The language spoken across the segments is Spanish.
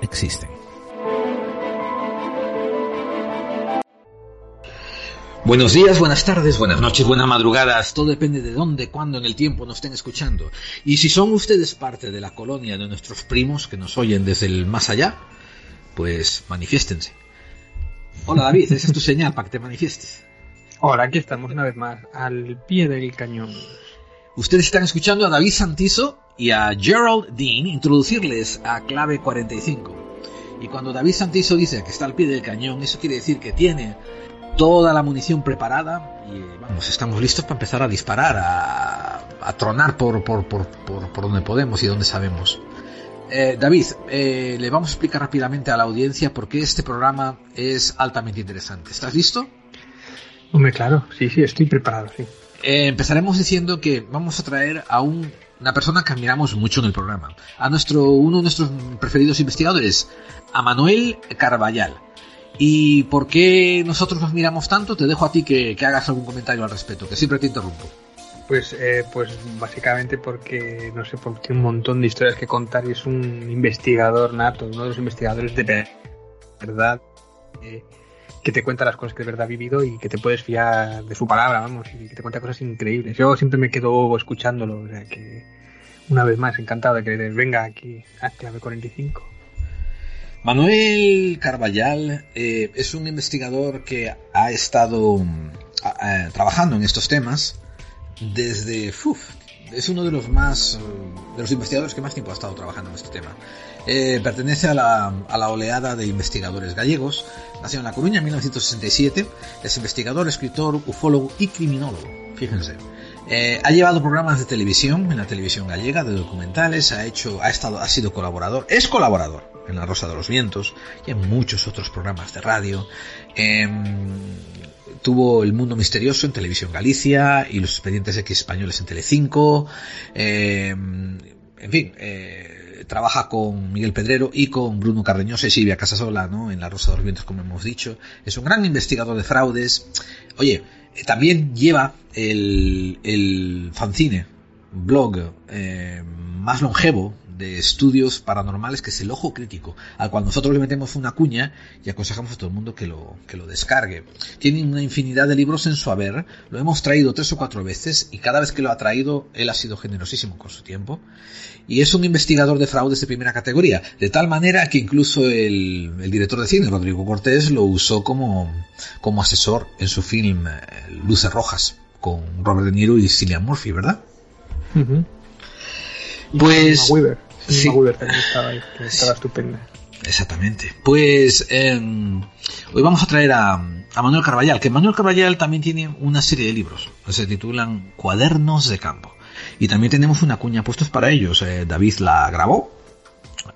existen. Buenos días, buenas tardes, buenas noches, buenas madrugadas. Todo depende de dónde, cuándo en el tiempo nos estén escuchando. Y si son ustedes parte de la colonia de nuestros primos que nos oyen desde el más allá, pues manifiéstense. Hola David, esa es tu señal para que te manifiestes. Hola, aquí estamos una vez más, al pie del cañón. Ustedes están escuchando a David Santizo y a Gerald Dean introducirles a clave 45. Y cuando David Santizo dice que está al pie del cañón, eso quiere decir que tiene toda la munición preparada y vamos, estamos listos para empezar a disparar, a, tronar por, por, por, por, donde podemos y donde sabemos. Eh, David, eh, le vamos a explicar rápidamente a la audiencia por qué este programa es altamente interesante. ¿Estás listo? Hombre, claro, sí, sí, estoy preparado, sí. Eh, empezaremos diciendo que vamos a traer a una persona que admiramos mucho en el programa, a nuestro, uno de nuestros preferidos investigadores, a Manuel Carballal. ¿Y por qué nosotros nos miramos tanto? Te dejo a ti que, hagas algún comentario al respecto, que siempre te interrumpo. Pues, eh, pues básicamente porque, no sé, porque tiene un montón de historias que contar y es un investigador nato, uno de los investigadores de verdad, eh, que te cuenta las cosas que de verdad ha vivido y que te puedes fiar de su palabra, vamos, y que te cuenta cosas increíbles. Yo siempre me quedo escuchándolo, o sea que, una vez más, encantado de que venga aquí a Clave 45. Manuel Carballal eh, es un investigador que ha estado mm, trabajando en estos temas desde... es uno de los más... de los investigadores que más tiempo ha estado trabajando en este tema. Eh, pertenece a la, a la, oleada de investigadores gallegos. Nació en La Coruña en 1967. Es investigador, escritor, ufólogo y criminólogo. Fíjense. Eh, ha llevado programas de televisión en la televisión gallega, de documentales, ha hecho, ha estado, ha sido colaborador, es colaborador en La Rosa de los Vientos y en muchos otros programas de radio. Em, tuvo El Mundo Misterioso en Televisión Galicia y Los Expedientes X Españoles en Telecinco. Eh, en fin, eh, trabaja con Miguel Pedrero y con Bruno Cardeñosa y Silvia Casasola, ¿no? En La Rosa de los Vientos, como hemos dicho. Es un gran investigador de fraudes. Oye, eh, también lleva el, el fanzine, blog eh, más longevo de estudios paranormales que es el ojo crítico, al cual nosotros le metemos una cuña y aconsejamos a todo el mundo que lo, que lo descargue. Tiene una infinidad de libros en su haber, lo hemos traído tres o cuatro veces y cada vez que lo ha traído él ha sido generosísimo con su tiempo y es un investigador de fraudes de primera categoría, de tal manera que incluso el, director de cine, Rodrigo Cortés, lo usó como, como asesor en su film eh, Luces Rojas con Robert De Niro y Cillian Murphy, ¿verdad? Pues Sí. estaba ahí, estaba estupenda. Exactamente. Pues em, hoy vamos a traer a, Manuel Carballal, que Manuel Carballal también tiene una serie de libros, se titulan Cuadernos de Campo. Y también tenemos una cuña puestos para ellos. Eh, David la grabó.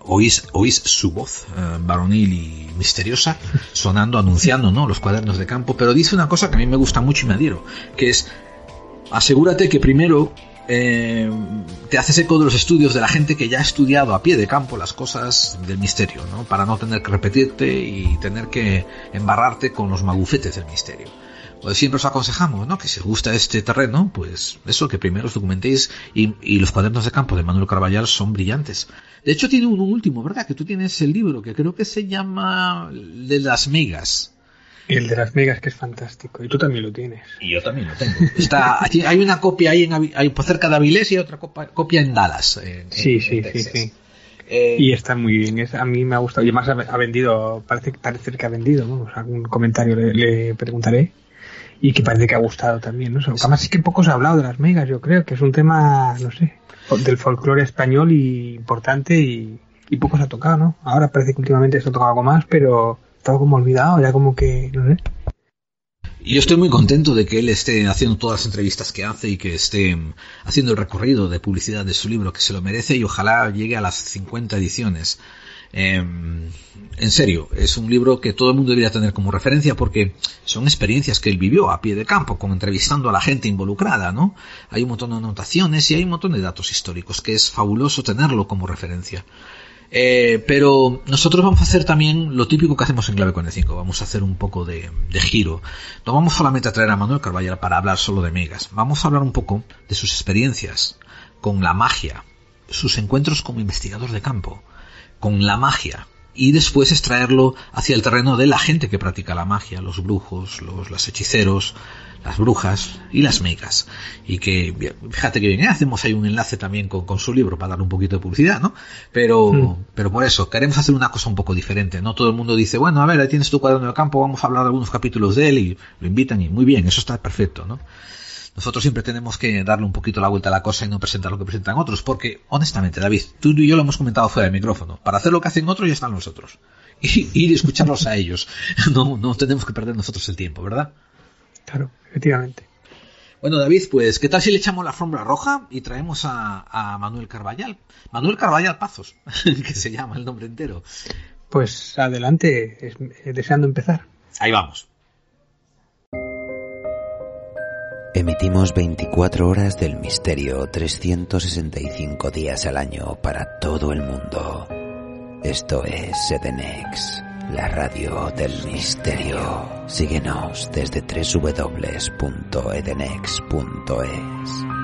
Oís, oís su voz eh, varonil y misteriosa sonando, anunciando ¿no? los cuadernos de campo, pero dice una cosa que a mí me gusta mucho y me adhiero, que es asegúrate que primero eh, te haces eco de los estudios de la gente que ya ha estudiado a pie de campo las cosas del misterio, ¿no? Para no tener que repetirte y tener que embarrarte con los magufetes del misterio. Pues siempre os aconsejamos, ¿no? Que si os gusta este terreno, pues eso, que primero os documentéis y, los cuadernos de campo de Manuel Carballal son brillantes. De hecho tiene un último, ¿verdad? Que tú tienes el libro que creo que se llama de las migas el de las megas que es fantástico. Y tú también lo tienes. Y yo también lo tengo. Está, hay una copia ahí en, hay, cerca de Avilés y otra copia en Dallas. sí, sí, sí, sí. Eh, y está muy bien. a mí me ha gustado. Y además ha, vendido, parece, parece que ha vendido. ¿no? algún comentario le, preguntaré. Y que parece que ha gustado también. ¿no? además sí que poco se ha hablado de las megas, yo creo. Que es un tema, no sé, del folclore español y importante y, y poco se ha tocado, ¿no? Ahora parece que últimamente se ha tocado algo más, pero estaba como olvidado, ya como que, yo estoy muy contento de que él esté haciendo todas las entrevistas que hace y que esté haciendo el recorrido de publicidad de su libro, que se lo merece y ojalá llegue a las 50 ediciones. Em, en serio, es un libro que todo el mundo debería tener como referencia porque son experiencias que él vivió a pie de campo, con entrevistando a la gente involucrada, ¿no? Hay un montón de anotaciones y hay un montón de datos históricos que es fabuloso tenerlo como referencia. Eh, pero nosotros vamos a hacer también lo típico que hacemos en Clave 45. Vamos a hacer un poco de, giro. No vamos solamente a traer a Manuel Carballal para hablar solo de megas. Vamos a hablar un poco de sus experiencias con la magia sus encuentros como investigador de campo, con la magia, y después extraerlo hacia el terreno de la gente que practica la magia, los brujos, los hechiceros, las brujas y las mecas. Y que, fíjate que bien, ¿eh? hacemos ahí un enlace también con, su libro para dar un poquito de publicidad, ¿no? Pero, hmm. pero por eso, queremos hacer una cosa un poco diferente. No todo el mundo dice, bueno, a ver, ahí tienes tu cuaderno de campo, vamos a hablar de algunos capítulos de él y lo invitan y muy bien, eso está perfecto, ¿no? Nosotros siempre tenemos que darle un poquito la vuelta a la cosa y no presentar lo que presentan otros, porque, honestamente, David, tú y yo lo hemos comentado fuera del micrófono. Para hacer lo que hacen otros ya están nosotros. Y ir y escucharlos a ellos. No, no tenemos que perder nosotros el tiempo, ¿verdad? Claro, efectivamente. Bueno, David, pues, ¿qué tal si le echamos la sombra roja y traemos a, Manuel Carballal? Manuel Carballal Pazos, que se llama el nombre entero. Pues adelante, deseando empezar. Ahí vamos. Emitimos 24 horas del misterio 365 días al año para todo el mundo. Esto es Edenex, la radio del misterio. Síguenos desde www.edenex.es.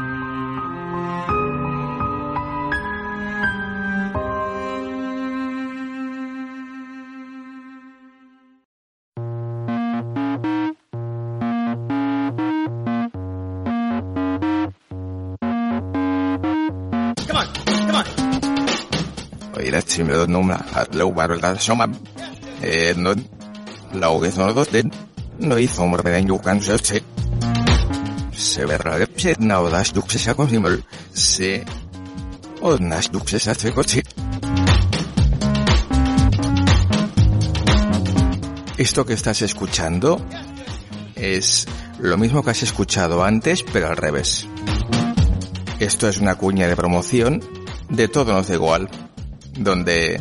Simrod numra att lovarulta som eh, no, lauget no dos den no hizo de yukan se verra de pset na odas duxes a consimol se odnas duxes a se coche Esto que estás escuchando es lo mismo que has escuchado antes, pero al revés. Esto es una cuña de promoción de Todo nos da igual donde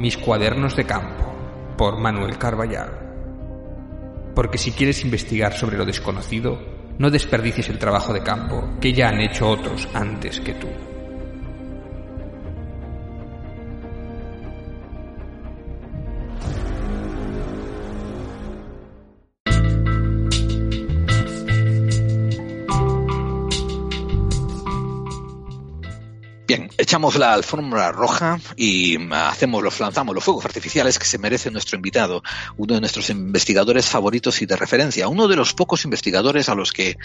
Mis cuadernos de campo, por Manuel Carballal. Porque si quieres investigar sobre lo desconocido, no desperdicies el trabajo de campo que ya han hecho otros antes que tú. Echamos la alfombra roja y hacemos los lanzamos los fuegos artificiales que se merece nuestro invitado, uno de nuestros investigadores favoritos y de referencia, uno de los pocos investigadores a los que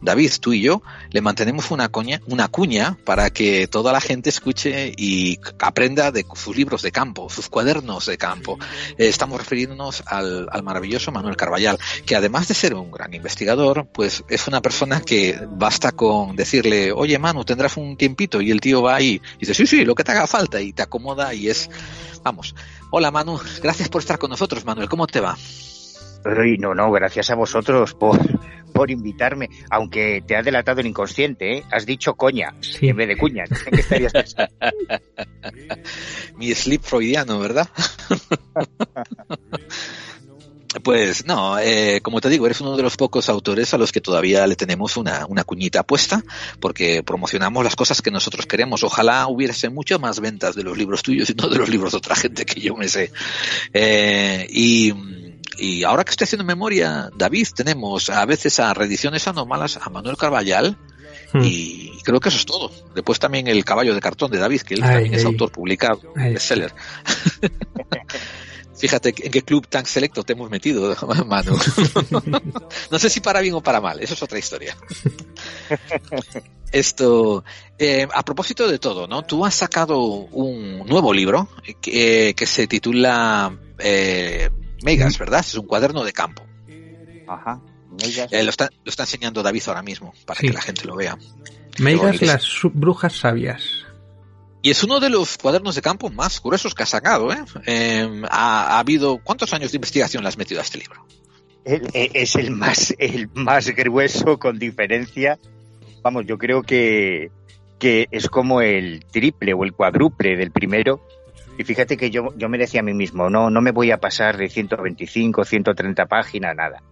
David, tú y yo, le mantenemos una cuña, una cuña para que toda la gente escuche y aprenda de sus libros de campo, sus cuadernos de campo. Eh, estamos refiriéndonos al, al maravilloso Manuel Carballal, que además de ser un gran investigador, pues es una persona que basta con decirle, oye Manu, tendrás un tiempito y el tío va ahí y dice, sí, sí, lo que te haga falta y te acomoda y es, vamos. Hola Manu, gracias por estar con nosotros, Manuel, ¿cómo te va? no, no, gracias a vosotros por, por invitarme, aunque te ha delatado el inconsciente, ¿eh? Has dicho coña en vez de cuña. Mi sleep freudiano, ¿verdad? Pues no, eh, como te digo, eres uno de los pocos autores a los que todavía le tenemos una, una cuñita puesta, porque promocionamos las cosas que nosotros queremos. Ojalá hubiese mucho más ventas de los libros tuyos y no de los libros de otra gente que yo me sé. Eh, y, y ahora que estoy haciendo memoria, David, tenemos a veces a reediciones anormalas a Manuel Carballal, hmm. y creo que eso es todo. Después también el caballo de cartón de David, que él también es autor publicado, bestseller. Fíjate en qué club tan selecto te hemos metido, Manu. no sé si para bien o para mal, eso es otra historia. Esto, eh, a propósito de todo, ¿no? Tú has sacado un nuevo libro que, se titula eh, Megas, ¿verdad? Es un cuaderno de campo. Ajá. Eh, lo, está, lo, está, enseñando David ahora mismo, para que la gente lo vea. Megas, las brujas sabias. Y es uno de los cuadernos de campo más gruesos que ha sacado. ¿eh? Em, ha, habido ¿Cuántos años de investigación le has metido a este libro? Eh, es el más, el más grueso con diferencia. Vamos, yo creo que, que es como el triple o el cuádruple del primero. Y fíjate que yo, yo me decía a mí mismo, no, no me voy a pasar de 125, 130 páginas, nada.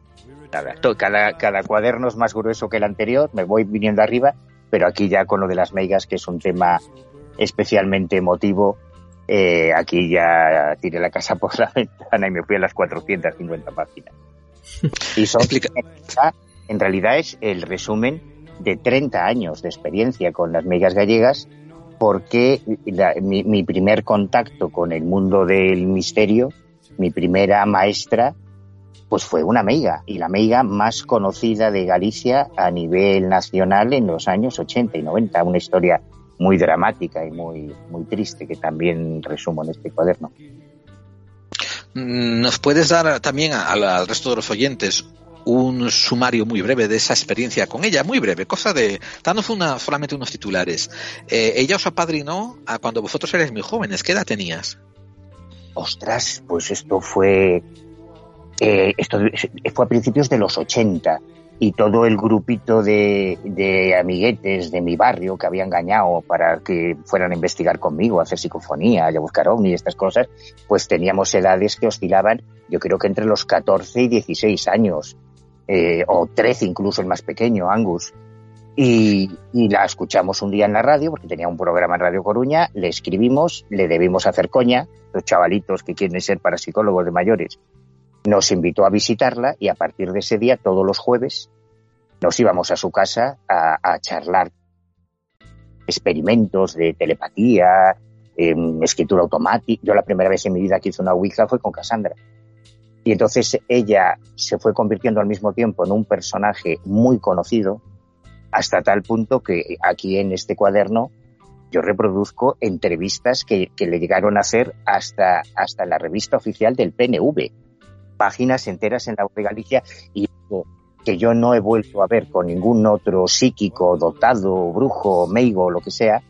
nada. Cada, cada cuaderno es más grueso que el anterior, me voy viniendo arriba, pero aquí ya con lo de las megas, que es un tema especialmente emotivo, eh, aquí ya tiré la casa por la ventana y me fui a las 450 páginas. Y son, en realidad es el resumen de 30 años de experiencia con las megas gallegas, porque mi, mi, primer contacto con el mundo del misterio, mi primera maestra, pues fue una meiga, y la meiga más conocida de Galicia a nivel nacional en los años 80 y 90, una historia muy dramática y muy, muy triste que también resumo en este cuaderno. Mm, ¿Nos puedes dar también al resto de los oyentes un sumario muy breve de esa experiencia con ella, muy breve, cosa de, danos una, solamente unos titulares. Eh, ella os apadrinó a cuando vosotros erais muy jóvenes, ¿qué edad tenías? Ostras, pues esto fue, eh, esto fue a principios de los 80 y todo el grupito de, amiguetes de mi barrio que había engañado para que fueran a investigar conmigo, a hacer psicofonía, a buscar ovni y estas cosas, pues teníamos edades que oscilaban, yo creo que entre los 14 y 16 años, eh, o 13 incluso el más pequeño, Angus. Y, y, la escuchamos un día en la radio, porque tenía un programa en Radio Coruña, le escribimos, le debimos hacer coña, los chavalitos que quieren ser parapsicólogos de mayores, nos invitó a visitarla y a partir de ese día, todos los jueves, nos íbamos a su casa a, charlar experimentos de telepatía, em, escritura automática. Yo la primera vez en mi vida que hice una Ouija fue con Cassandra. Y entonces ella se fue convirtiendo al mismo tiempo en un personaje muy conocido, hasta tal punto que aquí en este cuaderno yo reproduzco entrevistas que, le llegaron a hacer hasta, hasta la revista oficial del PNV páginas enteras en la de Galicia y que yo no he vuelto a ver con ningún otro psíquico, dotado, brujo, meigo, lo que sea,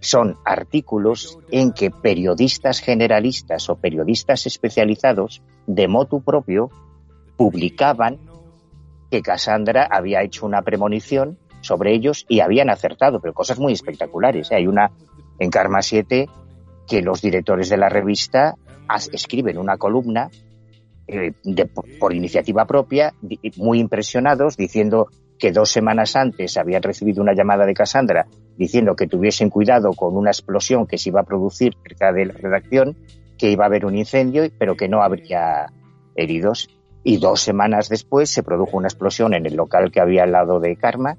son artículos en que periodistas generalistas o periodistas especializados, de motu propio, publicaban que Cassandra había hecho una premonición sobre ellos y habían acertado, pero cosas muy espectaculares. ¿eh? Hay una en Karma 7 que los directores de la revista escriben una columna eh, por iniciativa propia, muy impresionados, diciendo que dos semanas antes habían recibido una llamada de Cassandra diciendo que tuviesen cuidado con una explosión que se iba a producir cerca de la redacción, que iba a haber un incendio, pero que no habría heridos. Y dos semanas después se produjo una explosión en el local que había al lado de Karma.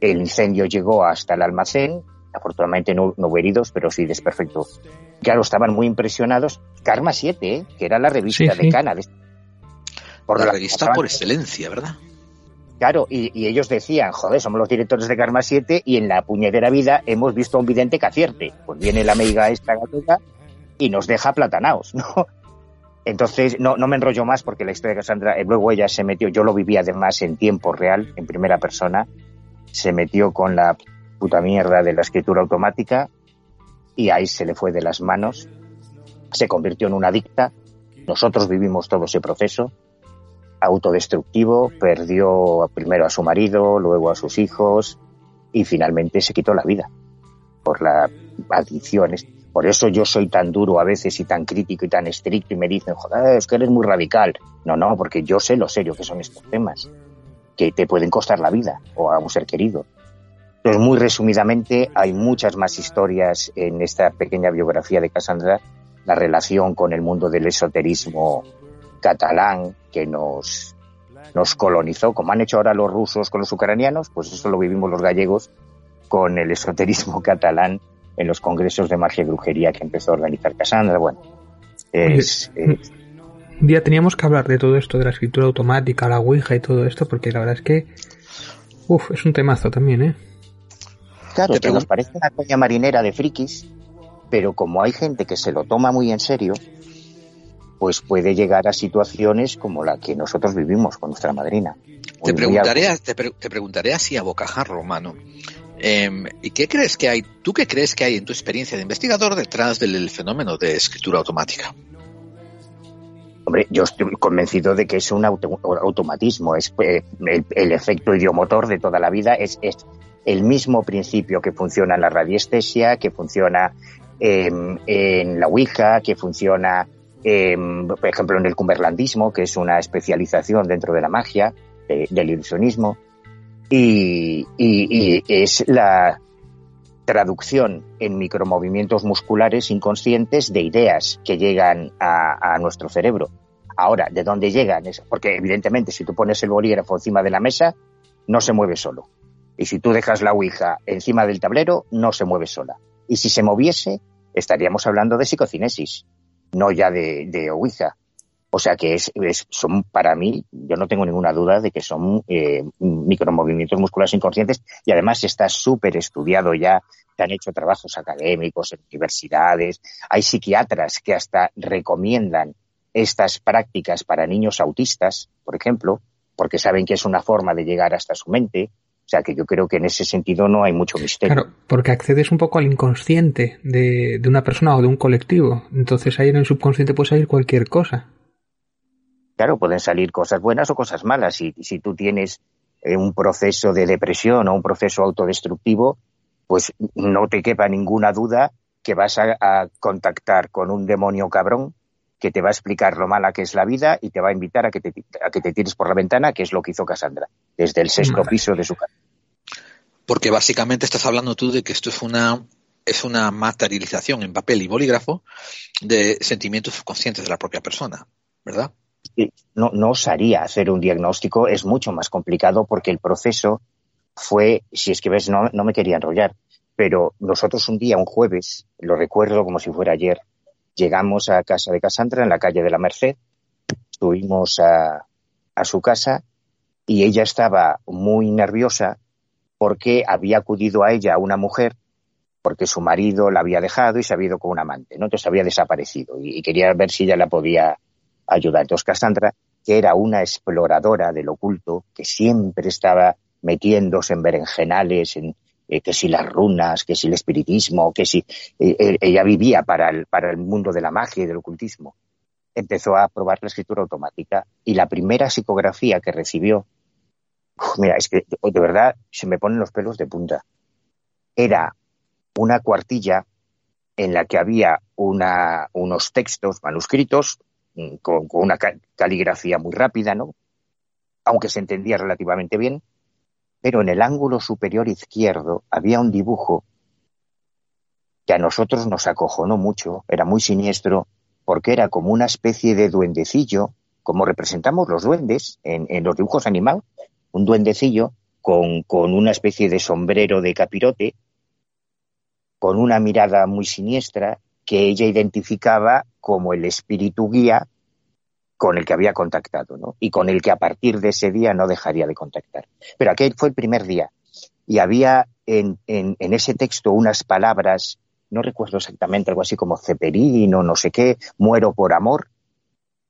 El incendio llegó hasta el almacén. Afortunadamente no, no hubo heridos, pero sí desperfecto Claro, estaban muy impresionados. Karma 7, ¿eh? que era la revista de Cana. Por la, revista por excelencia, ¿verdad? Claro, y, ellos decían, joder, somos los directores de Karma 7 y en la puñetera vida hemos visto a un vidente que acierte. Pues viene la meiga esta gatita y nos deja platanaos, ¿no? Entonces, no, no me enrollo más porque la historia de Cassandra, eh, luego ella se metió, yo lo viví además en tiempo real, en primera persona, se metió con la puta mierda de la escritura automática y ahí se le fue de las manos, se convirtió en una adicta, nosotros vivimos todo ese proceso autodestructivo, perdió primero a su marido, luego a sus hijos y finalmente se quitó la vida por las adicciones. Por eso yo soy tan duro a veces y tan crítico y tan estricto y me dicen, joder, es que eres muy radical. No, no, porque yo sé lo serio que son estos temas, que te pueden costar la vida o a un ser querido. Entonces, muy resumidamente, hay muchas más historias en esta pequeña biografía de Cassandra, la relación con el mundo del esoterismo catalán que nos, nos colonizó, como han hecho ahora los rusos con los ucranianos, pues eso lo vivimos los gallegos con el esoterismo catalán en los congresos de magia y brujería que empezó a organizar Cassandra. Bueno, es, Un día teníamos que hablar de todo esto, de la escritura automática, la Ouija y todo esto, porque la verdad es que uf, es un temazo también, ¿eh? Claro, que nos parece una coña marinera de frikis, pero como hay gente que se lo toma muy en serio, pues puede llegar a situaciones como la que nosotros vivimos con nuestra madrina. Te preguntaré, te, preguntaré así a bocajarro, mano. Em, ¿Y qué crees que hay, tú qué crees que hay en tu experiencia de investigador detrás del fenómeno de escritura automática? Hombre, yo estoy convencido de que es un automatismo, es eh, el, efecto idiomotor de toda la vida, es, el mismo principio que funciona en la radiestesia, que funciona en la Ouija, que funciona, por ejemplo, en el cumberlandismo, que es una especialización dentro de la magia, del ilusionismo y, es la traducción en micromovimientos musculares inconscientes de ideas que llegan a, nuestro cerebro. Ahora, ¿de dónde llegan? Porque evidentemente si tú pones el bolígrafo encima de la mesa, no se mueve solo. Y si tú dejas la Ouija encima del tablero, no se mueve sola. Y si se moviese, estaríamos hablando de psicocinesis, no ya de, de Ouija. O sea que es, son para mí, yo no tengo ninguna duda de que son eh, micromovimientos musculares inconscientes y además está súper estudiado ya, se han hecho trabajos académicos en universidades, hay psiquiatras que hasta recomiendan estas prácticas para niños autistas, por ejemplo, porque saben que es una forma de llegar hasta su mente. O sea que yo creo que en ese sentido no hay mucho misterio. Claro, porque accedes un poco al inconsciente de, de una persona o de un colectivo. Entonces ahí en el subconsciente puede salir cualquier cosa claro, pueden salir cosas buenas o cosas malas. Y si tú tienes eh, un proceso de depresión o un proceso autodestructivo, pues no te quepa ninguna duda que vas a, contactar con un demonio cabrón que te va a explicar lo mala que es la vida y te va a invitar a que te, a que te tires por la ventana, que es lo que hizo Cassandra, desde el sexto piso de su casa. Porque básicamente estás hablando tú de que esto es una es una materialización en papel y bolígrafo de sentimientos subconscientes de la propia persona, ¿verdad? no, no osaría hacer un diagnóstico, es mucho más complicado porque el proceso fue, si es que ves, no, no me quería enrollar, pero nosotros un día, un jueves, lo recuerdo como si fuera ayer, llegamos a casa de Cassandra en la calle de la Merced, subimos a, su casa y ella estaba muy nerviosa porque había acudido a ella una mujer porque su marido la había dejado y se había ido con un amante, ¿no? Entonces había desaparecido y, y quería ver si ella la podía ayudar. Entonces Cassandra, que era una exploradora del oculto, que siempre estaba metiéndose en berenjenales, en eh, que si las runas, que si el espiritismo, que si eh, eh, ella vivía para el, para el mundo de la magia y del ocultismo, empezó a probar la escritura automática y la primera psicografía que recibió, mira, es que de verdad se me ponen los pelos de punta. Era una cuartilla en la que había unos textos manuscritos Mm, con, una caligrafía muy rápida, ¿no? Aunque se entendía relativamente bien, pero en el ángulo superior izquierdo había un dibujo que a nosotros nos acojonó mucho, era muy siniestro, porque era como una especie de duendecillo, como representamos los duendes en, los dibujos animados, un duendecillo con, con, una especie de sombrero de capirote, con una mirada muy siniestra que ella identificaba como el espíritu guía con el que había contactado, ¿no? Y con el que a partir de ese día no dejaría de contactar. Pero aquel fue el primer día y había en, ese texto unas palabras, no recuerdo exactamente, algo así como ceperino, no sé qué, muero por amor.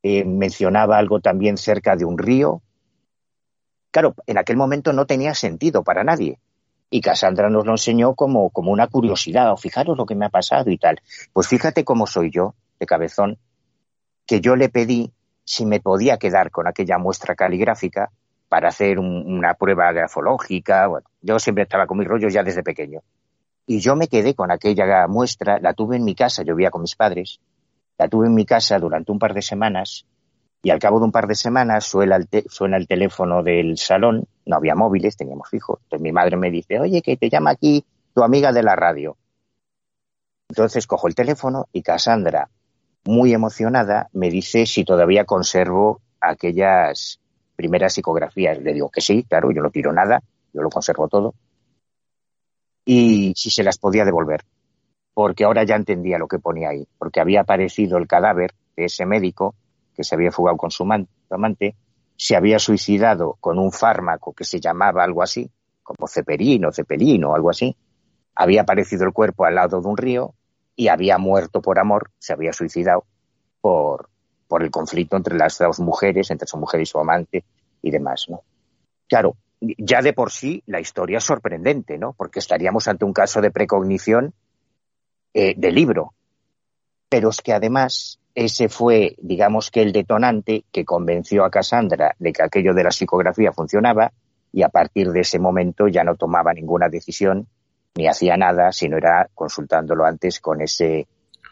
Eh, mencionaba algo también cerca de un río. Claro, en aquel momento no tenía sentido para nadie. Y Cassandra nos lo enseñó como, como una curiosidad, o fijaros lo que me ha pasado y tal. Pues fíjate cómo soy yo, de cabezón, que yo le pedí si me podía quedar con aquella muestra caligráfica para hacer una prueba grafológica. Yo siempre estaba con mis rollos ya desde pequeño. Y yo me quedé con aquella muestra, la tuve en mi casa, yo vivía con mis padres, la tuve en mi casa durante un par de semanas y al cabo de un par de semanas suena el, suena el teléfono del salón, no había móviles, teníamos fijos. Entonces mi madre me dice, oye, que te llama aquí tu amiga de la radio. Entonces cojo el teléfono y Cassandra, muy emocionada, me dice si todavía conservo aquellas primeras psicografías. Le digo que sí, claro, yo no tiro nada, yo lo conservo todo. Y si se las podía devolver, porque ahora ya entendía lo que ponía ahí, porque había aparecido el cadáver de ese médico que se había fugado con su amante, se había suicidado con un fármaco que se llamaba algo así, como ceperino, cepelino algo así. Había aparecido el cuerpo al lado de un río y había muerto por amor, se había suicidado por, por el conflicto entre las dos mujeres, entre su mujer y su amante y demás, ¿no? Claro, ya de por sí la historia es sorprendente, ¿no? Porque estaríamos ante un caso de precognición eh, de libro. Pero es que además ese fue, digamos que el detonante que convenció a Cassandra de que aquello de la psicografía funcionaba y a partir de ese momento ya no tomaba ninguna decisión ni hacía nada, sino era consultándolo antes con ese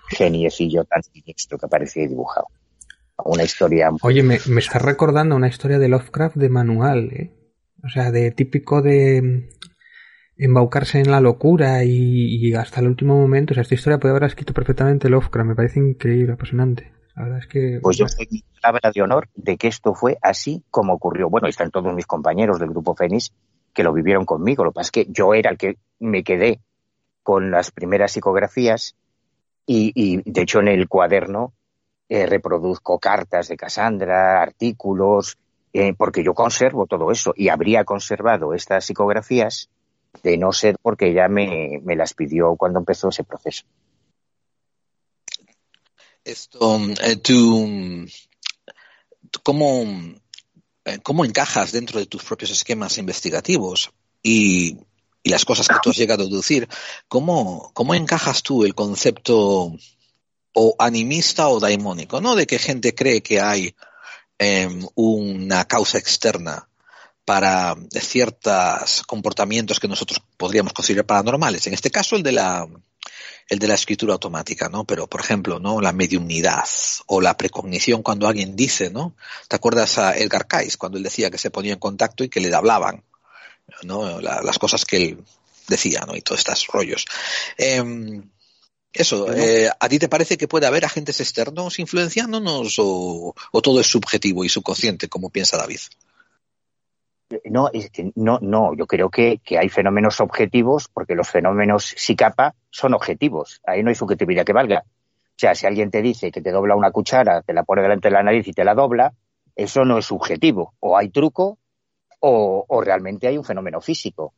geniecillo tan siniestro que aparecía dibujado. Una historia. Oye, me, me está recordando una historia de Lovecraft de manual, ¿eh? O sea, de típico de embaucarse en la locura y, hasta el último momento. O sea, esta historia puede haber escrito perfectamente Lovecraft. Me parece increíble, apasionante. La verdad es que. Pues yo soy palabra de honor de que esto fue así como ocurrió. Bueno, están todos mis compañeros del grupo Fénix que lo vivieron conmigo. Lo que pasa es que yo era el que me quedé con las primeras psicografías y, de hecho en el cuaderno eh, reproduzco cartas de Cassandra, artículos, eh, porque yo conservo todo eso y habría conservado estas psicografías de no ser porque ella me, las pidió cuando empezó ese proceso. Esto, eh, tú, ¿cómo, ¿cómo encajas dentro de tus propios esquemas investigativos y, las cosas que tú has llegado a deducir? ¿Cómo, cómo encajas tú el concepto o animista o daimónico, ¿no? De que gente cree que hay em, una causa externa para ciertos comportamientos que nosotros podríamos considerar paranormales. En este caso, el de la, el de la escritura automática, ¿no? Pero, por ejemplo, ¿no? La mediunidad o la precognición cuando alguien dice, ¿no? ¿Te acuerdas a Edgar Cayce cuando él decía que se ponía en contacto y que le hablaban, ¿no? las cosas que él decía, ¿no? Y todos estos rollos. Em, eso, eh, ¿a ti te parece que puede haber agentes externos influenciándonos o, o todo es subjetivo y subconsciente, como piensa David? No, no, no, yo creo que, hay fenómenos objetivos porque los fenómenos capa son objetivos. Ahí no hay subjetividad que valga. O sea, si alguien te dice que te dobla una cuchara, te la pone delante de la nariz y te la dobla, eso no es subjetivo. O hay truco o, realmente hay un fenómeno físico.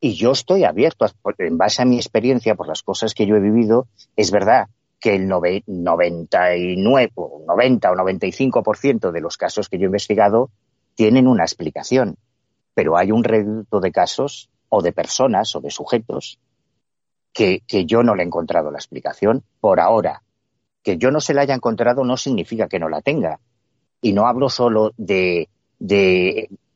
Y yo estoy abierto, en base a mi experiencia, por las cosas que yo he vivido, es verdad que el 99, 90 o 95% de los casos que yo he investigado tienen una explicación, pero hay un reducto de casos o de personas o de sujetos que, yo no le he encontrado la explicación por ahora. Que yo no se la haya encontrado no significa que no la tenga. Y no hablo solo de,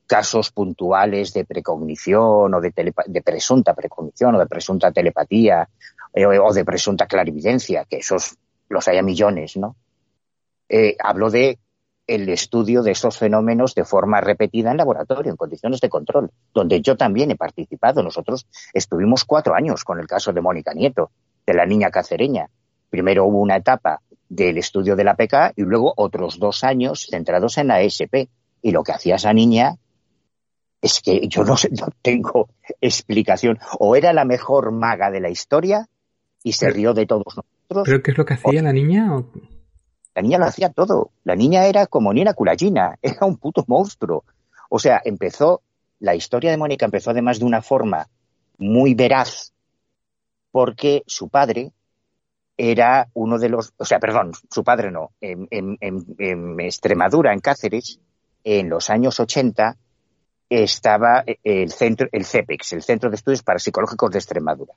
casos puntuales de precognición o de, de, presunta precognición o de presunta telepatía eh, o de presunta clarividencia, que esos los hay a millones, ¿no? Eh, hablo de el estudio de esos fenómenos de forma repetida en laboratorio, en condiciones de control, donde yo también he participado. Nosotros estuvimos cuatro años con el caso de Mónica Nieto, de la niña cacereña. Primero hubo una etapa del estudio de la PK y luego otros dos años centrados en la ESP. Y lo que hacía esa niña es que yo no, no tengo explicación. O era la mejor maga de la historia y se rió de todos nosotros. ¿Pero qué es lo que hacía la niña? La niña lo hacía todo. La niña era como Nina Kulagina, era un puto monstruo. O sea, empezó, la historia de Mónica empezó además de una forma muy veraz, porque su padre era uno de los, o sea, perdón, su padre no, en, en Extremadura, en Cáceres, en los años 80, estaba el centro, el CEPEX, el Centro de Estudios Parapsicológicos de Extremadura.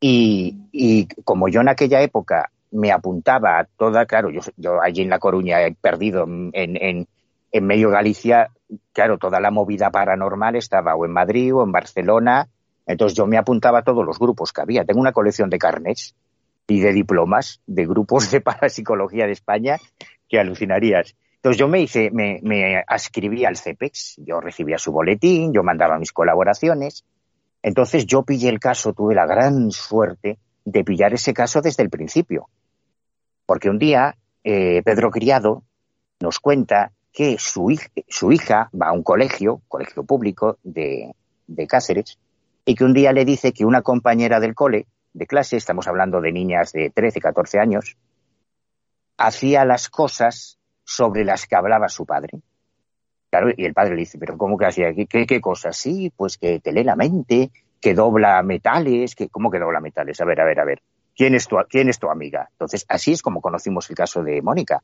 Y, y, como yo en aquella época me apuntaba a toda, claro, yo, yo allí en La Coruña he perdido en, en, en medio Galicia, claro, toda la movida paranormal estaba o en Madrid o en Barcelona, Entonces yo me apuntaba a todos los grupos que había. Tengo una colección de carnets y de diplomas de grupos de parapsicología de España que alucinarías. Entonces yo me hice, me, me ascribí al CEPEX, yo recibía su boletín, yo mandaba mis colaboraciones. Entonces yo pillé el caso, tuve la gran suerte de pillar ese caso desde el principio. Porque un día eh, Pedro Criado nos cuenta que su, hija va a un colegio, colegio público de, de Cáceres, y que un día le dice que una compañera del cole, de clase, estamos hablando de niñas de 13, 14 años, hacía las cosas sobre las que hablaba su padre. Claro, y el padre le dice, pero ¿cómo que hacía? ¿Qué, qué cosas? Sí, pues que te lee la mente, que dobla metales, que ¿cómo que dobla metales? A ver, a ver, a ver. ¿Quién es tu, quién es tu amiga? Entonces, así es como conocimos el caso de Mónica,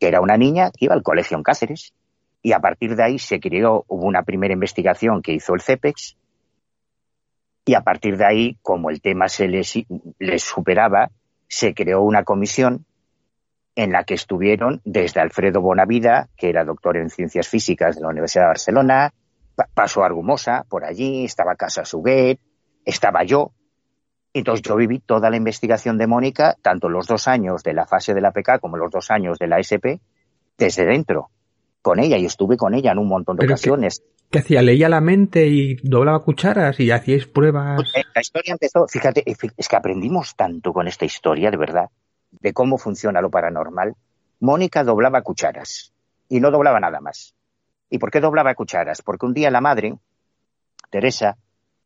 que era una niña que iba al colegio en Cáceres y a partir de ahí se creó, hubo una primera investigación que hizo el CEPEX y a partir de ahí, como el tema se les, les superaba, se creó una comisión en la que estuvieron desde Alfredo Bonavida, que era doctor en ciencias físicas de la Universidad de Barcelona, pasó Argumosa por allí, estaba Casa Suguet, estaba yo. Entonces yo viví toda la investigación de Mónica, tanto los dos años de la fase de la PK como los dos años de la SP, desde dentro, con ella, y estuve con ella en un montón de ocasiones. ¿Qué hacía? ¿Leía la mente y doblaba cucharas y hacíais pruebas? Pues, eh, la historia empezó, fíjate, es que aprendimos tanto con esta historia, de verdad, de cómo funciona lo paranormal. Mónica doblaba cucharas y no doblaba nada más. ¿Y por qué doblaba cucharas? Porque un día la madre, Teresa,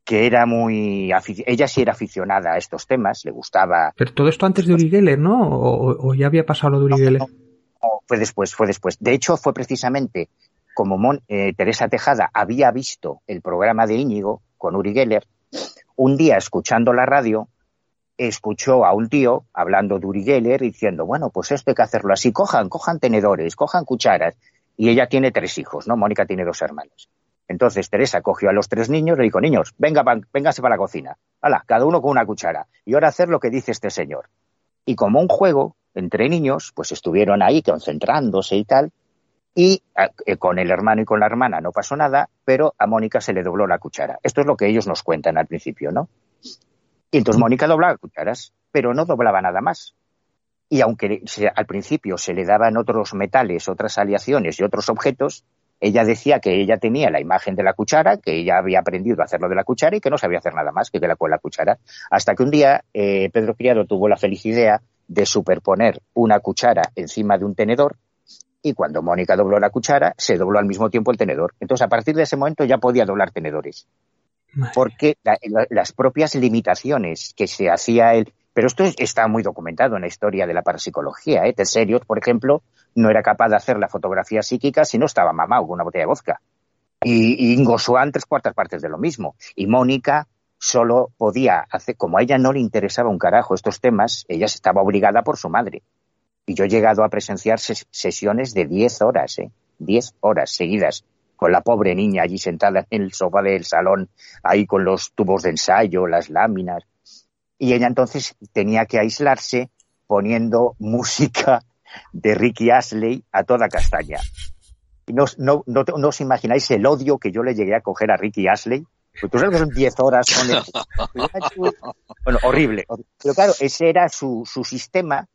que era muy... Ella sí era aficionada a estos temas, le gustaba... Pero todo esto antes de Uri Geller, ¿no? ¿O, ya había pasado lo de Uri Geller? No, fue después, fue después. De hecho, fue precisamente como eh, Teresa Tejada había visto el programa de Íñigo con Uri Geller, un día escuchando la radio, escuchó a un tío hablando de Uri Geller diciendo, bueno, pues esto hay que hacerlo así, cojan, cojan tenedores, cojan cucharas. Y ella tiene tres hijos, ¿no? Mónica tiene dos hermanos. Entonces Teresa cogió a los tres niños y dijo, niños, venga, véngase para la cocina. Hala, cada uno con una cuchara. Y ahora hacer lo que dice este señor. Y como un juego entre niños, pues estuvieron ahí concentrándose y tal, y eh, con el hermano y con la hermana no pasó nada, pero a Mónica se le dobló la cuchara. Esto es lo que ellos nos cuentan al principio, ¿no? Y entonces Mónica doblaba cucharas, pero no doblaba nada más. Y aunque al principio se le daban otros metales, otras aleaciones y otros objetos, ella decía que ella tenía la imagen de la cuchara, que ella había aprendido a hacerlo de la cuchara y que no sabía hacer nada más que de la con la cuchara. Hasta que un día eh, Pedro Criado tuvo la feliz idea de superponer una cuchara encima de un tenedor y cuando Mónica dobló la cuchara, se dobló al mismo tiempo el tenedor. Entonces, a partir de ese momento ya podía doblar tenedores. Porque las propias limitaciones que se hacía él. Pero esto está muy documentado en la historia de la parapsicología. ¿eh? Teserios, por ejemplo, no era capaz de hacer la fotografía psíquica si no estaba mamado con una botella de vodka. Y, Ingo Swan, tres cuartas partes de lo mismo. Y Mónica solo podía hacer, como a ella no le interesaba un carajo estos temas, ella estaba obligada por su madre. Y yo he llegado a presenciar sesiones de 10 horas, ¿eh? 10 horas seguidas, con la pobre niña allí sentada en el sofá del salón, ahí con los tubos de ensayo, las láminas. Y ella entonces tenía que aislarse poniendo música de Ricky Astley a toda castaña. Y no, no, no, no os imagináis el odio que yo le llegué a coger a Ricky Astley. Pues tú sabes que son 10 horas Bueno, horrible. Pero claro, ese era su, su sistema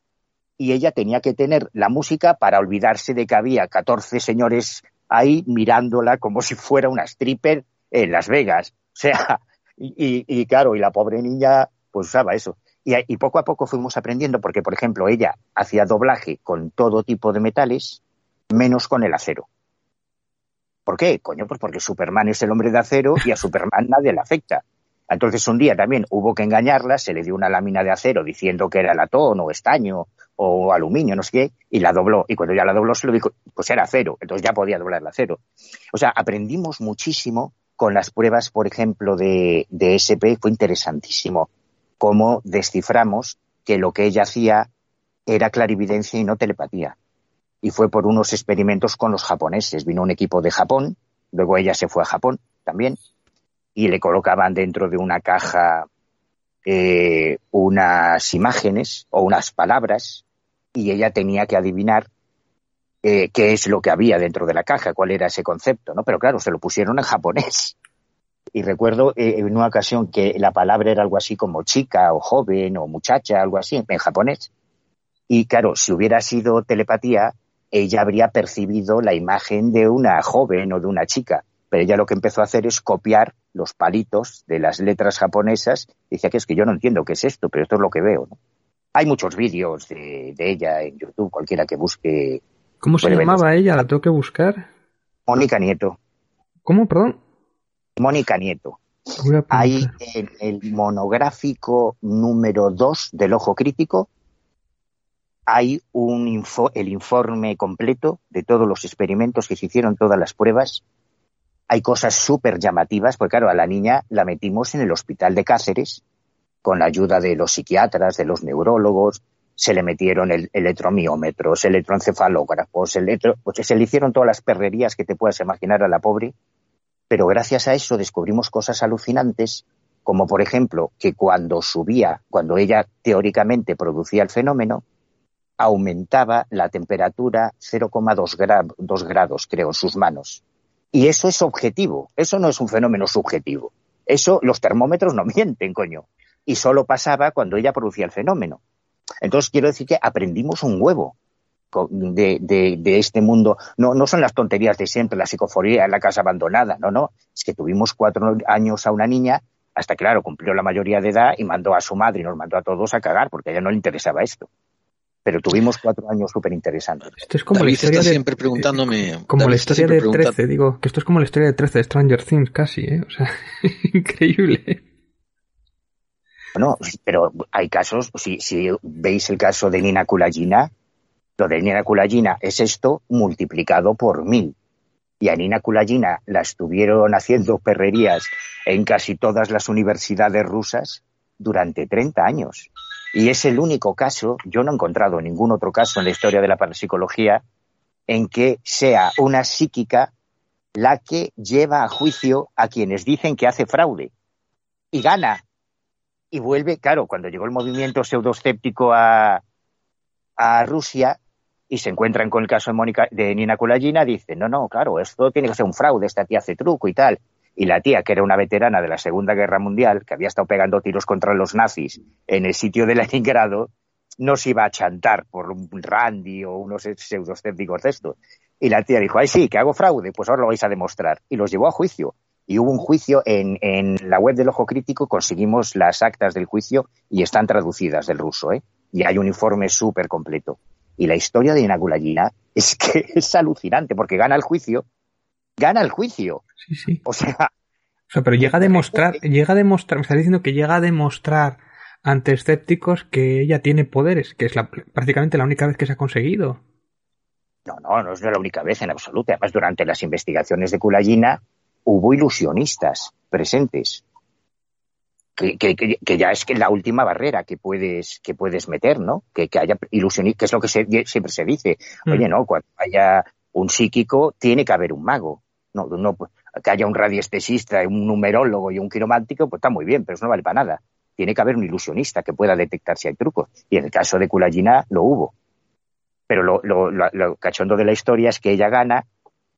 y ella tenía que tener la música para olvidarse de que había 14 señores ahí mirándola como si fuera una stripper en Las Vegas. O sea, y, claro, y la pobre niña pues usaba eso. Y, y, poco a poco fuimos aprendiendo porque, por ejemplo, ella hacía doblaje con todo tipo de metales, menos con el acero. ¿Por qué? Coño, pues porque Superman es el hombre de acero y a Superman nadie le afecta. Entonces un día también hubo que engañarla, se le dio una lámina de acero diciendo que era latón o estaño o aluminio, no sé qué, y la dobló. Y cuando ya la dobló se lo dijo, pues era acero, entonces ya podía doblar el acero. O sea, aprendimos muchísimo con las pruebas, por ejemplo, de, de SP, fue interesantísimo cómo desciframos que lo que ella hacía era clarividencia y no telepatía. Y fue por unos experimentos con los japoneses. Vino un equipo de Japón, luego ella se fue a Japón también, y le colocaban dentro de una caja eh, unas imágenes o unas palabras y ella tenía que adivinar eh, qué es lo que había dentro de la caja, cuál era ese concepto, ¿no? Pero claro, se lo pusieron en japonés. Y recuerdo eh, en una ocasión que la palabra era algo así como chica o joven o muchacha, algo así, en japonés. Y claro, si hubiera sido telepatía, ella habría percibido la imagen de una joven o de una chica. Pero ella lo que empezó a hacer es copiar los palitos de las letras japonesas. Dice que es que yo no entiendo qué es esto, pero esto es lo que veo. Hay muchos vídeos de, ella en YouTube, cualquiera que busque. ¿Cómo se llamaba ella? ¿La tengo que buscar? Mónica Nieto. ¿Cómo, perdón? Mónica Nieto. Hay en el monográfico número 2 del Ojo Crítico, hay un info, el informe completo de todos los experimentos que se hicieron, todas las pruebas. Hay cosas súper llamativas, porque claro, a la niña la metimos en el hospital de Cáceres con la ayuda de los psiquiatras, de los neurólogos, se le metieron el, electromiómetros, electroencefalógrafos, electro, pues se le hicieron todas las perrerías que te puedas imaginar a la pobre, pero gracias a eso descubrimos cosas alucinantes, como por ejemplo que cuando subía, cuando ella teóricamente producía el fenómeno, aumentaba la temperatura 0,2 grados, creo, en sus manos. Y eso es objetivo, eso no es un fenómeno subjetivo. Eso los termómetros no mienten, coño. Y solo pasaba cuando ella producía el fenómeno. Entonces quiero decir que aprendimos un huevo de, de, este mundo. No, no son las tonterías de siempre, la psicofonía en la casa abandonada, no, no. Es que tuvimos cuatro años a una niña hasta, claro, cumplió la mayoría de edad y mandó a su madre y nos mandó a todos a cagar porque a ella no le interesaba esto pero tuvimos cuatro años súper interesantes. Esto es como la historia de, siempre preguntándome. Como la historia de 13, digo, que esto es como la historia de 13 de Stranger Things casi, ¿eh? O sea, increíble. Bueno, pero hay casos, si, si veis el caso de Nina Kulagina, lo de Nina Kulagina es esto multiplicado por mil. Y a Nina Kulagina la estuvieron haciendo perrerías en casi todas las universidades rusas durante 30 años. Y es el único caso, yo no he encontrado ningún otro caso en la historia de la parapsicología, en que sea una psíquica la que lleva a juicio a quienes dicen que hace fraude y gana. Y vuelve, claro, cuando llegó el movimiento pseudoescéptico a, a Rusia y se encuentran con el caso de, Mónica, de Nina Kulagina, dicen, no, no, claro, esto tiene que ser un fraude, esta tía hace truco y tal y la tía, que era una veterana de la Segunda Guerra Mundial, que había estado pegando tiros contra los nazis en el sitio de Leningrado, no se iba a chantar por un Randy o unos pseudoscépticos de estos. Y la tía dijo, ay sí, que hago fraude, pues ahora lo vais a demostrar. Y los llevó a juicio. Y hubo un juicio en, en la web del Ojo Crítico, conseguimos las actas del juicio y están traducidas del ruso, ¿eh? Y hay un informe súper completo. Y la historia de Inagulayina es que es alucinante, porque gana el juicio gana el juicio. Sí, sí. O sea. pero llega a demostrar, llega a demostrar, me está diciendo que llega a demostrar ante escépticos que ella tiene poderes, que es la, prácticamente la única vez que se ha conseguido. No, no, no es la única vez en absoluto. Además, durante las investigaciones de Kulayina hubo ilusionistas presentes. Que, que, que, ya es que la última barrera que puedes, que puedes meter, ¿no? Que, haya ilusionistas, que es lo que siempre se dice. Mm. Oye, no, cuando haya un psíquico, tiene que haber un mago no, no, que haya un radiestesista, un numerólogo y un quiromántico, pues está muy bien, pero eso no vale para nada. Tiene que haber un ilusionista que pueda detectar si hay trucos. Y en el caso de Kulagina lo hubo. Pero lo, lo, cachondo de la historia es que ella gana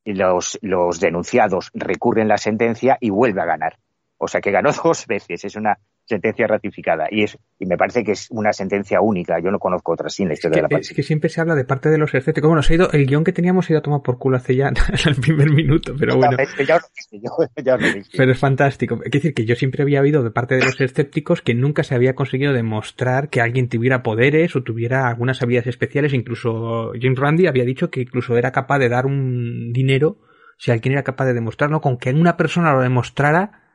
y los, los denunciados recurren la sentencia y vuelve a ganar. O sea que ganó dos veces. Es una sentencia ratificada. Y, es, y me parece que es una sentencia única. Yo no conozco otra sin la historia de la Es que siempre se habla de parte de los escépticos. Bueno, se ha ido, el guion que teníamos se ha ido a tomar por culo hace ya el primer minuto, pero bueno. pero es fantástico. Es decir, que yo siempre había habido de parte de los escépticos que nunca se había conseguido demostrar que alguien tuviera poderes o tuviera algunas habilidades especiales. Incluso James Randi había dicho que incluso era capaz de dar un dinero si alguien era capaz de demostrarlo, con que una persona lo demostrara,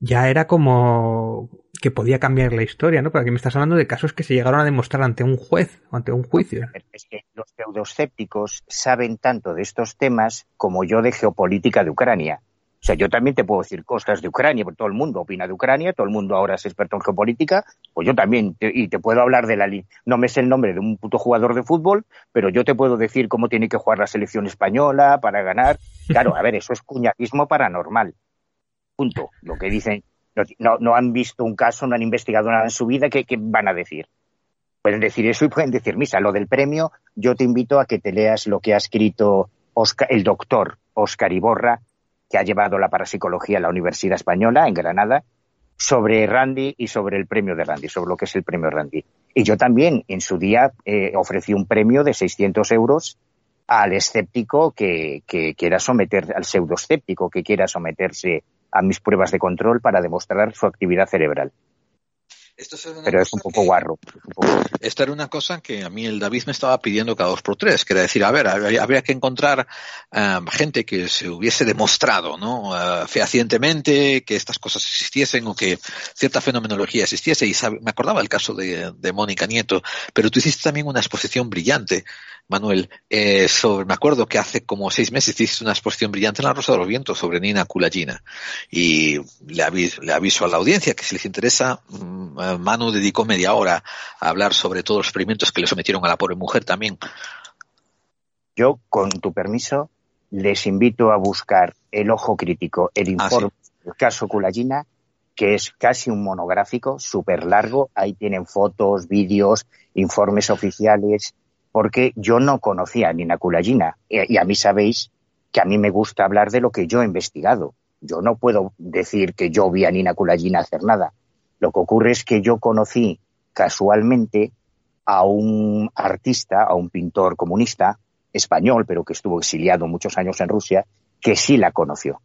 ya era como que podía cambiar la historia, ¿no? Porque aquí me estás hablando de casos que se llegaron a demostrar ante un juez o ante un juicio. Es que los pseudoescépticos saben tanto de estos temas como yo de geopolítica de Ucrania. O sea, yo también te puedo decir cosas de Ucrania, porque todo el mundo opina de Ucrania, todo el mundo ahora es experto en geopolítica, pues yo también, y te puedo hablar de la... No me sé el nombre de un puto jugador de fútbol, pero yo te puedo decir cómo tiene que jugar la selección española para ganar. Claro, a ver, eso es cuñadismo paranormal. Lo que dicen, no, han visto un caso, no han investigado nada en su vida, ¿qué, van a decir? Pueden decir eso y pueden decir misa. Lo del premio, yo te invito a que te leas lo que ha escrito el doctor Oscar Iborra que ha llevado la parapsicología a la Universidad Española en Granada, sobre Randy y sobre el premio de Randy, sobre lo que es el premio Randy. Y yo también en su día eh, ofrecí un premio de 600 euros al escéptico que, que quiera someter, al pseudoescéptico que quiera someterse a mis pruebas de control para demostrar su actividad cerebral. Pero es un poco guarro. Esta era una cosa que a mí el David me estaba pidiendo cada dos por tres, que era decir, a ver, habría, que encontrar um, gente que se hubiese demostrado, ¿no? Uh, fehacientemente que estas cosas existiesen o que cierta fenomenología existiese. Y me acordaba el caso de, de Mónica Nieto, pero tú hiciste también una exposición brillante Manuel, eh, sobre, me acuerdo que hace como seis meses hiciste una exposición brillante en la Rosa de los Vientos sobre Nina Kulagina y le, aviso, a la audiencia que si les interesa, eh, Manu dedicó media hora a hablar sobre todos los experimentos que le sometieron a la pobre mujer también. Yo, con tu permiso, les invito a buscar el ojo crítico, el ah, informe del caso Kulagina, que es casi un monográfico, súper largo. Ahí tienen fotos, vídeos, informes oficiales, porque yo no conocía a Nina Kulagina. Y a mí sabéis que a mí me gusta hablar de lo que yo he investigado. Yo no puedo decir que yo vi a Nina Kulagina hacer nada. Lo que ocurre es que yo conocí casualmente a un artista, a un pintor comunista español, pero que estuvo exiliado muchos años en Rusia, que sí la conoció.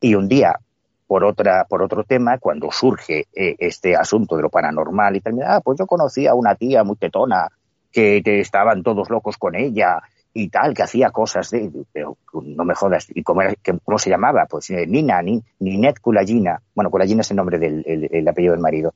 Y un día, por otra, por otro tema, cuando surge eh, este asunto de lo paranormal y tal, ah, pues yo conocí a una tía muy tetona que te estaban todos locos con ella y tal, que hacía cosas de, pero no me jodas, ¿y cómo, cómo se llamaba? Pues eh, Nina, ni, Ninet Kulagina, bueno, Kulagina es el nombre del el, apellido del marido.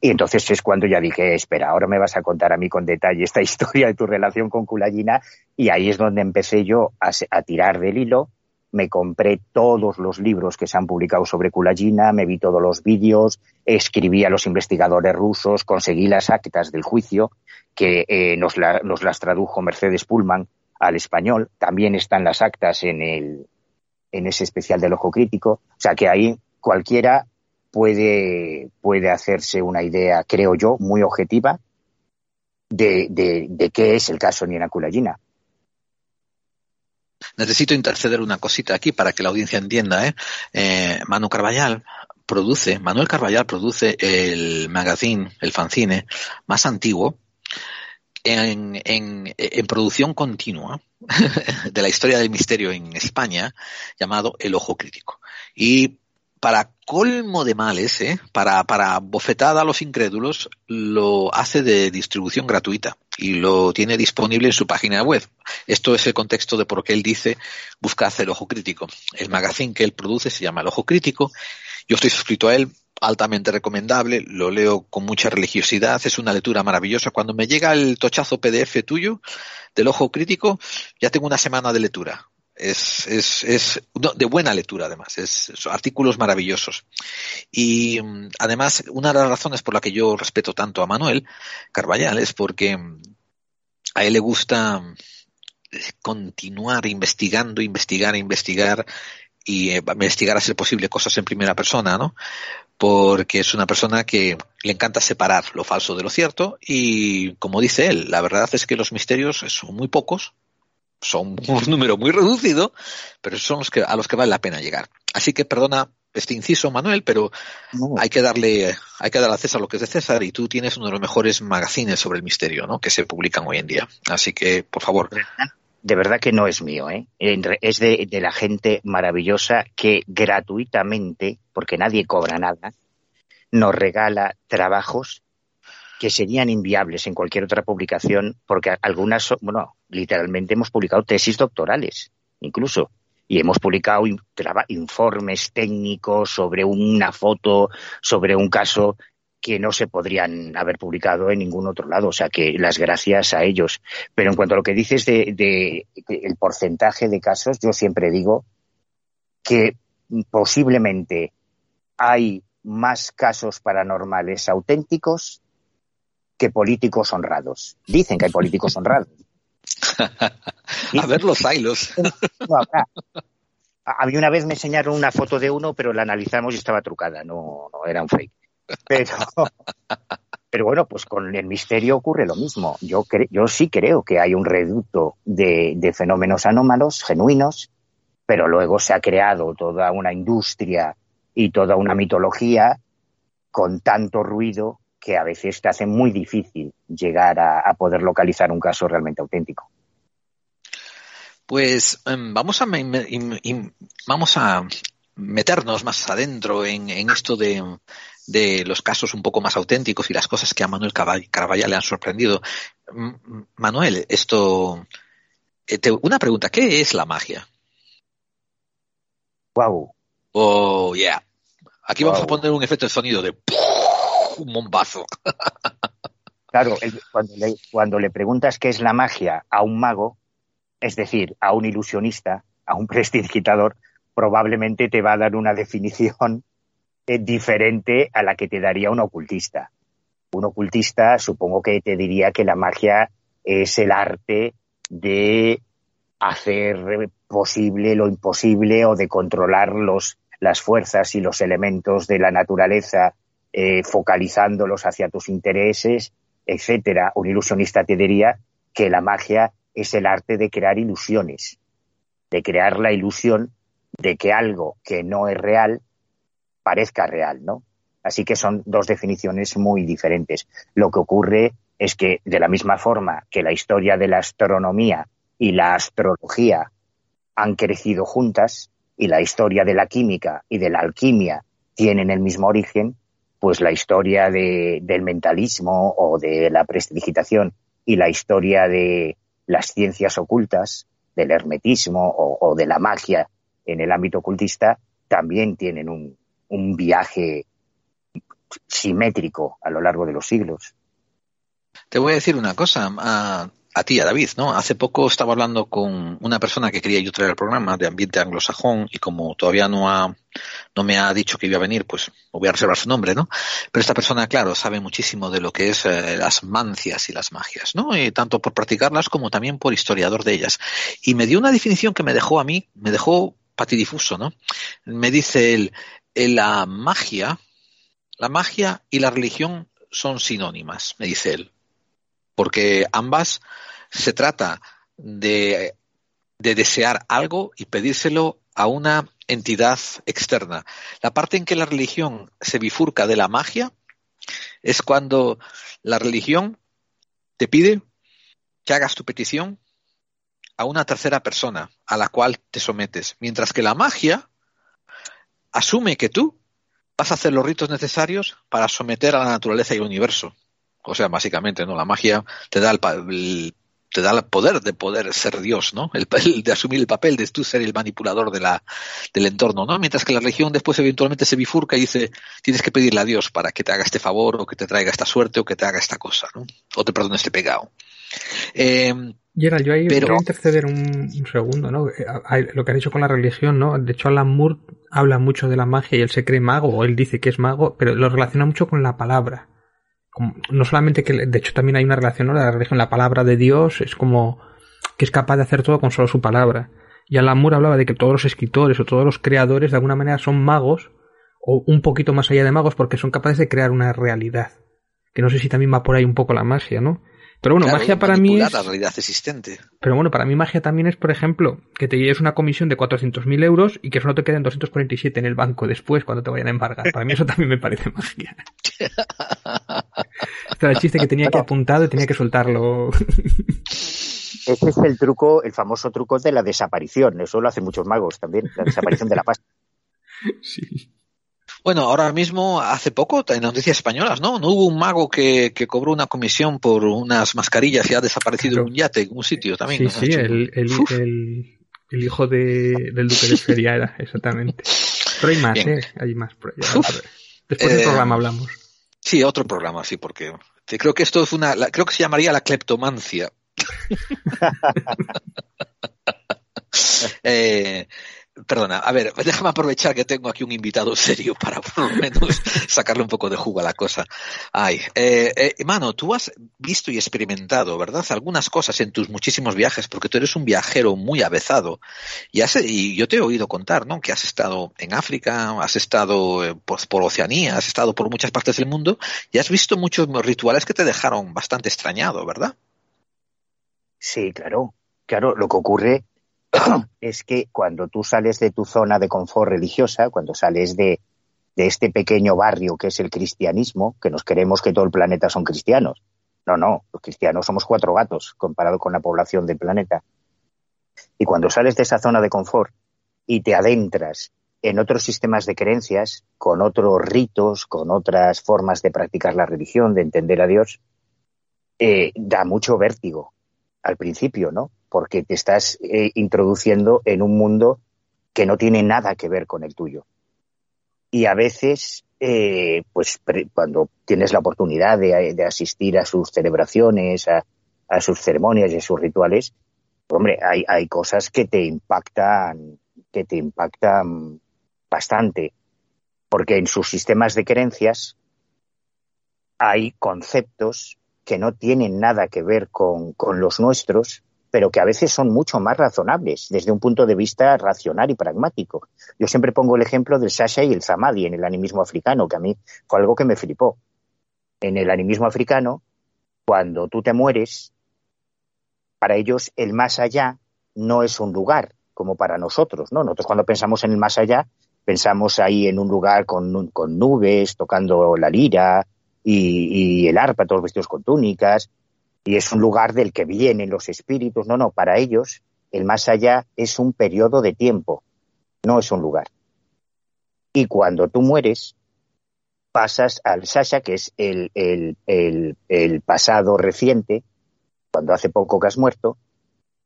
Y entonces es cuando ya dije, espera, ahora me vas a contar a mí con detalle esta historia de tu relación con Kulagina, y ahí es donde empecé yo a, a tirar del hilo, me compré todos los libros que se han publicado sobre Kulagina, me vi todos los vídeos, escribí a los investigadores rusos, conseguí las actas del juicio, que eh, nos, las tradujo Mercedes Pullman al español. También están las actas en, el, en ese especial del ojo crítico. O sea que ahí cualquiera puede, puede hacerse una idea, creo yo, muy objetiva de, de, qué es el caso Nina Kulagina. Necesito interceder una cosita aquí para que la audiencia entienda. ¿eh? eh Manu Carballal produce, Manuel Carballal produce el magazine, el fanzine más antiguo en, en, producción continua de la historia del misterio en España, llamado El Ojo Crítico. Y para colmo de males, ¿eh? para, para bofetada a los incrédulos, lo hace de distribución gratuita y lo tiene disponible en su página web. Esto es el contexto de por qué él dice buscad el ojo crítico. El magazine que él produce se llama El Ojo Crítico. Yo estoy suscrito a él altamente recomendable, lo leo con mucha religiosidad, es una lectura maravillosa. Cuando me llega el tochazo PDF tuyo del ojo crítico, ya tengo una semana de lectura. Es, es, es de buena lectura además, es, artículos maravillosos. Y mm, además, una de las razones por la que yo respeto tanto a Manuel Carballal es porque mm, a él le gusta mm, continuar investigando, investigar, investigar y eh, investigar a ser posible cosas en primera persona, ¿no? Porque es una persona que le encanta separar lo falso de lo cierto y, como dice él, la verdad es que los misterios son muy pocos, son un número muy reducido, pero son los que, a los que vale la pena llegar. Así que perdona este inciso, Manuel, pero hay que darle, hay que dar a César lo que es de César y tú tienes uno de los mejores magazines sobre el misterio, ¿no? Que se publican hoy en día. Así que, por favor, de verdad que no es mío, ¿eh? es de, la gente maravillosa que gratuitamente, porque nadie cobra nada, nos regala trabajos que serían inviables en cualquier otra publicación, porque algunas, bueno, literalmente hemos publicado tesis doctorales, incluso, y hemos publicado informes técnicos sobre una foto, sobre un caso que no se podrían haber publicado en ningún otro lado. O sea que las gracias a ellos. Pero en cuanto a lo que dices de, el porcentaje de casos, yo siempre digo que posiblemente hay más casos paranormales auténticos que políticos honrados. Dicen que hay políticos honrados. a ver los hilos. a mí una vez me enseñaron una foto de uno, pero la analizamos y estaba trucada, no, no era un fake. Pero, pero bueno, pues con el misterio ocurre lo mismo. Yo, yo sí creo que hay un reducto de, fenómenos anómalos, genuinos, pero luego se ha creado toda una industria y toda una mitología con tanto ruido que a veces te hace muy difícil llegar a, poder localizar un caso realmente auténtico. Pues em, vamos a vamos a meternos más adentro en, esto de, los casos un poco más auténticos y las cosas que a Manuel Carvallal le han sorprendido. Manuel, esto eh, una pregunta, ¿qué es la magia? Wow. Oh, yeah. Aquí vamos a poner un efecto de sonido de un bombazo. claro, cuando, le, cuando le preguntas qué es la magia a un mago, es decir, a un ilusionista, a un prestidigitador, probablemente te va a dar una definición eh, diferente a la que te daría un ocultista. Un ocultista supongo que te diría que la magia es el arte de hacer posible lo imposible o de controlar los, las fuerzas y los elementos de la naturaleza, eh, focalizándolos hacia tus intereses, etcétera. Un ilusionista te diría que la magia es el arte de crear ilusiones, de crear la ilusión de que algo que no es real parezca real, ¿no? Así que son dos definiciones muy diferentes. Lo que ocurre es que, de la misma forma que la historia de la astronomía y la astrología han crecido juntas y la historia de la química y de la alquimia tienen el mismo origen, pues la historia del mentalismo o de la prestidigitación y la historia de las ciencias ocultas, del hermetismo o, de la magia en el ámbito ocultista, también tienen un, un viaje simétrico a lo largo de los siglos. Te voy a decir una cosa. A ti, a David, ¿no? Hace poco estaba hablando con una persona que quería yo traer al programa de ambiente anglosajón y como todavía no ha, no me ha dicho que iba a venir, pues voy a reservar su nombre, ¿no? Pero esta persona, claro, sabe muchísimo de lo que es eh, las mancias y las magias, ¿no? Y tanto por practicarlas como también por historiador de ellas. Y me dio una definición que me dejó a mí, me dejó patidifuso, ¿no? Me dice él, la magia, la magia y la religión son sinónimas, me dice él porque ambas se trata de, desear algo y pedírselo a una entidad externa. La parte en que la religión se bifurca de la magia es cuando la religión te pide que hagas tu petición a una tercera persona a la cual te sometes, mientras que la magia asume que tú vas a hacer los ritos necesarios para someter a la naturaleza y al universo. O sea, básicamente, ¿no? La magia te da el, te da el poder de poder ser Dios, ¿no? El, de asumir el papel de tú ser el manipulador de la, del entorno, ¿no? Mientras que la religión después eventualmente se bifurca y dice, tienes que pedirle a Dios para que te haga este favor o que te traiga esta suerte o que te haga esta cosa, ¿no? O te perdone este pecado. Eh, Gerald, yo ahí pero... voy a interceder un, segundo, ¿no? Eh, lo que has dicho con la religión, ¿no? De hecho, Alan Moore habla mucho de la magia y él se cree mago, o él dice que es mago, pero lo relaciona mucho con la palabra no solamente que, de hecho también hay una relación, ¿no? La religión, la palabra de Dios es como que es capaz de hacer todo con solo su palabra. Y Alan Moore hablaba de que todos los escritores o todos los creadores de alguna manera son magos, o un poquito más allá de magos, porque son capaces de crear una realidad. Que no sé si también va por ahí un poco la magia, ¿no? Pero bueno, magia para mí es... la realidad existente. Pero bueno, para mí magia también es, por ejemplo, que te lleves una comisión de 400.000 euros y que solo te queden 247 en el banco después cuando te vayan a embargar. Para mí eso también me parece magia. este era el chiste que tenía que apuntado y tenía que soltarlo. Ese es el truco, el famoso truco de la desaparición. Eso lo hacen muchos magos también, la desaparición de la pasta. Sí. Bueno, ahora mismo, hace poco, en noticias españolas, ¿no? No hubo un mago que, cobró una comisión por unas mascarillas y ha desaparecido en un yate, en un sitio también. Sí, sí, el, el, hijo de, del duque de Feria era, exactamente. Pero hay más, ¿eh? Hay más. Después del eh, programa hablamos. Sí, otro programa, sí, porque creo que esto es una, creo que se llamaría la cleptomancia. eh, Perdona, a ver, déjame aprovechar que tengo aquí un invitado serio para por lo menos sacarle un poco de jugo a la cosa. Ay, eh, eh, mano, tú has visto y experimentado, ¿verdad? Algunas cosas en tus muchísimos viajes, porque tú eres un viajero muy avezado. Y, y yo te he oído contar, ¿no? Que has estado en África, has estado eh, por, por Oceanía, has estado por muchas partes del mundo y has visto muchos rituales que te dejaron bastante extrañado, ¿verdad? Sí, claro. Claro, lo que ocurre es que cuando tú sales de tu zona de confort religiosa, cuando sales de, de este pequeño barrio que es el cristianismo, que nos creemos que todo el planeta son cristianos. No, no, los cristianos somos cuatro gatos comparado con la población del planeta. Y cuando sales de esa zona de confort y te adentras en otros sistemas de creencias, con otros ritos, con otras formas de practicar la religión, de entender a Dios, eh, da mucho vértigo al principio, ¿no? Porque te estás eh, introduciendo en un mundo que no tiene nada que ver con el tuyo. Y a veces, eh, pues cuando tienes la oportunidad de, asistir a sus celebraciones, a, sus ceremonias y a sus rituales, hombre, hay, cosas que te impactan, que te impactan bastante, porque en sus sistemas de creencias hay conceptos que no tienen nada que ver con los nuestros pero que a veces son mucho más razonables desde un punto de vista racional y pragmático. Yo siempre pongo el ejemplo del Sasha y el Zamadi en el animismo africano, que a mí fue algo que me flipó. En el animismo africano, cuando tú te mueres, para ellos el más allá no es un lugar como para nosotros, ¿no? Nosotros cuando pensamos en el más allá, pensamos ahí en un lugar con, con nubes, tocando la lira y, y el arpa, todos vestidos con túnicas, y es un lugar del que vienen los espíritus. No, no, para ellos el más allá es un periodo de tiempo, no es un lugar. Y cuando tú mueres, pasas al Sasha, que es el, el, pasado reciente, cuando hace poco que has muerto,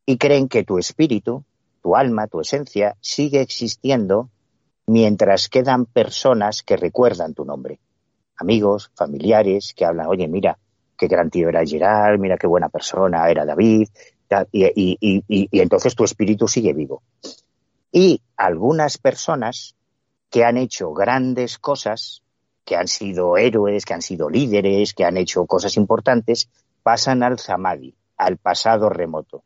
y creen que tu espíritu, tu alma, tu esencia, sigue existiendo mientras quedan personas que recuerdan tu nombre. Amigos, familiares, que hablan, oye, mira, qué gran tío era Gerard, mira qué buena persona era David, y, entonces tu espíritu sigue vivo. Y algunas personas que han hecho grandes cosas, que han sido héroes, que han sido líderes, que han hecho cosas importantes, pasan al Zamadi, al pasado remoto.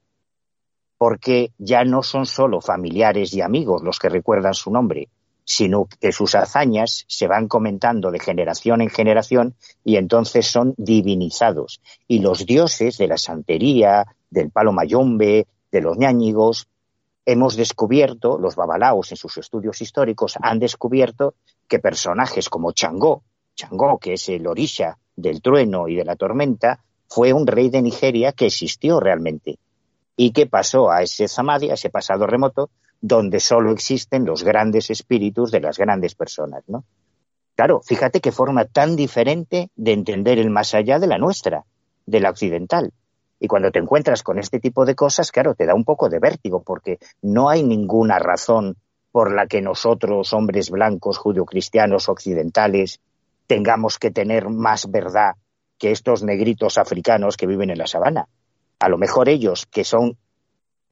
Porque ya no son solo familiares y amigos los que recuerdan su nombre, sino que sus hazañas se van comentando de generación en generación y entonces son divinizados. Y los dioses de la santería, del palo mayombe, de los ñáñigos, hemos descubierto, los babalaos en sus estudios históricos han descubierto que personajes como Changó, Changó, que es el orisha del trueno y de la tormenta, fue un rey de Nigeria que existió realmente y que pasó a ese Zamadi, a ese pasado remoto, donde solo existen los grandes espíritus de las grandes personas, ¿no? Claro, fíjate qué forma tan diferente de entender el más allá de la nuestra, de la occidental. Y cuando te encuentras con este tipo de cosas, claro, te da un poco de vértigo, porque no hay ninguna razón por la que nosotros, hombres blancos, judio-cristianos occidentales, tengamos que tener más verdad que estos negritos africanos que viven en la sabana. A lo mejor ellos, que son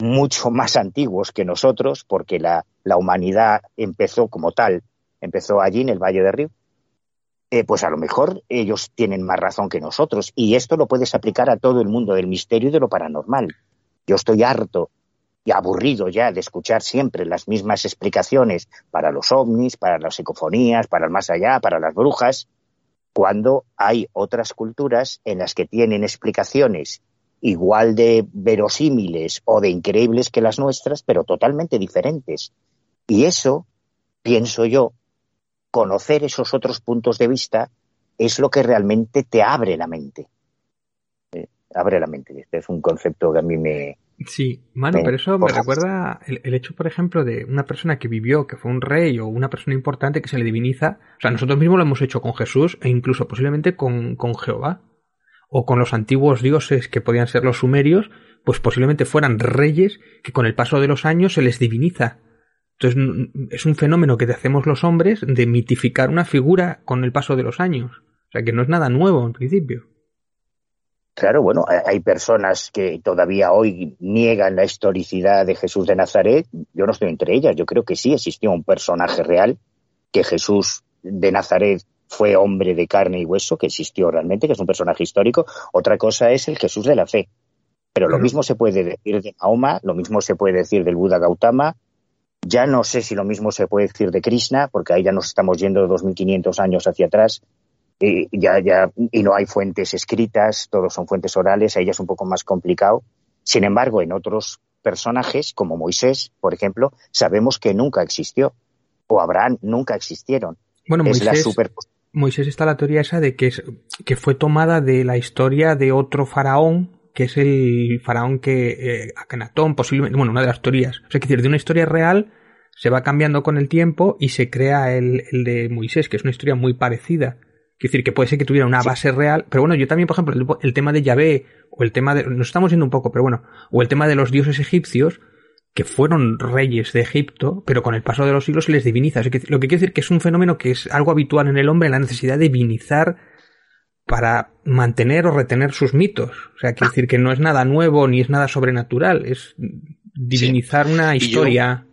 mucho más antiguos que nosotros, porque la, humanidad empezó como tal, empezó allí en el Valle de Río, eh, pues a lo mejor ellos tienen más razón que nosotros. Y esto lo puedes aplicar a todo el mundo del misterio y de lo paranormal. Yo estoy harto y aburrido ya de escuchar siempre las mismas explicaciones para los ovnis, para las psicofonías, para el más allá, para las brujas, cuando hay otras culturas en las que tienen explicaciones igual de verosímiles o de increíbles que las nuestras, pero totalmente diferentes. Y eso, pienso yo, conocer esos otros puntos de vista es lo que realmente te abre la mente. Eh, abre la mente. Este es un concepto que a mí me, Sí, mano, pero eso me recuerda el, hecho, por ejemplo, de una persona que vivió, que fue un rey o una persona importante que se le diviniza. O sea, nosotros mismos lo hemos hecho con Jesús e incluso posiblemente con, con Jehová o con los antiguos dioses que podían ser los sumerios, pues posiblemente fueran reyes que con el paso de los años se les diviniza. Entonces es un fenómeno que hacemos los hombres de mitificar una figura con el paso de los años. O sea que no es nada nuevo en principio. Claro, bueno, hay personas que todavía hoy niegan la historicidad de Jesús de Nazaret. Yo no estoy entre ellas. Yo creo que sí existió un personaje real, que Jesús de Nazaret fue hombre de carne y hueso, que existió realmente, que es un personaje histórico. Otra cosa es el Jesús de la fe. Pero lo mismo se puede decir de Mahoma, lo mismo se puede decir del Buda Gautama. Ya no sé si lo mismo se puede decir de Krishna, porque ahí ya nos estamos yendo 2.500 años hacia atrás. Y, ya, ya, y no hay fuentes escritas, todos son fuentes orales, ahí ya es un poco más complicado. Sin embargo, en otros personajes como Moisés, por ejemplo, sabemos que nunca existió, o Abraham nunca existieron. Bueno, Moisés, Moisés está la teoría esa de que, es, que fue tomada de la historia de otro faraón, que es el faraón que eh, Akenatón, posiblemente, bueno, una de las teorías. O sea, que decir, de una historia real se va cambiando con el tiempo y se crea el, el de Moisés, que es una historia muy parecida. Es decir, que puede ser que tuviera una base real, pero bueno, yo también, por ejemplo, el, tema de Yahvé, o el tema de, nos estamos yendo un poco, pero bueno, o el tema de los dioses egipcios, que fueron reyes de Egipto, pero con el paso de los siglos se les diviniza. lo que quiere decir que es un fenómeno que es algo habitual en el hombre, la necesidad de divinizar para mantener o retener sus mitos. O sea, quiere decir que no es nada nuevo ni es nada sobrenatural, es divinizar una historia.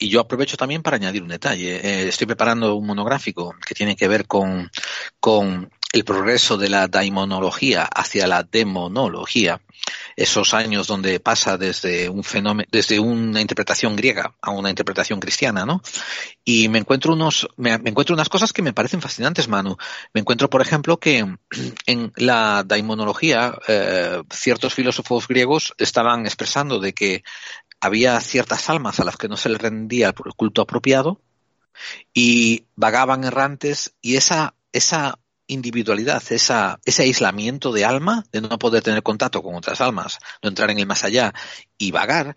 Y yo aprovecho también para añadir un detalle. Eh, estoy preparando un monográfico que tiene que ver con, con el progreso de la daimonología hacia la demonología, esos años donde pasa desde un fenómeno, desde una interpretación griega a una interpretación cristiana, ¿no? Y me encuentro unos, me, encuentro unas cosas que me parecen fascinantes, Manu. Me encuentro, por ejemplo, que en la daimonología eh, ciertos filósofos griegos estaban expresando de que había ciertas almas a las que no se les rendía el culto apropiado y vagaban errantes y esa, esa individualidad, esa, ese aislamiento de alma, de no poder tener contacto con otras almas, no entrar en el más allá y vagar,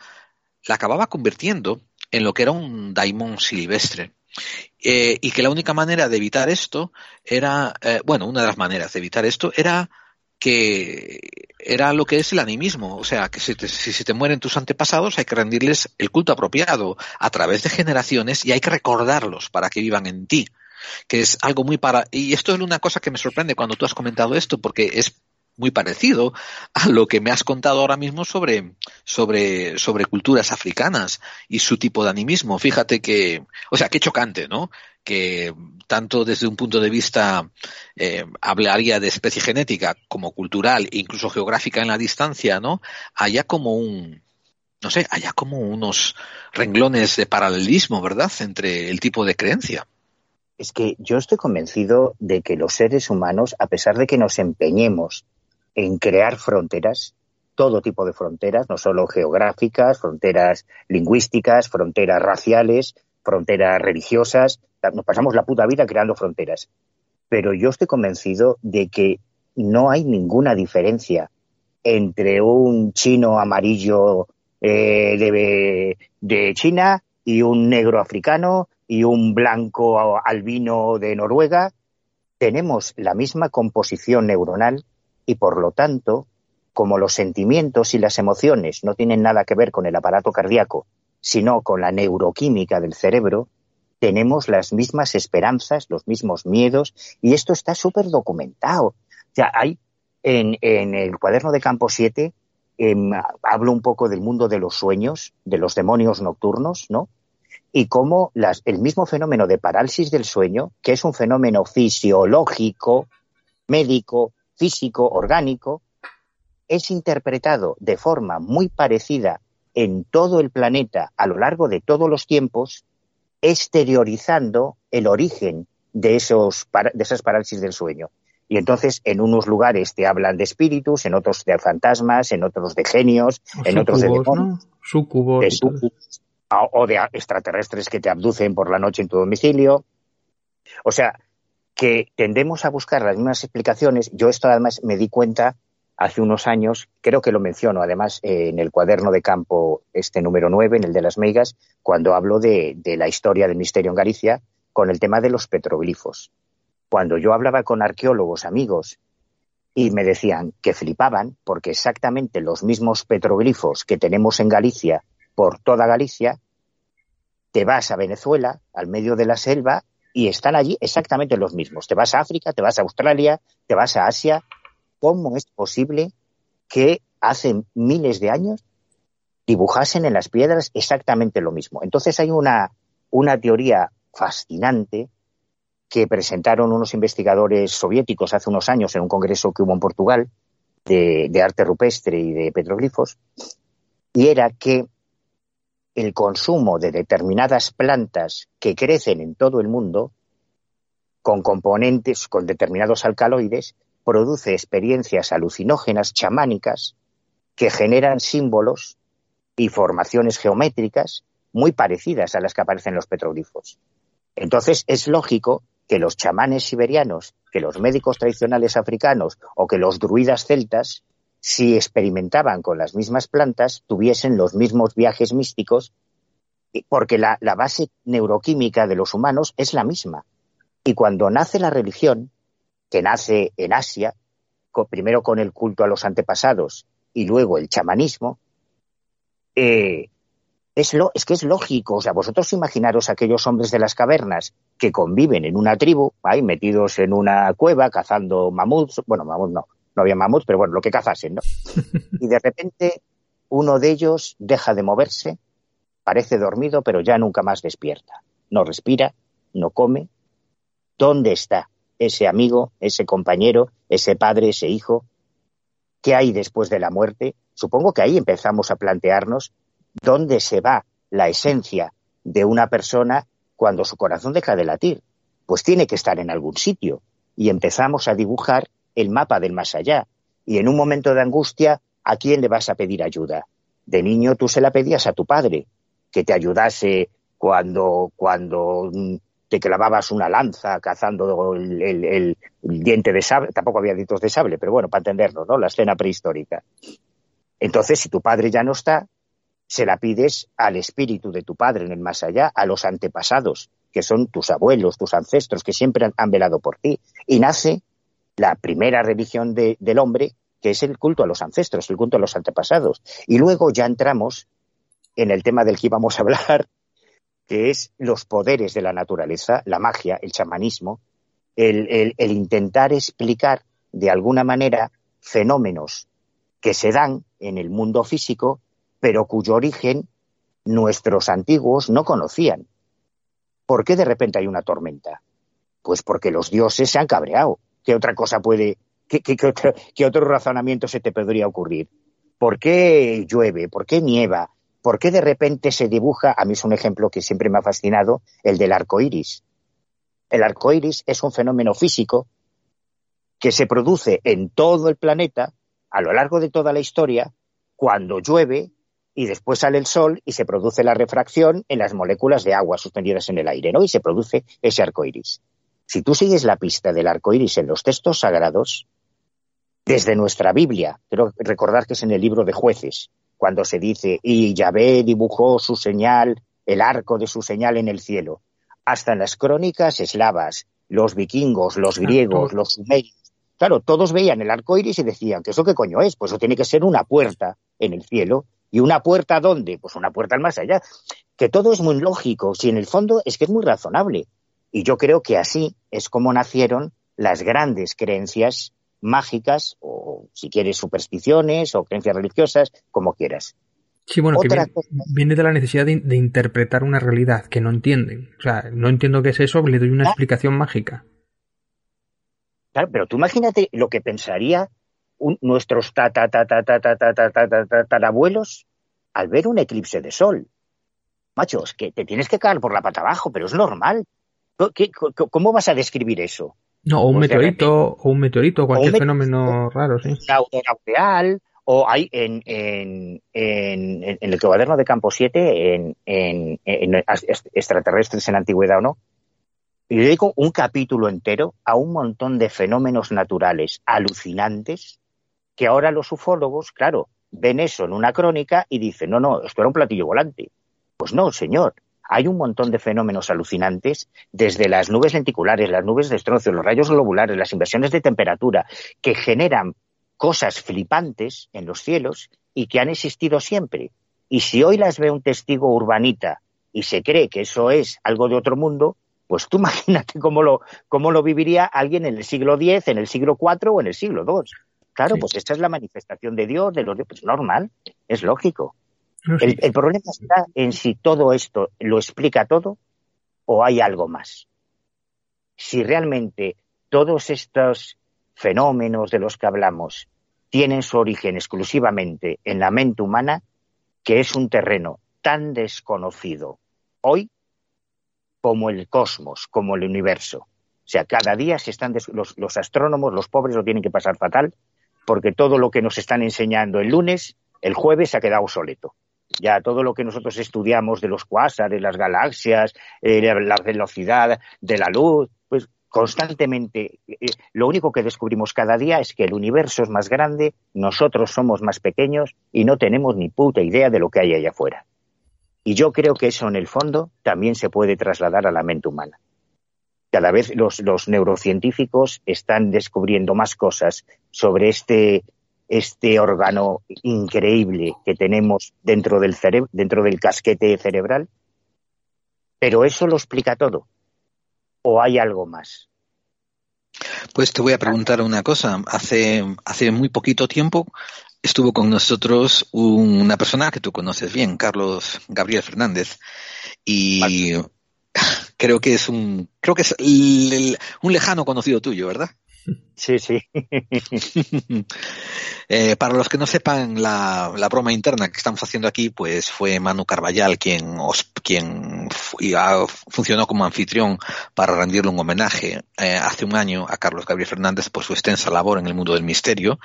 la acababa convirtiendo en lo que era un daimon silvestre. Eh, y que la única manera de evitar esto era, eh, bueno, una de las maneras de evitar esto era que era lo que es el animismo, o sea, que si, si se te mueren tus antepasados hay que rendirles el culto apropiado a través de generaciones y hay que recordarlos para que vivan en ti, que es algo muy para... Y esto es una cosa que me sorprende cuando tú has comentado esto, porque es muy parecido a lo que me has contado ahora mismo sobre, sobre, sobre culturas africanas y su tipo de animismo. Fíjate que, o sea, qué chocante, ¿no? Que tanto desde un punto de vista eh, hablaría de especie genética como cultural e incluso geográfica en la distancia, ¿no? Haya como un, no sé, haya como unos renglones de paralelismo, ¿verdad?, entre el tipo de creencia. Es que yo estoy convencido de que los seres humanos, a pesar de que nos empeñemos en crear fronteras, todo tipo de fronteras, no solo geográficas, fronteras lingüísticas, fronteras raciales, fronteras religiosas. Nos pasamos la puta vida creando fronteras. Pero yo estoy convencido de que no hay ninguna diferencia entre un chino amarillo eh, de, de China y un negro africano y un blanco albino de Noruega. Tenemos la misma composición neuronal y por lo tanto, como los sentimientos y las emociones no tienen nada que ver con el aparato cardíaco, sino con la neuroquímica del cerebro, tenemos las mismas esperanzas, los mismos miedos, y esto está súper documentado. O hay en, el cuaderno de campo 7, em, hablo un poco del mundo de los sueños, de los demonios nocturnos, ¿no? Y cómo las, el mismo fenómeno de parálisis del sueño, que es un fenómeno fisiológico, médico, físico, orgánico, es interpretado de forma muy parecida en todo el planeta a lo largo de todos los tiempos, exteriorizando el origen de, esos, de esas parálisis del sueño. Y entonces en unos lugares te hablan de espíritus, en otros de fantasmas, en otros de genios, en otros de demonios, o de extraterrestres que te abducen por la noche en tu domicilio. O sea, que tendemos a buscar las mismas explicaciones. Yo esto además me di cuenta hace unos años, creo que lo menciono además eh, en el cuaderno de campo, este número 9, en el de las megas, cuando hablo de, de la historia del misterio en Galicia, con el tema de los petroglifos. Cuando yo hablaba con arqueólogos amigos y me decían que flipaban porque exactamente los mismos petroglifos que tenemos en Galicia por toda Galicia, te vas a Venezuela, al medio de la selva, y están allí exactamente los mismos. Te vas a África, te vas a Australia, te vas a Asia. ¿Cómo es posible que hace miles de años dibujasen en las piedras exactamente lo mismo? Entonces hay una, una teoría fascinante que presentaron unos investigadores soviéticos hace unos años en un congreso que hubo en Portugal de, de arte rupestre y de petroglifos, y era que el consumo de determinadas plantas que crecen en todo el mundo, con componentes, con determinados alcaloides, produce experiencias alucinógenas, chamánicas, que generan símbolos y formaciones geométricas muy parecidas a las que aparecen en los petroglifos. Entonces es lógico que los chamanes siberianos, que los médicos tradicionales africanos o que los druidas celtas, si experimentaban con las mismas plantas, tuviesen los mismos viajes místicos, porque la, base neuroquímica de los humanos es la misma. Y cuando nace la religión, que nace en Asia, primero con el culto a los antepasados y luego el chamanismo, eh, es, lo, es que es lógico. O sea, vosotros imaginaros aquellos hombres de las cavernas que conviven en una tribu, ahí metidos en una cueva cazando mamuts, bueno, mamuts no, no había mamuts, pero bueno, lo que cazasen, ¿no? Y de repente uno de ellos deja de moverse, parece dormido, pero ya nunca más despierta. No respira, no come. ¿Dónde está ese amigo, ese compañero, ese padre, ese hijo? ¿Qué hay después de la muerte? Supongo que ahí empezamos a plantearnos dónde se va la esencia de una persona cuando su corazón deja de latir. Pues tiene que estar en algún sitio. Y empezamos a dibujar el mapa del más allá. Y en un momento de angustia, ¿a quién le vas a pedir ayuda? De niño tú se la pedías a tu padre, que te ayudase cuando, cuando mm, te clavabas una lanza cazando el, el, diente de sable, tampoco había dientes de sable, pero bueno, para entenderlo, ¿no? La escena prehistórica. Entonces, si tu padre ya no está, se la pides al espíritu de tu padre en el más allá, a los antepasados, que son tus abuelos, tus ancestros, que siempre han, velado por ti. Y nace la primera religión del hombre, que es el culto a los ancestros, el culto a los antepasados. Y luego ya entramos en el tema del que íbamos a hablar, que es los poderes de la naturaleza, la magia, el chamanismo, el intentar explicar de alguna manera fenómenos que se dan en el mundo físico pero cuyo origen nuestros antiguos no conocían. ¿Por qué de repente hay una tormenta? Pues porque los dioses se han cabreado. ¿Qué otra cosa puede, qué, otro, razonamiento se te podría ocurrir? ¿Por qué llueve? ¿Por qué nieva? ¿Por qué de repente se dibuja? A mí es un ejemplo que siempre me ha fascinado, el del arco iris. El arco iris es un fenómeno físico que se produce en todo el planeta a lo largo de toda la historia cuando llueve y después sale el sol y se produce la refracción en las moléculas de agua suspendidas en el aire, ¿no? Y se produce ese arco iris. Si tú sigues la pista del arco iris en los textos sagrados, desde nuestra Biblia, quiero recordar que es en el libro de jueces, cuando se dice, y Yahvé dibujó su señal, el arco de su señal en el cielo, hasta en las crónicas eslavas, los vikingos, los griegos, los sumerios, claro, todos veían el arco iris y decían, ¿que eso qué coño es? Pues eso tiene que ser una puerta en el cielo ¿Y una puerta dónde? Pues una puerta al más allá. Que todo es muy lógico, si en el fondo es que es muy razonable. Y yo creo que así es como nacieron las grandes creencias mágicas, o si quieres supersticiones, o creencias religiosas, como quieras. Sí, bueno, que viene, de la necesidad de, interpretar una realidad que no entienden. O sea, no entiendo qué es eso, le doy una explicación mágica. Claro, pero tú imagínate lo que pensaría nuestros ta, ta, ta, ta, ta, ta, ta, ta, ta, abuelos al ver un eclipse de sol. Machos, que te tienes que caer por la pata abajo, pero es normal. ¿Cómo vas a describir eso? No, o un meteorito, o un meteorito, cualquier fenómeno raro, sí. Una o hay en, en, en, en, el cuaderno de Campo 7, en, en, extraterrestres en antigüedad o no, y dedico un capítulo entero a un montón de fenómenos naturales alucinantes que ahora los ufólogos, claro, ven eso en una crónica y dicen, no, no, esto era un platillo volante. Pues no, señor. Hay un montón de fenómenos alucinantes, desde las nubes lenticulares, las nubes de estroncio, los rayos globulares, las inversiones de temperatura, que generan cosas flipantes en los cielos y que han existido siempre. Y si hoy las ve un testigo urbanita y se cree que eso es algo de otro mundo, pues tú imagínate cómo lo, cómo lo viviría alguien en el siglo X, en el siglo IV o en el siglo II. Claro, pues esta es la manifestación de Dios, de los dioses, pues normal, es lógico. El, problema está en si todo esto lo explica todo o hay algo más. Si realmente todos estos fenómenos de los que hablamos tienen su origen exclusivamente en la mente humana, que es un terreno tan desconocido hoy como el cosmos, como el universo. O sea, cada día se están los, los astrónomos, los pobres lo tienen que pasar fatal porque todo lo que nos están enseñando el lunes, el jueves se ha quedado obsoleto. Ya todo lo que nosotros estudiamos de los cuásares, las galaxias, eh, la velocidad de la luz, pues constantemente eh, lo único que descubrimos cada día es que el universo es más grande, nosotros somos más pequeños y no tenemos ni puta idea de lo que hay allá afuera. Y yo creo que eso en el fondo también se puede trasladar a la mente humana. Cada vez los, neurocientíficos están descubriendo más cosas sobre este, este órgano increíble que tenemos dentro del, dentro del casquete cerebral. Pero eso lo explica todo. ¿O hay algo más? Pues te voy a preguntar una cosa. Hace, hace muy poquito tiempo estuvo con nosotros una persona que tú conoces bien, Carlos Gabriel Fernández. Y creo que es un, creo que es un lejano conocido tuyo, ¿verdad? Sí, sí. Eh, para los que no sepan la, broma interna que estamos haciendo aquí, pues fue Manu Carballal quien, quien funcionó como anfitrión para rendirle un homenaje eh, hace un año a Carlos Gabriel Fernández por su extensa labor en el mundo del misterio.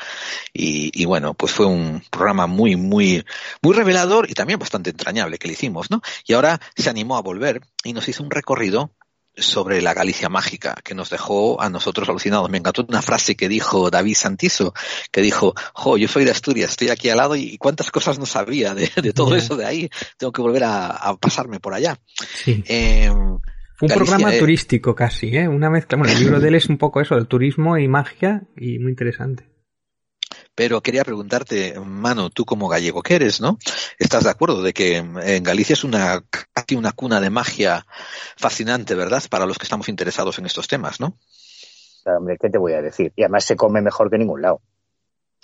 Y, y, bueno, pues fue un programa muy, muy, muy revelador y también bastante entrañable que le hicimos, ¿no? Y ahora se animó a volver y nos hizo un recorrido sobre la Galicia mágica, que nos dejó a nosotros alucinados. Me encantó una frase que dijo David Santizo, que dijo, jo, yo soy de Asturias, estoy aquí al lado y cuántas cosas no sabía de, todo eso de ahí, tengo que volver a, pasarme por allá. Eh, Fue un programa eh, turístico casi, ¿eh? Una mezcla, bueno, el libro de él es un poco eso, el turismo y magia, y muy interesante. Pero quería preguntarte, Mano, tú como gallego que eres, ¿no? ¿Estás de acuerdo de que en Galicia es una casi una cuna de magia fascinante, ¿verdad? Para los que estamos interesados en estos temas, ¿no? Hombre, ¿qué te voy a decir? Y además se come mejor que en ningún lado.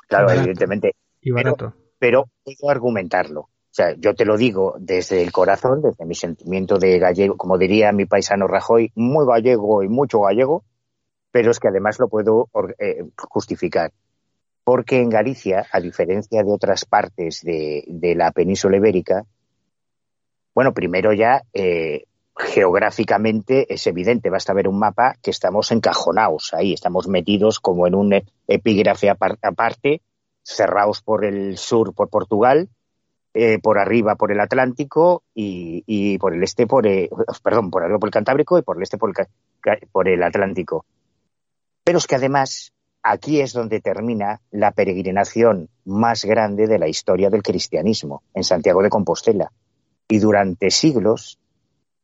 Claro, evidentemente. Y barato. Pero, pero puedo argumentarlo. O sea, yo te lo digo desde el corazón, desde mi sentimiento de gallego, como diría mi paisano Rajoy, muy gallego y mucho gallego, pero es que además lo puedo eh, justificar porque en Galicia, a diferencia de otras partes de, la península ibérica, bueno, primero ya eh, geográficamente es evidente, basta ver un mapa que estamos encajonados ahí, estamos metidos como en un epígrafe aparte, cerrados por el sur por Portugal, eh, por arriba por el Atlántico y, por el este por el, perdón, por arriba por el Cantábrico y por el este por por el Atlántico. Pero es que además aquí es donde termina la peregrinación más grande de la historia del cristianismo, en Santiago de Compostela. Y durante siglos,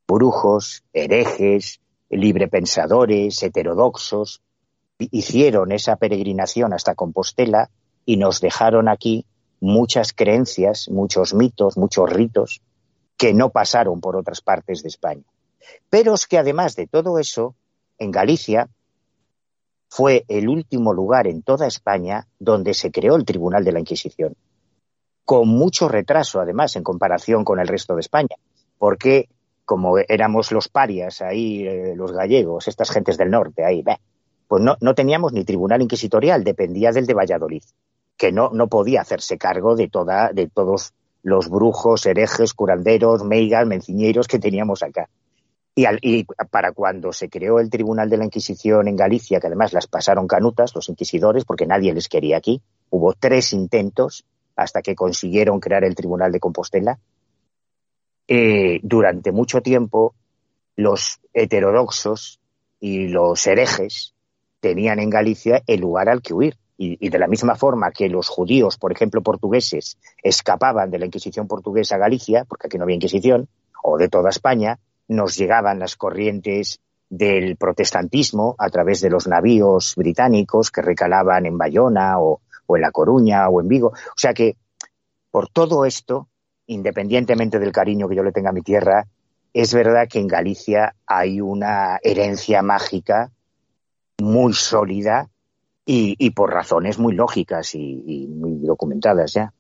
brujos, herejes, librepensadores, heterodoxos, hicieron esa peregrinación hasta Compostela y nos dejaron aquí muchas creencias, muchos mitos, muchos ritos que no pasaron por otras partes de España. Pero es que además de todo eso, en Galicia fue el último lugar en toda España donde se creó el Tribunal de la Inquisición, con mucho retraso además en comparación con el resto de España, porque como éramos los parias ahí, eh, los gallegos, estas gentes del norte ahí, pues no, no, teníamos ni tribunal inquisitorial, dependía del de Valladolid, que no, no podía hacerse cargo de, toda, de todos los brujos, herejes, curanderos, meigas, menciñeros que teníamos acá. Y, para cuando se creó el Tribunal de la Inquisición en Galicia, que además las pasaron canutas los inquisidores, porque nadie les quería aquí, hubo tres intentos hasta que consiguieron crear el Tribunal de Compostela. Eh, durante mucho tiempo, los heterodoxos y los herejes tenían en Galicia el lugar al que huir. y, de la misma forma que los judíos, por ejemplo, portugueses, escapaban de la Inquisición portuguesa a Galicia, porque aquí no había Inquisición, o de toda España, nos llegaban las corrientes del protestantismo a través de los navíos británicos que recalaban en Bayona o, en La Coruña o en Vigo. O sea que por todo esto, independientemente del cariño que yo le tenga a mi tierra, es verdad que en Galicia hay una herencia mágica muy sólida y, por razones muy lógicas y, muy documentadas ya.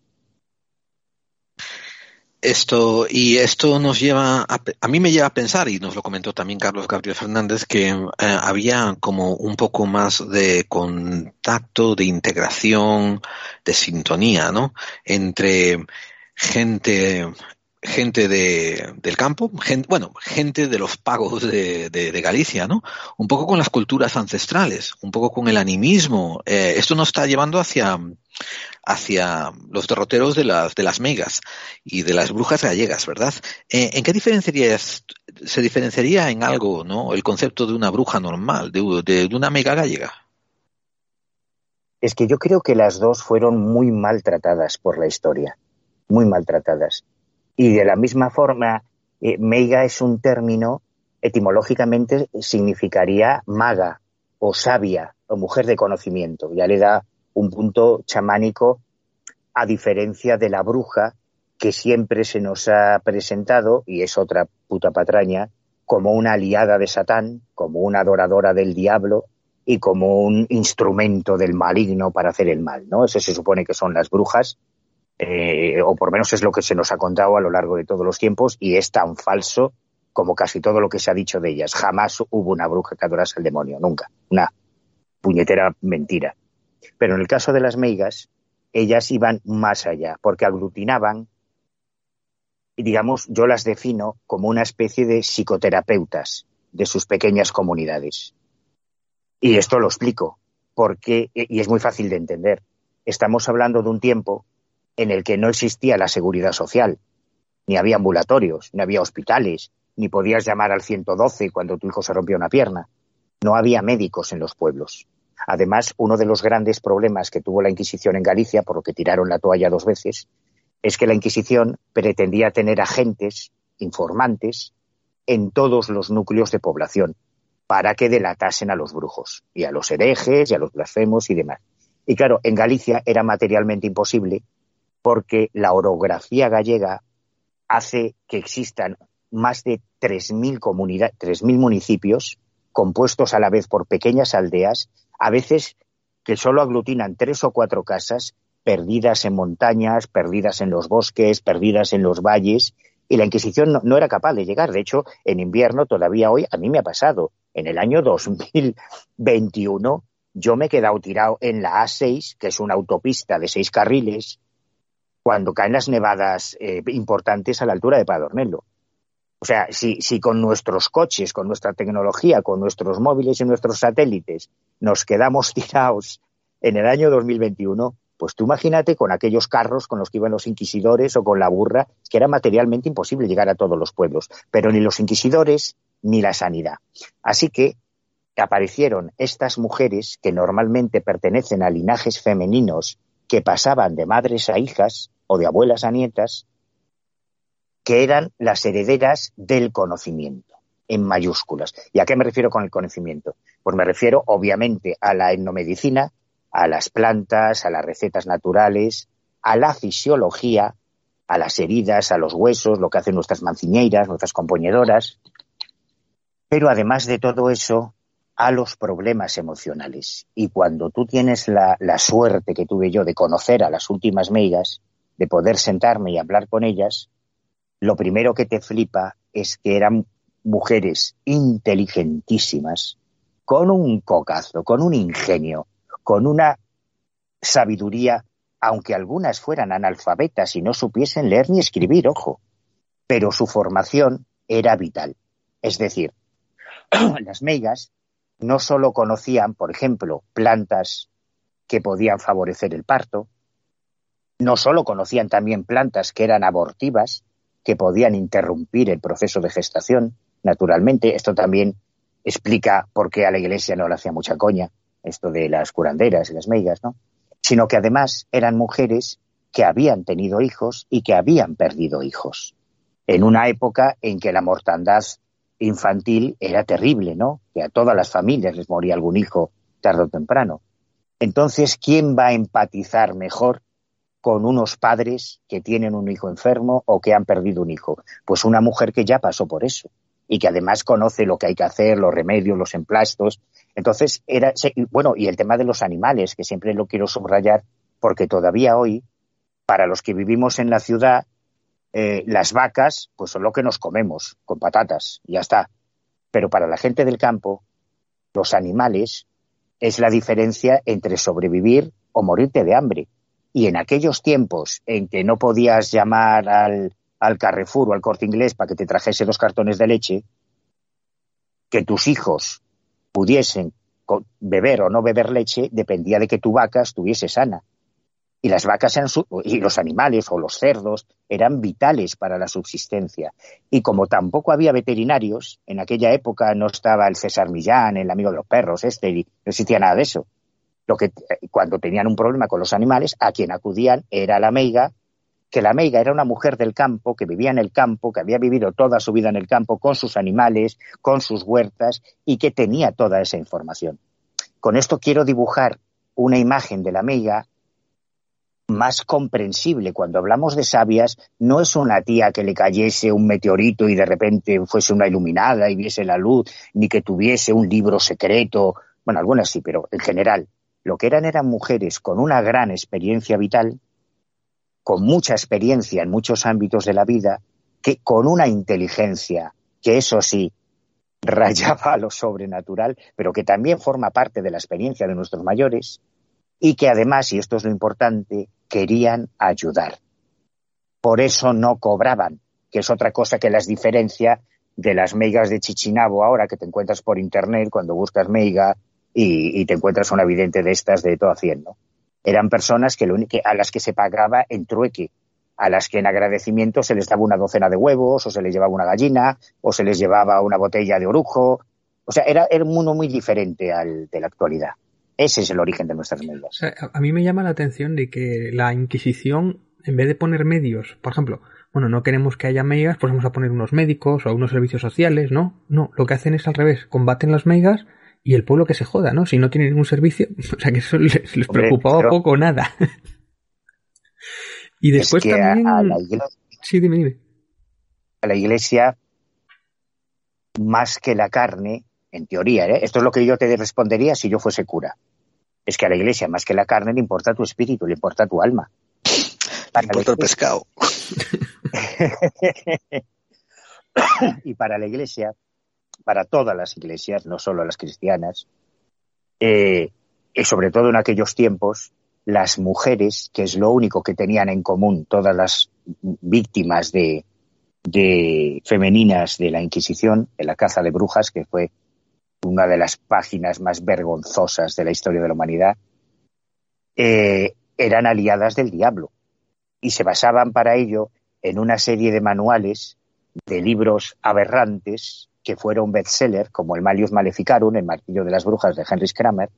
Esto, y esto nos lleva a, a, mí me lleva a pensar, y nos lo comentó también Carlos Gabriel Fernández, que eh, había como un poco más de contacto, de integración, de sintonía, ¿no? Entre gente gente de, del campo, bueno, gente de los pagos de, de, Galicia, ¿no? Un poco con las culturas ancestrales, un poco con el animismo. Eh, esto nos está llevando hacia, hacia los derroteros de las, de las megas y de las brujas gallegas, ¿verdad? Eh, ¿En qué diferenciaría, se diferenciaría en algo, ¿no? El concepto de una bruja normal, de, de una mega gallega. Es que yo creo que las dos fueron muy maltratadas por la historia, muy maltratadas y de la misma forma, eh, meiga es un término, etimológicamente significaría maga o sabia o mujer de conocimiento. Ya le da un punto chamánico a diferencia de la bruja que siempre se nos ha presentado, y es otra puta patraña, como una aliada de Satán, como una adoradora del diablo y como un instrumento del maligno para hacer el mal, ¿no? Eso se supone que son las brujas eh, o por menos es lo que se nos ha contado a lo largo de todos los tiempos, y es tan falso como casi todo lo que se ha dicho de ellas. Jamás hubo una bruja que adorase al demonio, nunca. Una puñetera mentira. Pero en el caso de las meigas, ellas iban más allá, porque aglutinaban, y digamos, yo las defino como una especie de psicoterapeutas de sus pequeñas comunidades. Y esto lo explico, porque, y es muy fácil de entender. Estamos hablando de un tiempo en el que no existía la seguridad social, ni había ambulatorios, ni había hospitales, ni podías llamar al 112 cuando tu hijo se rompió una pierna. No había médicos en los pueblos. Además, uno de los grandes problemas que tuvo la Inquisición en Galicia, por lo que tiraron la toalla dos veces, es que la Inquisición pretendía tener agentes, informantes, en todos los núcleos de población, para que delatasen a los brujos, y a los herejes, y a los blasfemos y demás. Y claro, en Galicia era materialmente imposible porque la orografía gallega hace que existan más de 3.000 comunidades, 3.000 municipios compuestos a la vez por pequeñas aldeas, a veces que solo aglutinan tres o cuatro casas perdidas en montañas, perdidas en los bosques, perdidas en los valles, y la Inquisición no, no, era capaz de llegar. De hecho, en invierno, todavía hoy, a mí me ha pasado. En el año 2021, yo me he quedado tirado en la A6, que es una autopista de seis carriles, cuando caen las nevadas eh, importantes a la altura de Padornelo. O sea, si, si con nuestros coches, con nuestra tecnología, con nuestros móviles y nuestros satélites nos quedamos tirados en el año 2021, pues tú imagínate con aquellos carros con los que iban los inquisidores o con la burra, que era materialmente imposible llegar a todos los pueblos, pero ni los inquisidores ni la sanidad. Así que aparecieron estas mujeres que normalmente pertenecen a linajes femeninos que pasaban de madres a hijas o de abuelas a nietas, que eran las herederas del conocimiento, en mayúsculas. ¿Y a qué me refiero con el conocimiento? Pues me refiero, obviamente, a la etnomedicina, a las plantas, a las recetas naturales, a la fisiología, a las heridas, a los huesos, lo que hacen nuestras manciñeiras, nuestras compoñedoras. Pero además de todo eso, a los problemas emocionales. Y cuando tú tienes la, la, suerte que tuve yo de conocer a las últimas meigas, de poder sentarme y hablar con ellas, lo primero que te flipa es que eran mujeres inteligentísimas, con un cocazo, con un ingenio, con una sabiduría, aunque algunas fueran analfabetas y no supiesen leer ni escribir, ojo, pero su formación era vital. Es decir, las meigas no solo conocían, por ejemplo, plantas que podían favorecer el parto, no solo conocían también plantas que eran abortivas, que podían interrumpir el proceso de gestación, naturalmente. Esto también explica por qué a la iglesia no le hacía mucha coña, esto de las curanderas y las meigas, ¿no? Sino que además eran mujeres que habían tenido hijos y que habían perdido hijos. En una época en que la mortandad infantil era terrible, ¿no? Que a todas las familias les moría algún hijo tarde o temprano. Entonces, ¿quién va a empatizar mejor con unos padres que tienen un hijo enfermo o que han perdido un hijo? Pues una mujer que ya pasó por eso y que además conoce lo que hay que hacer, los remedios, los emplastos. Entonces, era, bueno, y el tema de los animales, que siempre lo quiero subrayar, porque todavía hoy, para los que vivimos en la ciudad, eh, las vacas, pues son lo que nos comemos, con patatas, ya está. Pero para la gente del campo, los animales es la diferencia entre sobrevivir o morirte de hambre. Y en aquellos tiempos en que no podías llamar al al Carrefour o al Corte Inglés para que te trajese dos cartones de leche, que tus hijos pudiesen beber o no beber leche dependía de que tu vaca estuviese sana. Y las vacas eran y los animales o los cerdos eran vitales para la subsistencia. Y como tampoco había veterinarios, en aquella época no estaba el César Millán, el amigo de los perros, este, no existía nada de eso. Lo que, cuando tenían un problema con los animales, a quien acudían era la meiga, que la meiga era una mujer del campo, que vivía en el campo, que había vivido toda su vida en el campo con sus animales, con sus huertas, y que tenía toda esa información. Con esto quiero dibujar una imagen de la meiga más comprensible. Cuando hablamos de sabias, no es una tía que le cayese un meteorito y de repente fuese una iluminada y viese la luz, ni que tuviese un libro secreto. Bueno, algunas sí, pero en general, lo que eran eran mujeres con una gran experiencia vital, con mucha experiencia en muchos ámbitos de la vida, que con una inteligencia, que eso sí, rayaba a lo sobrenatural, pero que también forma parte de la experiencia de nuestros mayores, y que además, y esto es lo importante, querían ayudar. Por eso no cobraban, que es otra cosa que las diferencia de las meigas de Chichinabo ahora que te encuentras por internet cuando buscas meiga y, te encuentras una vidente de estas de todo haciendo. Eran personas que, lo a las que se pagaba en trueque, a las que en agradecimiento se les daba una docena de huevos, o se les llevaba una gallina, o se les llevaba una botella de orujo. O sea, era, era un mundo muy diferente al de la actualidad. Ese es el origen de nuestras medias. a mí me llama la atención de que la Inquisición, en vez de poner medios, por ejemplo, bueno, no queremos que haya megas, pues vamos a poner unos médicos o unos servicios sociales, ¿no? No, lo que hacen es al revés, combaten las megas y el pueblo que se joda, ¿no? Si no tiene ningún servicio, o sea que eso les, preocupaba poco o nada. y después también... A la iglesia, sí, dime, dime. A la iglesia, más que la carne, en teoría, ¿eh? esto es lo que yo te respondería si yo fuese cura es que a la iglesia, más que la carne, le importa tu espíritu, le importa tu alma. Le importa el pescado. y para la iglesia, para todas las iglesias, no solo las cristianas, eh, y sobre todo en aquellos tiempos, las mujeres, que es lo único que tenían en común todas las víctimas de, de femeninas de la Inquisición, de la caza de brujas, que fue una de las páginas más vergonzosas de la historia de la humanidad, eh, eran aliadas del diablo y se basaban para ello en una serie de manuales de libros aberrantes que fueron bestseller, como el Malius Maleficarum, el martillo de las brujas de Henry Kramer,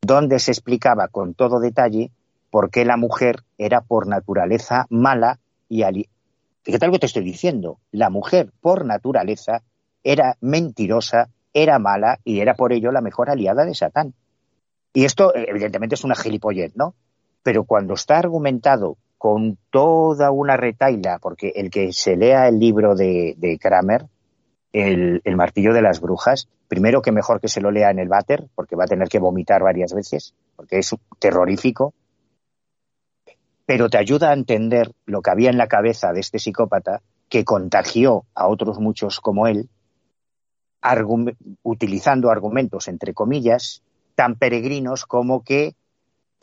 donde se explicaba con todo detalle por qué la mujer era por naturaleza mala y Fíjate algo te estoy diciendo. La mujer por naturaleza era mentirosa era mala y era por ello la mejor aliada de Satán. Y esto, eh, evidentemente, es una gilipollez, ¿no? Pero cuando está argumentado con toda una retaila, porque el que se lea el libro de, Kramer, el, el, martillo de las brujas, primero que mejor que se lo lea en el váter, porque va a tener que vomitar varias veces, porque es terrorífico, pero te ayuda a entender lo que había en la cabeza de este psicópata que contagió a otros muchos como él utilizando argumentos, entre comillas, tan peregrinos como que,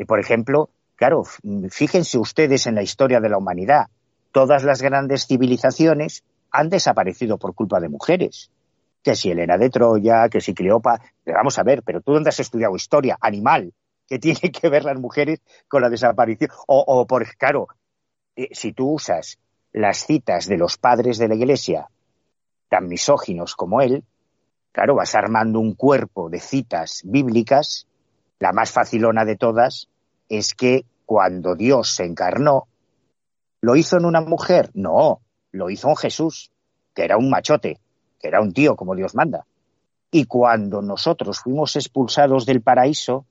por ejemplo, claro, fíjense ustedes en la historia de la humanidad, todas las grandes civilizaciones han desaparecido por culpa de mujeres. Que si Elena de Troya, que si Cleopa, vamos a ver, pero tú dónde has estudiado historia, animal, que tiene que ver las mujeres con la desaparición. O, por, claro, eh, si tú usas las citas de los padres de la Iglesia, tan misóginos como él, Claro, vas armando un cuerpo de citas bíblicas. La más facilona de todas es que cuando Dios se encarnó, ¿lo hizo en una mujer? No, lo hizo en Jesús, que era un machote, que era un tío como Dios manda. Y cuando nosotros fuimos expulsados del paraíso,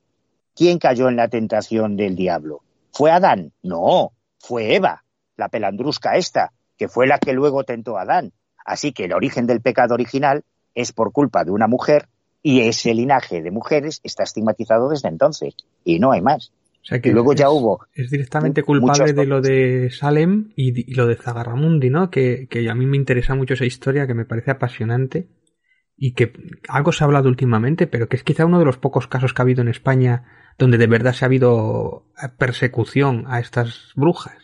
¿quién cayó en la tentación del diablo? ¿Fue Adán? No, fue Eva, la pelandrusca esta, que fue la que luego tentó a Adán. Así que el origen del pecado original es por culpa de una mujer y ese linaje de mujeres está estigmatizado desde entonces y no hay más. O sea que luego ya hubo. Es directamente culpable de lo de Salem y, lo de Zagarramundi, ¿no? Que, que, a mí me interesa mucho esa historia, que me parece apasionante y que algo se ha hablado últimamente, pero que es quizá uno de los pocos casos que ha habido en España donde de verdad se ha habido persecución a estas brujas.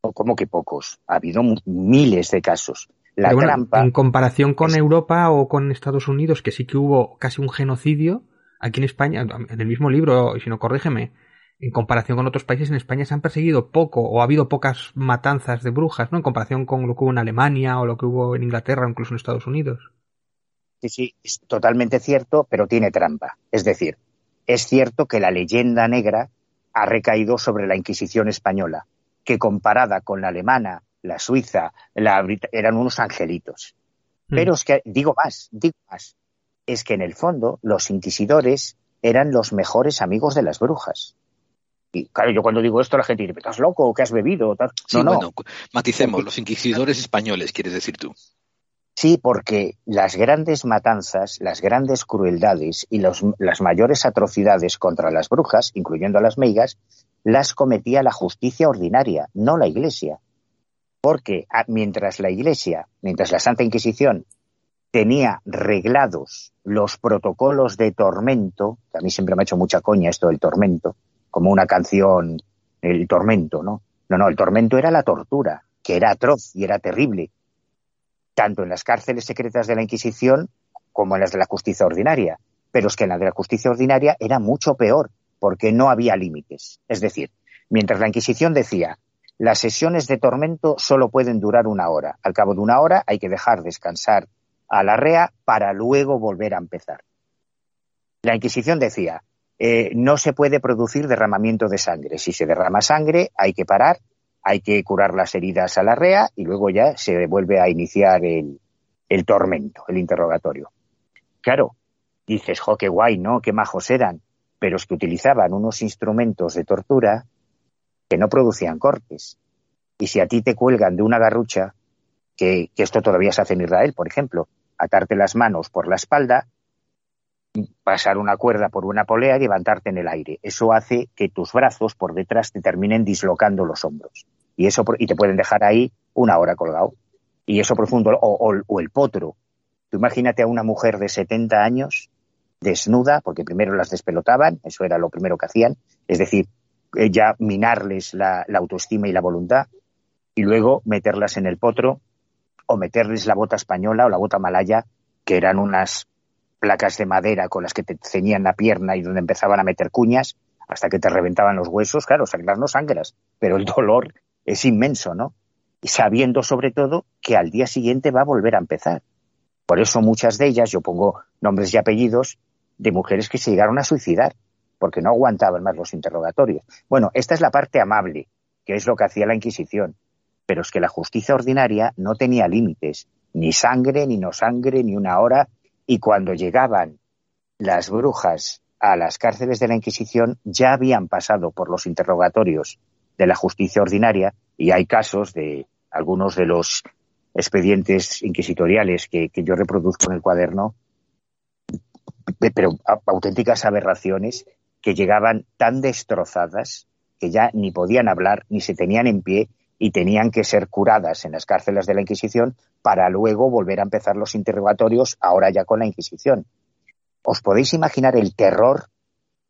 como que pocos. Ha habido miles de casos. La trampa. En comparación con Europa o con Estados Unidos, que sí que hubo casi un genocidio, aquí en España, en el mismo libro, si no corrígeme, en comparación con otros países, en España se han perseguido poco o ha habido pocas matanzas de brujas, ¿no? En comparación con lo que hubo en Alemania o lo que hubo en Inglaterra o incluso en Estados Unidos. Sí, sí, es totalmente cierto, pero tiene trampa. Es decir, es cierto que la leyenda negra ha recaído sobre la Inquisición española, que comparada con la alemana, la suiza, la eran unos angelitos. Mm. Pero es que, digo más, digo más, es que en el fondo los inquisidores eran los mejores amigos de las brujas. Y claro, yo cuando digo esto, la gente dice, ¿estás loco? ¿Qué has bebido? No, no. bueno, maticemos, los inquisidores españoles, quieres decir tú. Sí, porque las grandes matanzas, las grandes crueldades y las mayores atrocidades contra las brujas, incluyendo a las meigas, las cometía la justicia ordinaria, no la Iglesia. Porque mientras la Iglesia, mientras la Santa Inquisición tenía reglados los protocolos de tormento, que a mí siempre me ha hecho mucha coña esto del tormento, como una canción, el tormento, ¿no? No, no, el tormento era la tortura, que era atroz y era terrible tanto en las cárceles secretas de la Inquisición como en las de la justicia ordinaria. Pero es que en la de la justicia ordinaria era mucho peor, porque no había límites. Es decir, mientras la Inquisición decía, las sesiones de tormento solo pueden durar una hora. Al cabo de una hora hay que dejar descansar a la rea para luego volver a empezar. La Inquisición decía, eh, no se puede producir derramamiento de sangre. Si se derrama sangre, hay que parar hay que curar las heridas a la rea y luego ya se vuelve a iniciar el, tormento, el interrogatorio. Claro, dices, jo, qué guay, ¿no? Qué majos eran. Pero es que utilizaban unos instrumentos de tortura que no producían cortes. Y si a ti te cuelgan de una garrucha, que, esto todavía se hace en Israel, por ejemplo, atarte las manos por la espalda, pasar una cuerda por una polea y levantarte en el aire. Eso hace que tus brazos por detrás te terminen dislocando los hombros y eso y te pueden dejar ahí una hora colgado. Y eso profundo, o, o, el potro. Tú imagínate a una mujer de 70 años desnuda, porque primero las despelotaban, eso era lo primero que hacían, es decir, ya minarles la, la autoestima y la voluntad, y luego meterlas en el potro, o meterles la bota española o la bota malaya, que eran unas placas de madera con las que te ceñían la pierna y donde empezaban a meter cuñas hasta que te reventaban los huesos. Claro, sangrar no sangras, pero el dolor es inmenso, ¿no? Y sabiendo sobre todo que al día siguiente va a volver a empezar. Por eso muchas de ellas, yo pongo nombres y apellidos de mujeres que se llegaron a suicidar, porque no aguantaban más los interrogatorios. Bueno, esta es la parte amable, que es lo que hacía la Inquisición. Pero es que la justicia ordinaria no tenía límites, ni sangre, ni no sangre, ni una hora. Y cuando llegaban las brujas a las cárceles de la Inquisición, ya habían pasado por los interrogatorios de la justicia ordinaria y hay casos de algunos de los expedientes inquisitoriales que, yo reproduzco en el cuaderno, pero auténticas aberraciones que llegaban tan destrozadas que ya ni podían hablar ni se tenían en pie y tenían que ser curadas en las cárceles de la Inquisición para luego volver a empezar los interrogatorios, ahora ya con la Inquisición. ¿Os podéis imaginar el terror,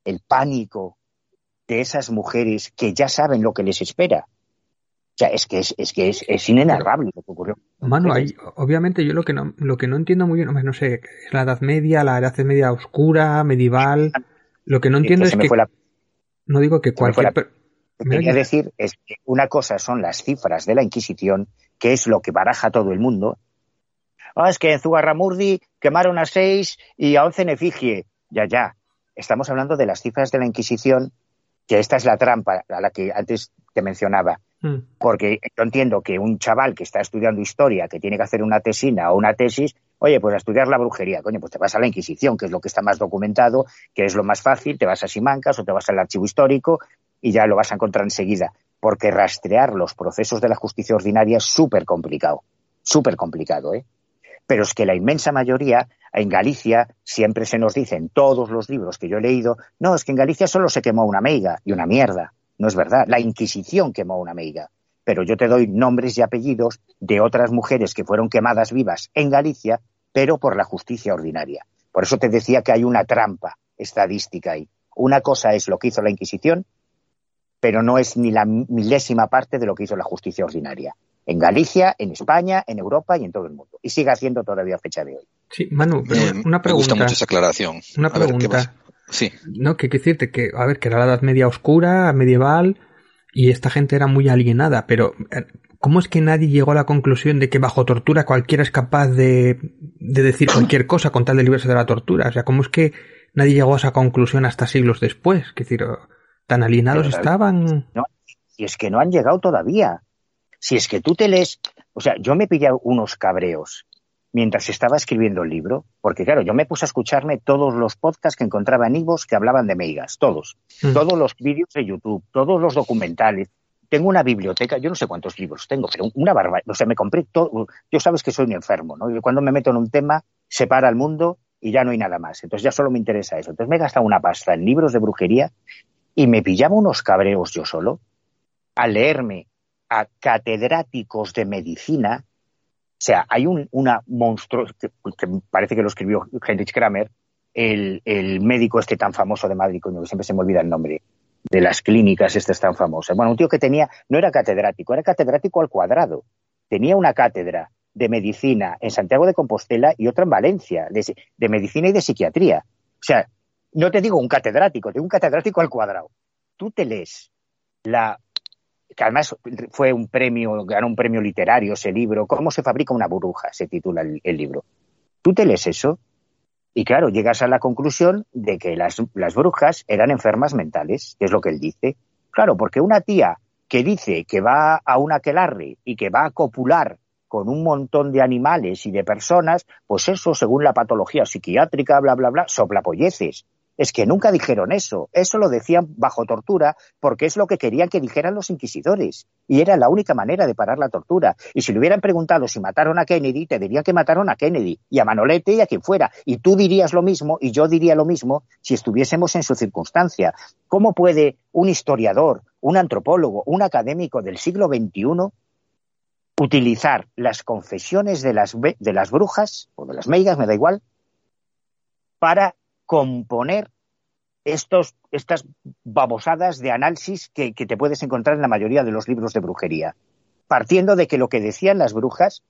el pánico, de esas mujeres que ya saben lo que les espera. O sea, es que es, es que es, es inenarrable lo que ocurrió. Obviamente yo lo que no, lo que no entiendo muy bien, no sé, es la Edad Media, la Edad Media oscura, medieval. Lo que no entiendo es que. No digo que cualquier. Quería decir es que una cosa son las cifras de la Inquisición, que es lo que baraja todo el mundo. Ah, es que en Zugarramurdi quemaron a seis y a once en efigie. Ya, ya. Estamos hablando de las cifras de la Inquisición que esta es la trampa a la que antes te mencionaba. Hmm. Porque yo entiendo que un chaval que está estudiando historia, que tiene que hacer una tesina o una tesis, oye, pues a estudiar la brujería, coño, pues te vas a la Inquisición, que es lo que está más documentado, que es lo más fácil, te vas a Simancas o te vas al archivo histórico y ya lo vas a encontrar enseguida. Porque rastrear los procesos de la justicia ordinaria es súper complicado, súper complicado, ¿eh? Pero es que la inmensa mayoría en Galicia siempre se nos dice en todos los libros que yo he leído, no, es que en Galicia solo se quemó una meiga y una mierda. No es verdad. La Inquisición quemó una meiga. Pero yo te doy nombres y apellidos de otras mujeres que fueron quemadas vivas en Galicia, pero por la justicia ordinaria. Por eso te decía que hay una trampa estadística ahí. Una cosa es lo que hizo la Inquisición pero no es ni la milésima parte de lo que hizo la justicia ordinaria. En Galicia, en España, en Europa y en todo el mundo. Y sigue haciendo todavía a fecha de hoy. Sí, Manu, una pregunta. Me gusta mucho esa aclaración. Una pregunta. Sí. No, que decirte que, a ver, que era la Edad Media oscura, medieval, y esta gente era muy alienada, pero eh, ¿cómo es que nadie llegó a la conclusión de que bajo tortura cualquiera es capaz de, de decir cualquier cosa con tal de librarse de la tortura? O sea, ¿cómo es que nadie llegó a esa conclusión hasta siglos después? Es decir, tan alienados estaban. No, y es que no han llegado todavía. Si es que tú te lees, o sea, yo me pillé unos cabreos mientras estaba escribiendo el libro, porque claro, yo me puse a escucharme todos los podcasts que encontraba en Ivos que hablaban de Meigas, todos, mm. todos los vídeos de YouTube, todos los documentales. Tengo una biblioteca, yo no sé cuántos libros tengo, pero una barbaridad. O sea, me compré todo. Yo sabes que soy un enfermo, ¿no? Y cuando me meto en un tema, se para el mundo y ya no hay nada más. Entonces ya solo me interesa eso. Entonces me he gastado una pasta en libros de brujería y me pillaba unos cabreos yo solo a leerme a catedráticos de medicina. O sea, hay un, una monstruo, que, parece que lo escribió Heinrich Kramer, el, el, médico este tan famoso de Madrid, coño, que siempre se me olvida el nombre, de las clínicas estas tan famosas. Bueno, un tío que tenía, no era catedrático, era catedrático al cuadrado. Tenía una cátedra de medicina en Santiago de Compostela y otra en Valencia, de, de medicina y de psiquiatría. O sea, no te digo un catedrático, te digo un catedrático al cuadrado. Tú te lees la que además fue un premio, ganó un premio literario ese libro, ¿Cómo se fabrica una burbuja? se titula el, libro. Tú te lees eso y claro, llegas a la conclusión de que las, las, brujas eran enfermas mentales, que es lo que él dice. Claro, porque una tía que dice que va a un aquelarre y que va a copular con un montón de animales y de personas, pues eso, según la patología psiquiátrica, bla, bla, bla, soplapolleces es que nunca dijeron eso. Eso lo decían bajo tortura porque es lo que querían que dijeran los inquisidores. Y era la única manera de parar la tortura. Y si le hubieran preguntado si mataron a Kennedy, te dirían que mataron a Kennedy y a Manolete y a quien fuera. Y tú dirías lo mismo y yo diría lo mismo si estuviésemos en su circunstancia. ¿Cómo puede un historiador, un antropólogo, un académico del siglo XXI utilizar las confesiones de las, de las brujas o de las meigas, me da igual, para componer estos, estas babosadas de análisis que, te puedes encontrar en la mayoría de los libros de brujería, partiendo de que lo que decían las brujas,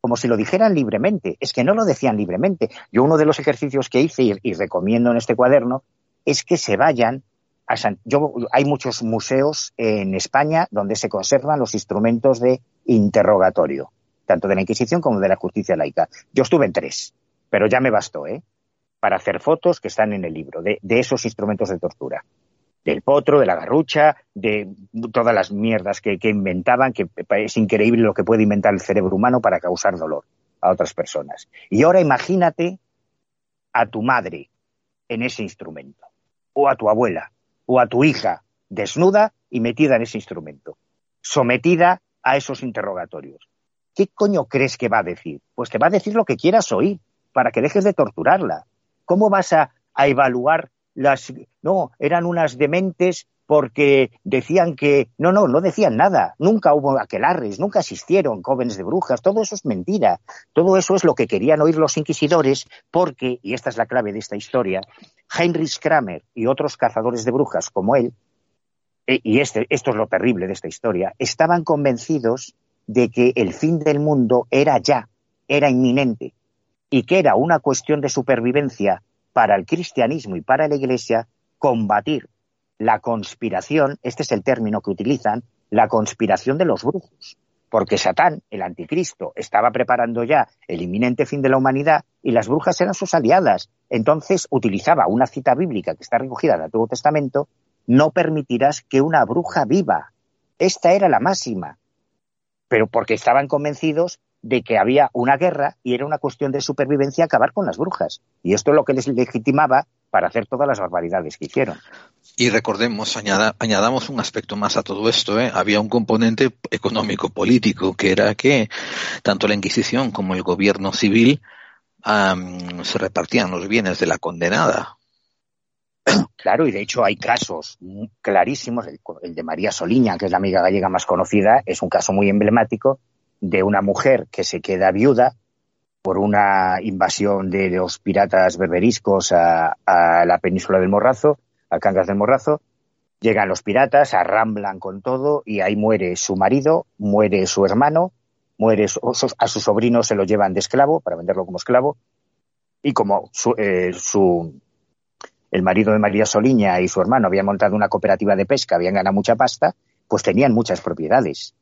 como si lo dijeran libremente, es que no lo decían libremente. Yo uno de los ejercicios que hice y, recomiendo en este cuaderno es que se vayan a San... Yo, hay muchos museos en España donde se conservan los instrumentos de interrogatorio, tanto de la Inquisición como de la justicia laica. Yo estuve en tres, pero ya me bastó, ¿eh? Para hacer fotos que están en el libro, de, esos instrumentos de tortura. Del potro, de la garrucha, de todas las mierdas que, inventaban, que es increíble lo que puede inventar el cerebro humano para causar dolor a otras personas. Y ahora imagínate a tu madre en ese instrumento, o a tu abuela, o a tu hija desnuda y metida en ese instrumento, sometida a esos interrogatorios. ¿Qué coño crees que va a decir? Pues te va a decir lo que quieras oír, para que dejes de torturarla. ¿Cómo vas a, evaluar las... No, eran unas dementes porque decían que... No, no, no decían nada. Nunca hubo aquelarres, nunca existieron jóvenes de brujas. Todo eso es mentira. Todo eso es lo que querían oír los inquisidores porque, y esta es la clave de esta historia, Heinrich Kramer y otros cazadores de brujas como él, eh, y este, esto es lo terrible de esta historia, estaban convencidos de que el fin del mundo era ya, era inminente y que era una cuestión de supervivencia para el cristianismo y para la Iglesia combatir la conspiración, este es el término que utilizan, la conspiración de los brujos, porque Satán, el anticristo, estaba preparando ya el inminente fin de la humanidad y las brujas eran sus aliadas. Entonces utilizaba una cita bíblica que está recogida en el Antiguo Testamento, no permitirás que una bruja viva. Esta era la máxima, pero porque estaban convencidos de que había una guerra y era una cuestión de supervivencia acabar con las brujas. Y esto es lo que les legitimaba para hacer todas las barbaridades que hicieron. Y recordemos, añadamos un aspecto más a todo esto, ¿eh? había un componente económico-político, que era que tanto la Inquisición como el gobierno civil se repartían los bienes de la condenada. Claro, y de hecho hay casos clarísimos, el, el de María Soliña, que es la amiga gallega más conocida, es un caso muy emblemático, de una mujer que se queda viuda por una invasión de los piratas berberiscos a, la península del Morrazo, a Cangas del Morrazo, Llegan los piratas, arramblan con todo y ahí muere su marido, muere su hermano, muere a su sobrino se lo llevan de esclavo para venderlo como esclavo y como eh, su, el marido de María Soliña y su hermano habían montado una cooperativa de pesca, habían ganado mucha pasta, pues tenían muchas propiedades.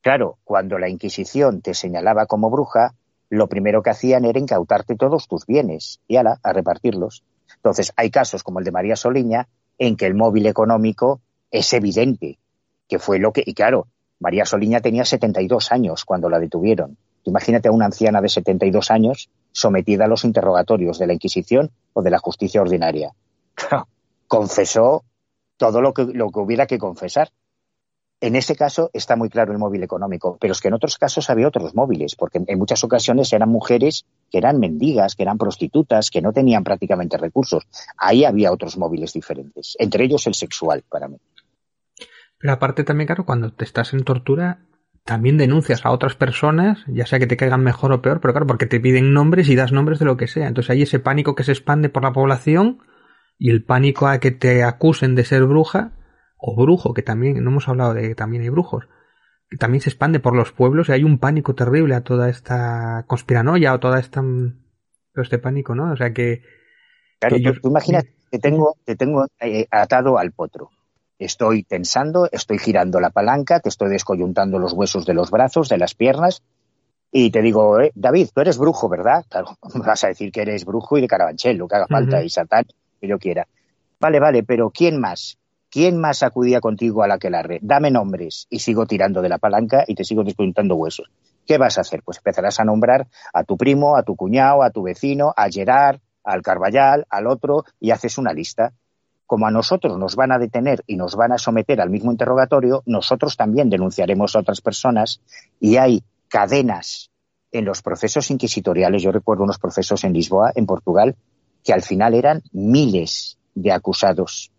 Claro, cuando la Inquisición te señalaba como bruja, lo primero que hacían era incautarte todos tus bienes y ala, a repartirlos. Entonces, hay casos como el de María Soliña en que el móvil económico es evidente, que fue lo que, y claro, María Soliña tenía 72 años cuando la detuvieron. Imagínate a una anciana de 72 años sometida a los interrogatorios de la Inquisición o de la justicia ordinaria. confesó todo lo que, lo que hubiera que confesar. En ese caso está muy claro el móvil económico, pero es que en otros casos había otros móviles, porque en muchas ocasiones eran mujeres que eran mendigas, que eran prostitutas, que no tenían prácticamente recursos. Ahí había otros móviles diferentes, entre ellos el sexual para mí. Pero aparte también, claro, cuando te estás en tortura, también denuncias a otras personas, ya sea que te caigan mejor o peor, pero claro, porque te piden nombres y das nombres de lo que sea. Entonces hay ese pánico que se expande por la población y el pánico a que te acusen de ser bruja o brujo, que también, no hemos hablado de que también hay brujos, que también se expande por los pueblos y hay un pánico terrible a toda esta conspiranoia o toda esta todo este pánico, ¿no? O sea que, claro, tú, imaginas que tengo, te tengo eh, atado al potro. Estoy tensando, estoy girando la palanca, te estoy descoyuntando los huesos de los brazos, de las piernas, y te digo, eh, David, tú eres brujo, ¿verdad? Claro, vas a decir que eres brujo y de Carabanchel, lo que haga falta, y Satán, que yo quiera. Vale, vale, pero ¿quién más? ¿Quién más acudía contigo a la que larre? Dame nombres y sigo tirando de la palanca y te sigo descontando huesos. ¿Qué vas a hacer? Pues empezarás a nombrar a tu primo, a tu cuñado, a tu vecino, a Gerard, al Carballal, al otro y haces una lista. Como a nosotros nos van a detener y nos van a someter al mismo interrogatorio, nosotros también denunciaremos a otras personas y hay cadenas en los procesos inquisitoriales. Yo recuerdo unos procesos en Lisboa, en Portugal, que al final eran miles de acusados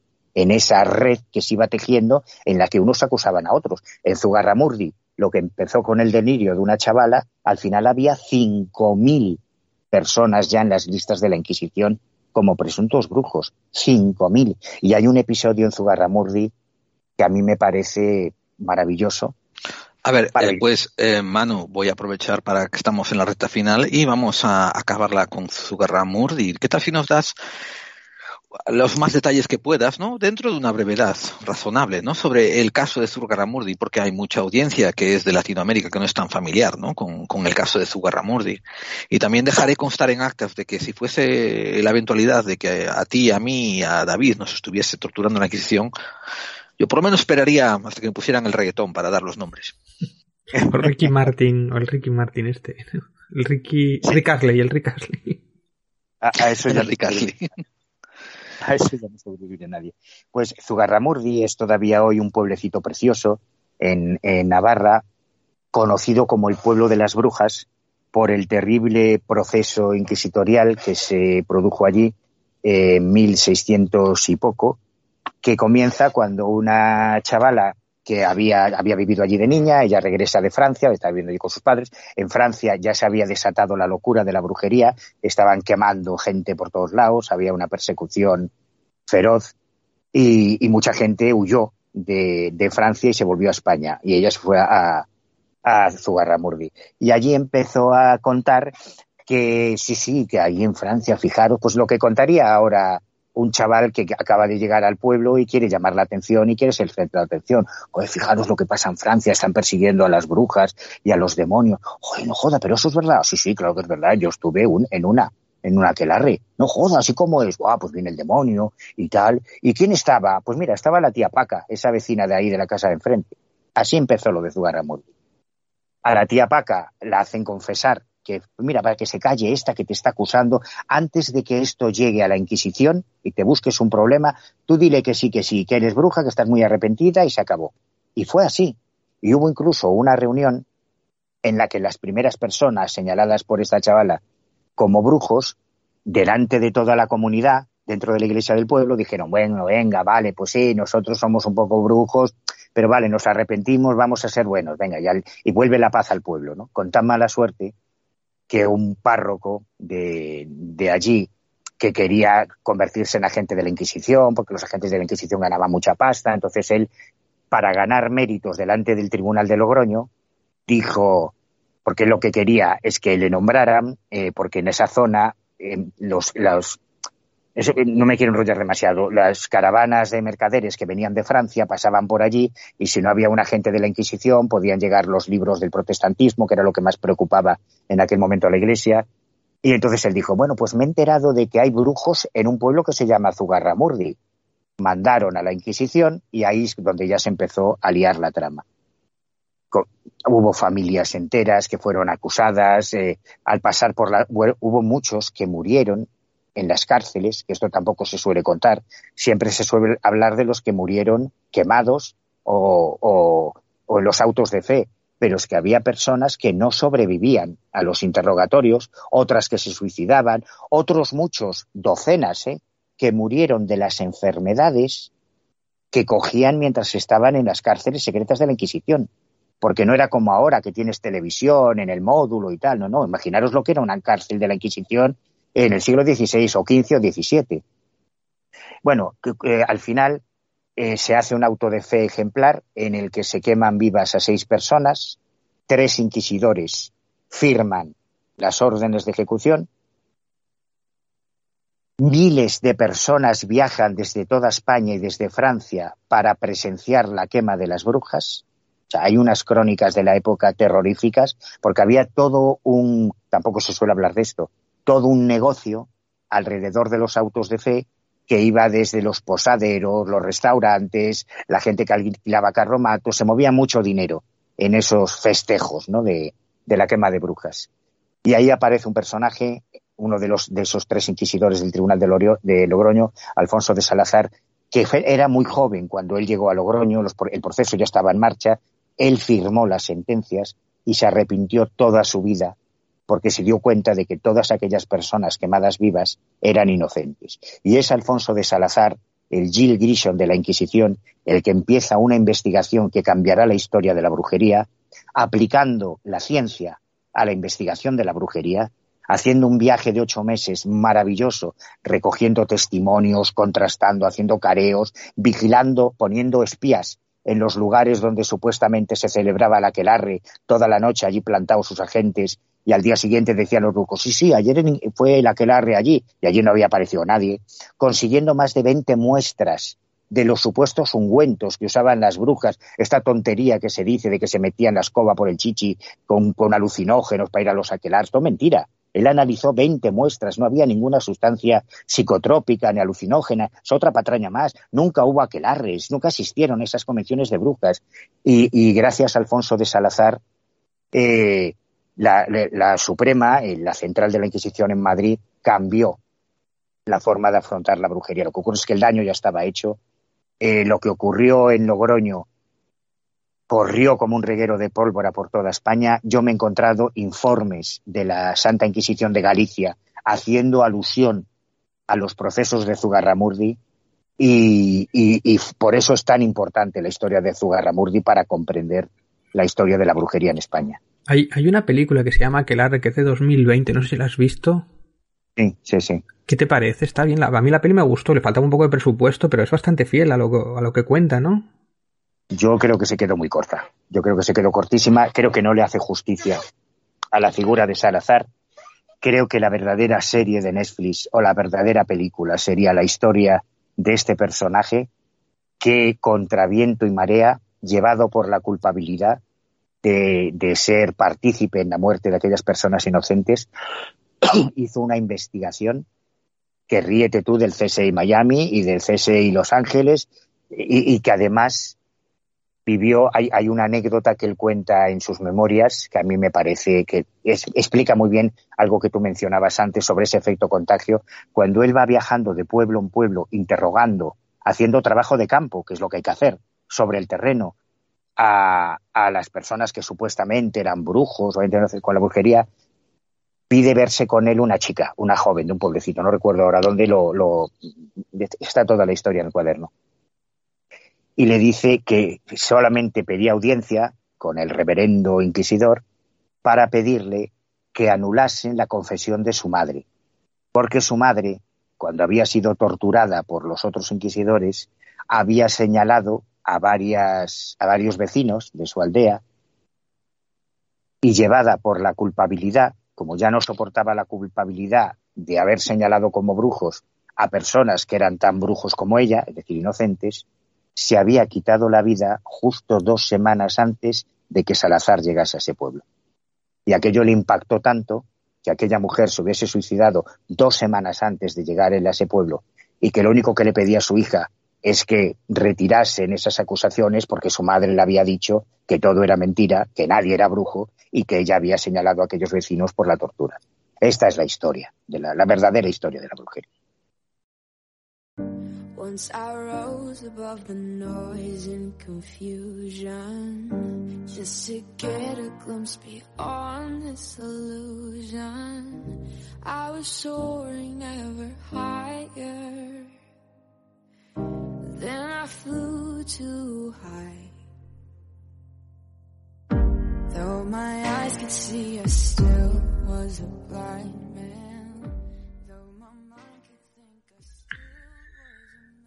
en esa red que se iba tejiendo en la que unos acusaban a otros. En Zugarramurdi, lo que empezó con el delirio de una chavala, al final había 5.000 personas ya en las listas de la Inquisición como presuntos brujos. 5.000. Y hay un episodio en Zugarramurdi que a mí me parece maravilloso, a ver, eh, pues eh, Manu, voy a aprovechar para que estamos en la recta final y vamos a acabarla con Zugarramurdi. ¿Qué tal si nos das los más detalles que puedas, ¿no? Dentro de una brevedad razonable, ¿no? Sobre el caso de Zugarramurdi, porque hay mucha audiencia que es de Latinoamérica que no es tan familiar, ¿no? Con, con el caso de Zugarramurdi. Y también dejaré constar en actas de que si fuese la eventualidad de que a ti, a mí y a David nos estuviese torturando en la Inquisición, yo por lo menos esperaría hasta que me pusieran el reggaetón para dar los nombres. O Ricky Martin, o el Ricky Martin este. El Ricky, Rick Astley, el Rick Astley. A, eso ya Rick Astley. Eso ya no nadie. Pues Zugarramurdi es todavía hoy un pueblecito precioso en, en Navarra, conocido como el pueblo de las brujas por el terrible proceso inquisitorial que se produjo allí en 1600 y poco, que comienza cuando una chavala que había, había vivido allí de niña, ella regresa de Francia, está viviendo allí con sus padres. En Francia ya se había desatado la locura de la brujería, estaban quemando gente por todos lados, había una persecución feroz y, mucha gente huyó de, Francia y se volvió a España. Y ella se fue a, a Zugarramurdi. Y allí empezó a contar que sí, sí, que ahí en Francia, fijaros, pues lo que contaría ahora un chaval que acaba de llegar al pueblo y quiere llamar la atención y quiere ser el centro de atención. Oye, fijaros lo que pasa en Francia, están persiguiendo a las brujas y a los demonios. Oye, no joda, pero eso es verdad. Sí, sí, claro que es verdad. Yo estuve un, en una, en una aquelarre. No joda, así como es. Ah, pues viene el demonio y tal. ¿Y quién estaba? Pues mira, estaba la tía Paca, esa vecina de ahí de la casa de enfrente. Así empezó lo de Zugarramurdi. A la tía Paca la hacen confesar que, mira, para que se calle esta que te está acusando, antes de que esto llegue a la Inquisición y te busques un problema, tú dile que sí, que sí, que eres bruja, que estás muy arrepentida y se acabó. Y fue así. Y hubo incluso una reunión en la que las primeras personas señaladas por esta chavala como brujos, delante de toda la comunidad, dentro de la iglesia del pueblo, dijeron, bueno, venga, vale, pues sí, nosotros somos un poco brujos, pero vale, nos arrepentimos, vamos a ser buenos, venga, ya, y vuelve la paz al pueblo, ¿no? Con tan mala suerte que un párroco de, allí que quería convertirse en agente de la Inquisición, porque los agentes de la Inquisición ganaban mucha pasta. Entonces él, para ganar méritos delante del Tribunal de Logroño, dijo, porque lo que quería es que le nombraran, eh, porque en esa zona eh, los, los no me quiero enrollar demasiado. Las caravanas de mercaderes que venían de Francia pasaban por allí y si no había un agente de la Inquisición podían llegar los libros del protestantismo, que era lo que más preocupaba en aquel momento a la Iglesia. Y entonces él dijo, bueno, pues me he enterado de que hay brujos en un pueblo que se llama Zugarramurdi. Mandaron a la Inquisición y ahí es donde ya se empezó a liar la trama. Hubo familias enteras que fueron acusadas, eh, al pasar por la... hubo muchos que murieron en las cárceles, que esto tampoco se suele contar, siempre se suele hablar de los que murieron quemados o, en los autos de fe, pero es que había personas que no sobrevivían a los interrogatorios, otras que se suicidaban, otros muchos, docenas, ¿eh? que murieron de las enfermedades que cogían mientras estaban en las cárceles secretas de la Inquisición. Porque no era como ahora que tienes televisión en el módulo y tal, no, no, imaginaros lo que era una cárcel de la Inquisición en el siglo XVI o XV o XVII. Bueno, al final eh, se hace un auto de fe ejemplar en el que se queman vivas a seis personas, tres inquisidores firman las órdenes de ejecución, miles de personas viajan desde toda España y desde Francia para presenciar la quema de las brujas. O sea, hay unas crónicas de la época terroríficas porque había todo un, tampoco se suele hablar de esto, todo un negocio alrededor de los autos de fe que iba desde los posaderos, los restaurantes, la gente que alquilaba carromatos, se movía mucho dinero en esos festejos ¿no? de, la quema de brujas. Y ahí aparece un personaje, uno de, los, de esos tres inquisidores del Tribunal de, de Logroño, Alfonso de Salazar, que era muy joven cuando él llegó a Logroño, el proceso ya estaba en marcha, él firmó las sentencias y se arrepintió toda su vida porque se dio cuenta de que todas aquellas personas quemadas vivas eran inocentes. Y es Alfonso de Salazar, el Gil Grisham de la Inquisición, el que empieza una investigación que cambiará la historia de la brujería, aplicando la ciencia a la investigación de la brujería, haciendo un viaje de ocho meses maravilloso, recogiendo testimonios, contrastando, haciendo careos, vigilando, poniendo espías en los lugares donde supuestamente se celebraba la aquelarre, toda la noche allí plantados sus agentes, y al día siguiente decían los rucos, sí, sí, ayer fue el aquelarre allí, y allí no había aparecido nadie, consiguiendo más de 20 muestras de los supuestos ungüentos que usaban las brujas, esta tontería que se dice de que se metían la escoba por el chichi con, con alucinógenos para ir a los aquelarres, todo mentira. Él analizó 20 muestras, no había ninguna sustancia psicotrópica ni alucinógena, es otra patraña más. Nunca hubo aquelarres, nunca existieron esas convenciones de brujas. Y, gracias a Alfonso de Salazar, eh, la, Suprema, eh, la central de la Inquisición en Madrid, cambió la forma de afrontar la brujería. Lo que ocurre es que el daño ya estaba hecho. Eh, lo que ocurrió en Logroño corrió como un reguero de pólvora por toda España. Yo me he encontrado informes de la Santa Inquisición de Galicia haciendo alusión a los procesos de Zugarramurdi y, y, por eso es tan importante la historia de Zugarramurdi para comprender la historia de la brujería en España. Hay, hay una película que se llama que es de 2020, no sé si la has visto. Sí, sí, sí. ¿Qué te parece? Está bien. a mí la peli me gustó, le faltaba un poco de presupuesto, pero es bastante fiel a lo, a lo que cuenta, ¿no? Yo creo que se quedó muy corta. Yo creo que se quedó cortísima. Creo que no le hace justicia a la figura de Salazar. Creo que la verdadera serie de Netflix o la verdadera película sería la historia de este personaje que, contra viento y marea, llevado por la culpabilidad de, de ser partícipe en la muerte de aquellas personas inocentes, hizo una investigación que ríete tú del CSI Miami y del CSI Los Ángeles y, y que además vivió, hay, hay, una anécdota que él cuenta en sus memorias que a mí me parece que explica muy bien algo que tú mencionabas antes sobre ese efecto contagio. Cuando él va viajando de pueblo en pueblo, interrogando, haciendo trabajo de campo, que es lo que hay que hacer, sobre el terreno, a, a las personas que supuestamente eran brujos o con la brujería, pide verse con él una chica, una joven de un pueblecito, no recuerdo ahora dónde lo, lo está toda la historia en el cuaderno y le dice que solamente pedía audiencia con el reverendo inquisidor para pedirle que anulasen la confesión de su madre, porque su madre cuando había sido torturada por los otros inquisidores, había señalado a, varias, a varios vecinos de su aldea y llevada por la culpabilidad, como ya no soportaba la culpabilidad de haber señalado como brujos a personas que eran tan brujos como ella, es decir, inocentes, se había quitado la vida justo dos semanas antes de que Salazar llegase a ese pueblo. Y aquello le impactó tanto que aquella mujer se hubiese suicidado dos semanas antes de llegar a ese pueblo y que lo único que le pedía a su hija es que retirasen esas acusaciones porque su madre le había dicho que todo era mentira, que nadie era brujo y que ella había señalado a aquellos vecinos por la tortura. Esta es la historia, de la, la verdadera historia de la brujería. Once I rose above the noise and confusion Just to get a glimpse beyond this illusion I was soaring ever higher. Then I flew too high. Though my eyes could see I still was a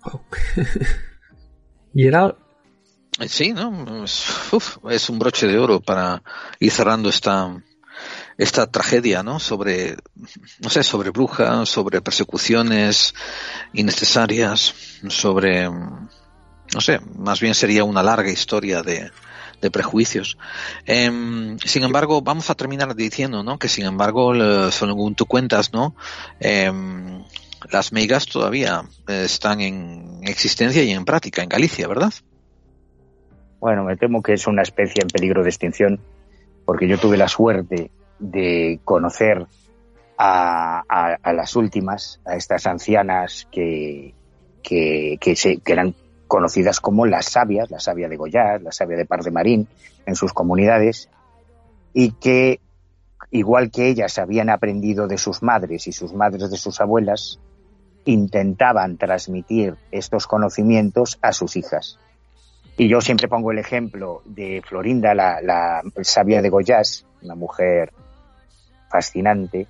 y era... Sí, ¿no? Es, un broche de oro para ir cerrando esta, esta tragedia, ¿no? Sobre, no sé, sobre brujas, sobre persecuciones innecesarias, sobre, no sé, más bien sería una larga historia de, de prejuicios. Em, sin embargo, vamos a terminar diciendo, ¿no? Que sin embargo, según tú cuentas, ¿no? Em, las megas todavía eh, están en existencia y en práctica en Galicia, ¿verdad? Bueno, me temo que es una especie en peligro de extinción, porque yo tuve la suerte de conocer a, las últimas, a estas ancianas que, que, eran conocidas como las sabias, la sabia de Goyar, la sabia de Par de Marín, en sus comunidades, y que, igual que ellas habían aprendido de sus madres y sus madres de sus abuelas, intentaban transmitir estos conocimientos a sus hijas. Y yo siempre pongo el ejemplo de Florinda, la, sabia de Goyás, una mujer fascinante,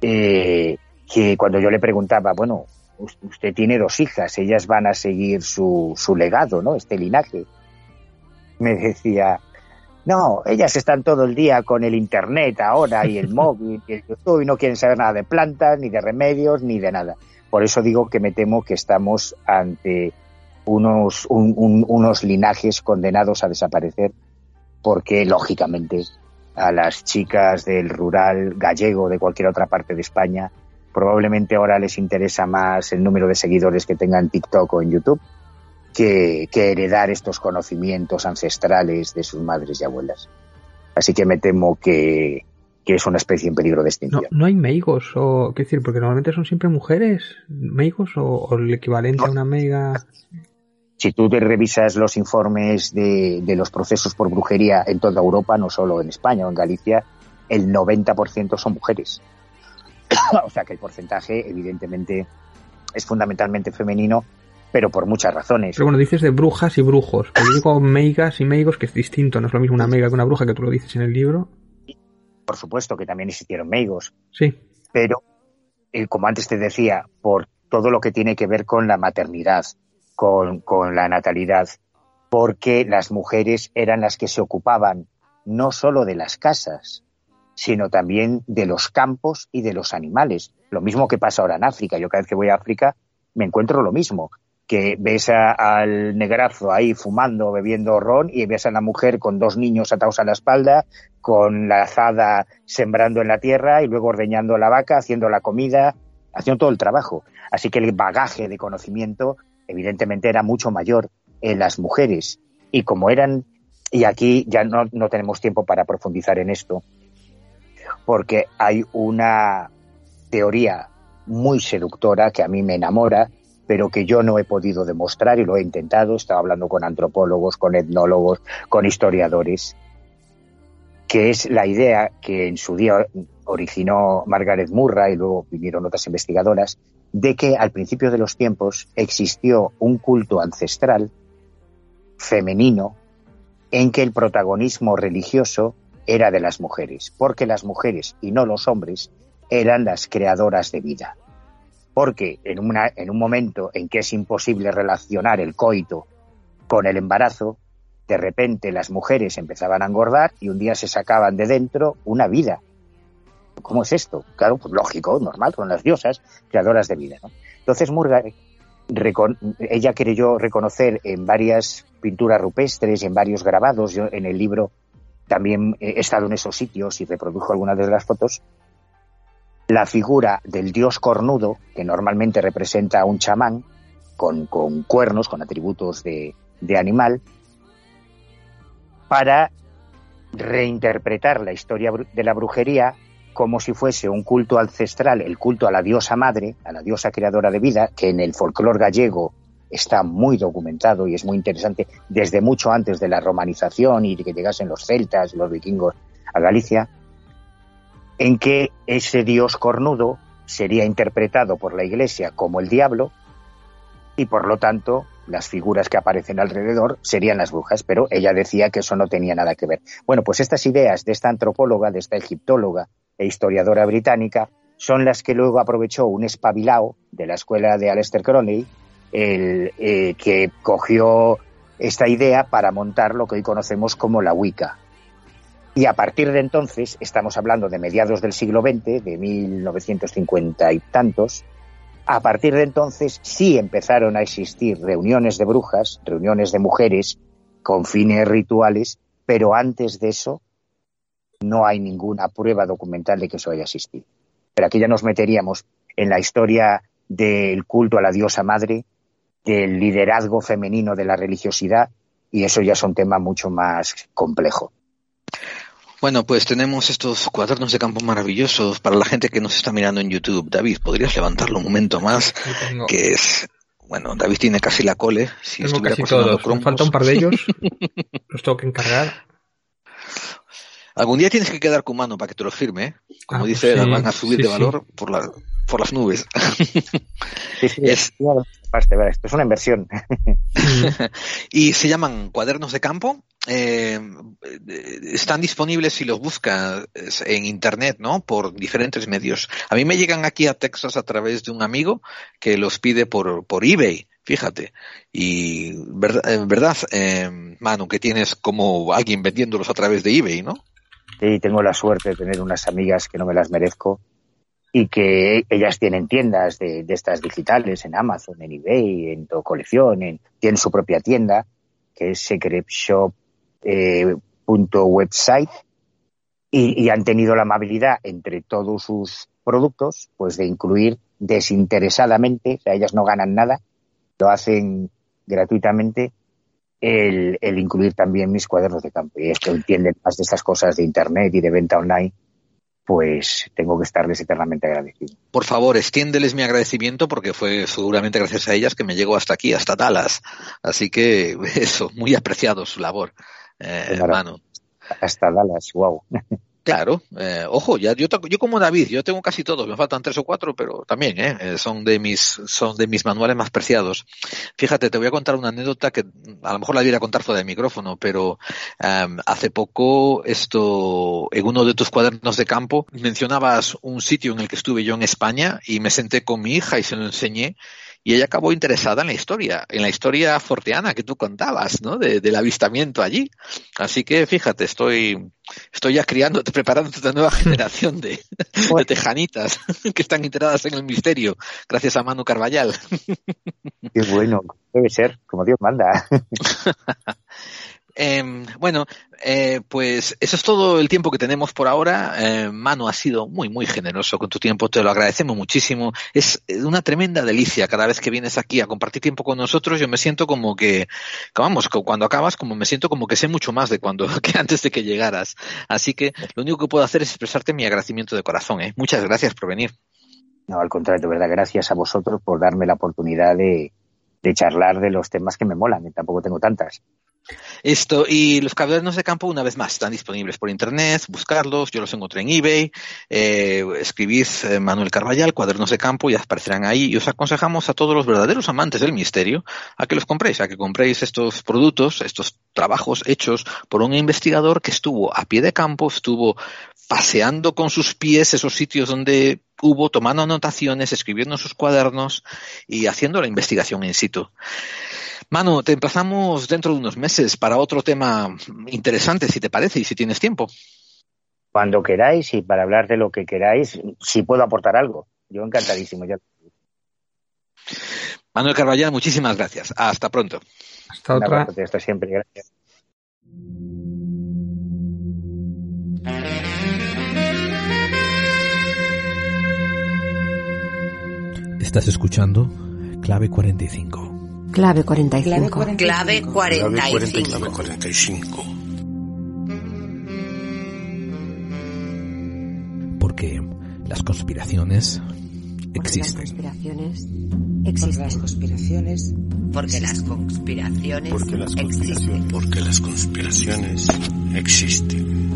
eh, que cuando yo le preguntaba, bueno, usted tiene dos hijas, ellas van a seguir su, su legado, ¿no? Este linaje. Me decía, no, ellas están todo el día con el internet ahora y el móvil y el YouTube y no quieren saber nada de plantas, ni de remedios, ni de nada. Por eso digo que me temo que estamos ante unos, unos linajes condenados a desaparecer, porque lógicamente a las chicas del rural gallego de cualquier otra parte de España probablemente ahora les interesa más el número de seguidores que tengan TikTok o en YouTube que, heredar estos conocimientos ancestrales de sus madres y abuelas. Así que me temo que, es una especie en peligro de extinción. No, hay meigos, o qué decir, porque normalmente son siempre mujeres, meigos o, el equivalente a una meiga. Si tú te revisas los informes de, de, los procesos por brujería en toda Europa, no solo en España o en Galicia, el 90% son mujeres. o sea que el porcentaje, evidentemente, es fundamentalmente femenino pero por muchas razones. Pero bueno, dices de brujas y brujos. Pero yo digo meigas y meigos, que es distinto. No es lo mismo una meiga que una bruja, que tú lo dices en el libro. Por supuesto que también existieron meigos. Sí. Pero, eh, como antes te decía, por todo lo que tiene que ver con la maternidad, con, con la natalidad, porque las mujeres eran las que se ocupaban no solo de las casas, sino también de los campos y de los animales. Lo mismo que pasa ahora en África. Yo cada vez que voy a África me encuentro lo mismo que ves al negrazo ahí fumando, bebiendo ron, y ves a la mujer con dos niños atados a la espalda, con la azada sembrando en la tierra y luego ordeñando la vaca, haciendo la comida, haciendo todo el trabajo. Así que el bagaje de conocimiento, evidentemente, era mucho mayor en las mujeres. Y como eran, y aquí ya no, no tenemos tiempo para profundizar en esto, porque hay una teoría muy seductora que a mí me enamora, pero que yo no he podido demostrar y lo he intentado. Estaba hablando con antropólogos, con etnólogos, con historiadores, que es la idea que en su día originó Margaret Murray y luego vinieron otras investigadoras, de que al principio de los tiempos existió un culto ancestral femenino en que el protagonismo religioso era de las mujeres, porque las mujeres y no los hombres eran las creadoras de vida porque en, una, en un momento en que es imposible relacionar el coito con el embarazo, de repente las mujeres empezaban a engordar y un día se sacaban de dentro una vida. ¿Cómo es esto? Claro, pues lógico, normal, son las diosas creadoras de vida. Entonces Murga, ella creyó reconocer en varias pinturas rupestres, en varios grabados, yo en el libro también he estado en esos sitios y reprodujo algunas de las fotos, la figura del dios cornudo, que normalmente representa a un chamán, con, cuernos, con atributos de animal, para reinterpretar la historia de la brujería como si fuese un culto ancestral, el culto a la diosa madre, a la diosa creadora de vida, que en el folclore gallego está muy documentado y es muy interesante desde mucho antes de la romanización y de que llegasen los celtas, los vikingos a Galicia, en que ese dios cornudo sería interpretado por la Iglesia como el diablo y por lo tanto las figuras que aparecen alrededor serían las brujas, pero ella decía que eso no tenía nada que ver. Bueno, pues estas ideas de esta antropóloga, de esta egiptóloga e historiadora británica, son las que luego aprovechó un espabilao de la escuela de Aleister Crowley, el, eh, que cogió esta idea para montar lo que hoy conocemos como la Wicca. Y a partir de entonces, estamos hablando de mediados del siglo XX, de 1950 y tantos, a partir de entonces sí empezaron a existir reuniones de brujas, reuniones de mujeres con fines rituales, pero antes de eso no hay ninguna prueba documental de que eso haya existido. Pero aquí ya nos meteríamos en la historia del culto a la diosa madre, del liderazgo femenino de la religiosidad, y eso ya es un tema mucho más complejo. Bueno, pues tenemos estos cuadernos de campo maravillosos para la gente que nos está mirando en YouTube. David, ¿podrías levantarlo un momento más? Que es, bueno, David tiene casi la cole. Si tengo casi todos. falta un par de ellos. los tengo que encargar. Algún día tienes que quedar con mano para que te lo firme. ¿eh? Como ah, dice, van a subir de valor por, la, por las nubes. es... esto es una inversión. y se llaman cuadernos de campo eh, están disponibles si los buscas en internet, ¿no? Por diferentes medios. A mí me llegan aquí a Texas a través de un amigo que los pide por, por eBay, fíjate. Y verdad, en verdad, eh, Manu, que tienes como alguien vendiéndolos a través de eBay, ¿no? Sí, tengo la suerte de tener unas amigas que no me las merezco y que ellas tienen tiendas de, estas digitales en Amazon, en eBay, en tu colección, en, tienen su propia tienda que es Secret Shop eh, punto website y, han tenido la amabilidad entre todos sus productos pues de incluir desinteresadamente, o sea, ellas no ganan nada, lo hacen gratuitamente el, incluir también mis cuadernos de campo. Y es que entienden más de estas cosas de Internet y de venta online, pues tengo que estarles eternamente agradecido. Por favor, extiéndeles mi agradecimiento porque fue seguramente gracias a ellas que me llegó hasta aquí, hasta Dallas. Así que eso, muy apreciado su labor eh. Hasta Dallas, wow. Claro, eh, ojo, ya yo, yo como David, yo tengo casi todos, me faltan tres o cuatro, pero también eh, eh, son de mis son de mis manuales más preciados. Fíjate, te voy a contar una anécdota que a lo mejor la debería contar fuera del micrófono, pero em, hace poco esto en uno de tus cuadernos de campo mencionabas un sitio en el que estuve yo en España y me senté con mi hija y se lo enseñé y ella acabó interesada en la historia, en la historia forteana que tú contabas, ¿no? del avistamiento allí. Así que fíjate, estoy, estoy ya criando, preparando esta nueva generación de, de tejanitas que están enteradas en el misterio, gracias a Manu Carballal. Qué bueno, debe ser, como Dios manda. Eh, bueno, eh, pues eso es todo el tiempo que tenemos por ahora. Eh, Manu ha sido muy, muy generoso con tu tiempo, te lo agradecemos muchísimo. Es una tremenda delicia cada vez que vienes aquí a compartir tiempo con nosotros. Yo me siento como que, vamos, cuando acabas, como me siento como que sé mucho más de cuando, que antes de que llegaras. Así que lo único que puedo hacer es expresarte mi agradecimiento de corazón. ¿eh? Muchas gracias por venir. No, al contrario, de verdad, gracias a vosotros por darme la oportunidad de, de charlar de los temas que me molan, tampoco tengo tantas. Esto, y los cuadernos de campo, una vez más, están disponibles por internet, buscarlos, yo los encontré en eBay, eh, escribid eh, Manuel Carballal, cuadernos de campo, y aparecerán ahí, y os aconsejamos a todos los verdaderos amantes del misterio a que los compréis, a que compréis estos productos, estos trabajos hechos por un investigador que estuvo a pie de campo, estuvo paseando con sus pies esos sitios donde hubo tomando anotaciones, escribiendo en sus cuadernos y haciendo la investigación in situ. Manu, te emplazamos dentro de unos meses para otro tema interesante, si te parece y si tienes tiempo. Cuando queráis y para hablar de lo que queráis, si puedo aportar algo. Yo encantadísimo. Ya. Manuel Carballal, muchísimas gracias. Hasta pronto. Hasta otra. Hasta siempre. Gracias. Estás escuchando Clave 45. Clave 45. Clave 45. Clave 45. Porque las conspiraciones existen. Las conspiraciones existen. Las conspiraciones. Porque las conspiraciones. Porque las conspiraciones. Porque las conspiraciones existen.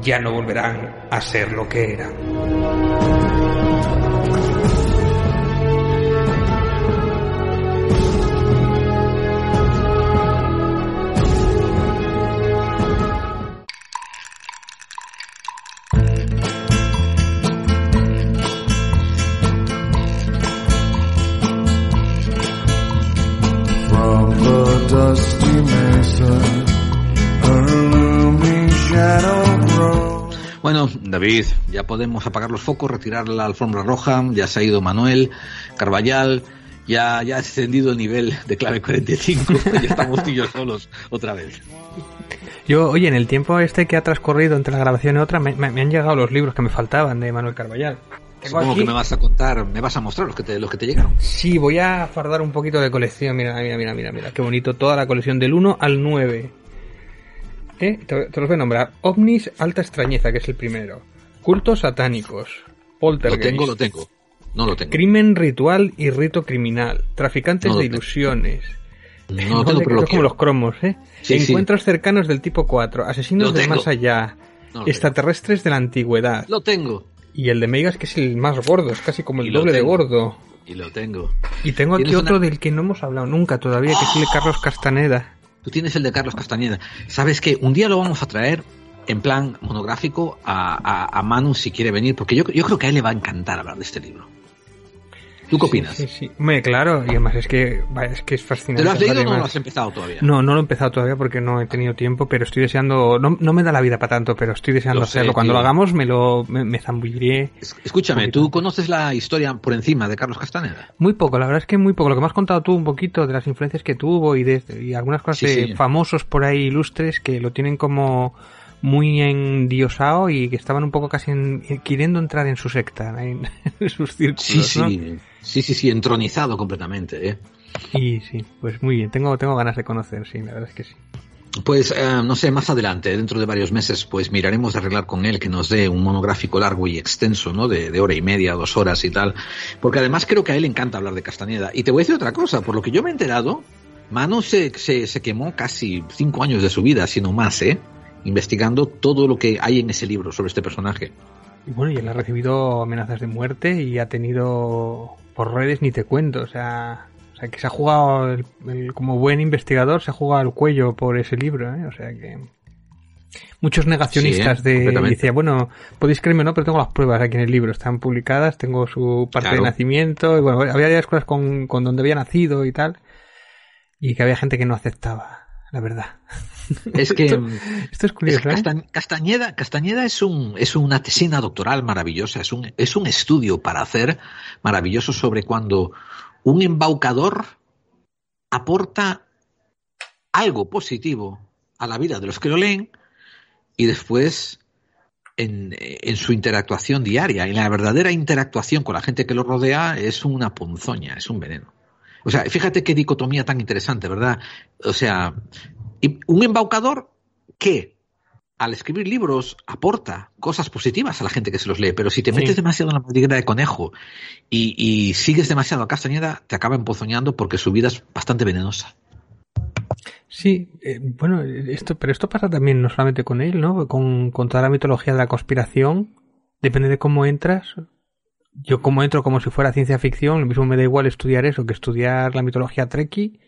ya no volverán a ser lo que eran. David, ya podemos apagar los focos, retirar la alfombra roja, ya se ha ido Manuel, Carballal, ya, ya ha descendido el nivel de clave 45, ya estamos tú y yo solos otra vez. Yo, oye, en el tiempo este que ha transcurrido entre la grabación y otra, me, me- me han llegado los libros que me faltaban de Manuel Carballal. Tengo Supongo aquí- que me vas a contar, me vas a mostrar los que te, los que te llegaron. Sí, voy a fardar un poquito de colección. Mira, mira, mira, mira, mira. Qué bonito. Toda la colección del 1 al 9. ¿Eh? Te, te los voy a nombrar. OVNIs Alta Extrañeza, que es el primero. Cultos satánicos. Lo Poltergeist. tengo, lo tengo. No lo tengo. Crimen ritual y rito criminal. Traficantes No de ilusiones. No tengo, pero lo como los cromos, ¿eh? Sí, sí. Encuentros cercanos del tipo 4. Asesinos del más allá. No lo tengo. extraterrestres de la antigüedad. Lo tengo. Y el de Megas, que es el más gordo. Es casi como el doble de gordo. Y lo tengo. Y tengo aquí otro una- del que no hemos hablado nunca todavía, que es el de Carlos Castaneda. Tú tienes el de Carlos Castañeda. ¿Sabes qué? Un día lo vamos a traer en plan monográfico a, a, a Manu si quiere venir, porque yo, yo creo que a él le va a encantar hablar de este libro. ¿Tú qué opinas? Sí, sí. Hombre, claro, y además es que, es que es fascinante. ¿Te lo has leído o no lo has empezado todavía? No, no lo he empezado todavía porque no he tenido tiempo, pero estoy deseando, no, no me da la vida para tanto, pero estoy deseando Lo sé, hacerlo. Cuando tío. lo hagamos me lo me, me zambulliré Es- Escúchame, ¿tú conoces la historia por encima de Carlos Castaneda? muy poco, la verdad es que muy poco. Lo que me has contado tú un poquito de las influencias que tuvo y de y algunas cosas Sí, de sí. famosos por ahí ilustres que lo tienen como muy endiosado y que estaban un poco casi en- queriendo entrar en su secta, en, en sus círculos, Sí, sí, ¿no? sí, sí, sí, entronizado completamente. ¿eh? Y sí, pues muy bien, tengo, tengo ganas de conocer, sí, la verdad es que sí. Pues eh, no sé, más adelante, dentro de varios meses, pues miraremos de arreglar con él que nos dé un monográfico largo y extenso, ¿no? De, de hora y media, dos horas y tal. Porque además creo que a él le encanta hablar de Castañeda. Y te voy a decir otra cosa, por lo que yo me he enterado, Manu se, se, se quemó casi cinco años de su vida, sino más, ¿eh? Investigando todo lo que hay en ese libro sobre este personaje. Y bueno, y él ha recibido amenazas de muerte y ha tenido por redes ni te cuento, o sea, o sea que se ha jugado el- el- como buen investigador se ha jugado el cuello por ese libro, ¿eh? o sea que muchos negacionistas Sí, ¿eh? de decía bueno podéis creerme no pero tengo las pruebas aquí en el libro están publicadas tengo su parte Claro. de nacimiento y bueno había varias cosas con, con donde había nacido y tal y que había gente que no aceptaba la verdad Es que esto, esto es curioso ¿eh? Castañeda, Castañeda es un es una tesina doctoral maravillosa, es un es un estudio para hacer maravilloso sobre cuando un embaucador aporta algo positivo a la vida de los que lo leen y después en, en su interactuación diaria, en la verdadera interactuación con la gente que lo rodea, es una ponzoña, es un veneno. O sea, fíjate qué dicotomía tan interesante, ¿verdad? O sea, y un embaucador que al escribir libros aporta cosas positivas a la gente que se los lee, pero si te Sí. metes demasiado en la madriguera de conejo y, y sigues demasiado a Castañeda, te acaba empozoñando porque su vida es bastante venenosa. Sí, eh, bueno, esto, pero esto pasa también no solamente con él, ¿no? Con, con toda la mitología de la conspiración. Depende de cómo entras. Yo como entro como si fuera ciencia ficción, lo mismo me da igual estudiar eso que estudiar la mitología Trekkie.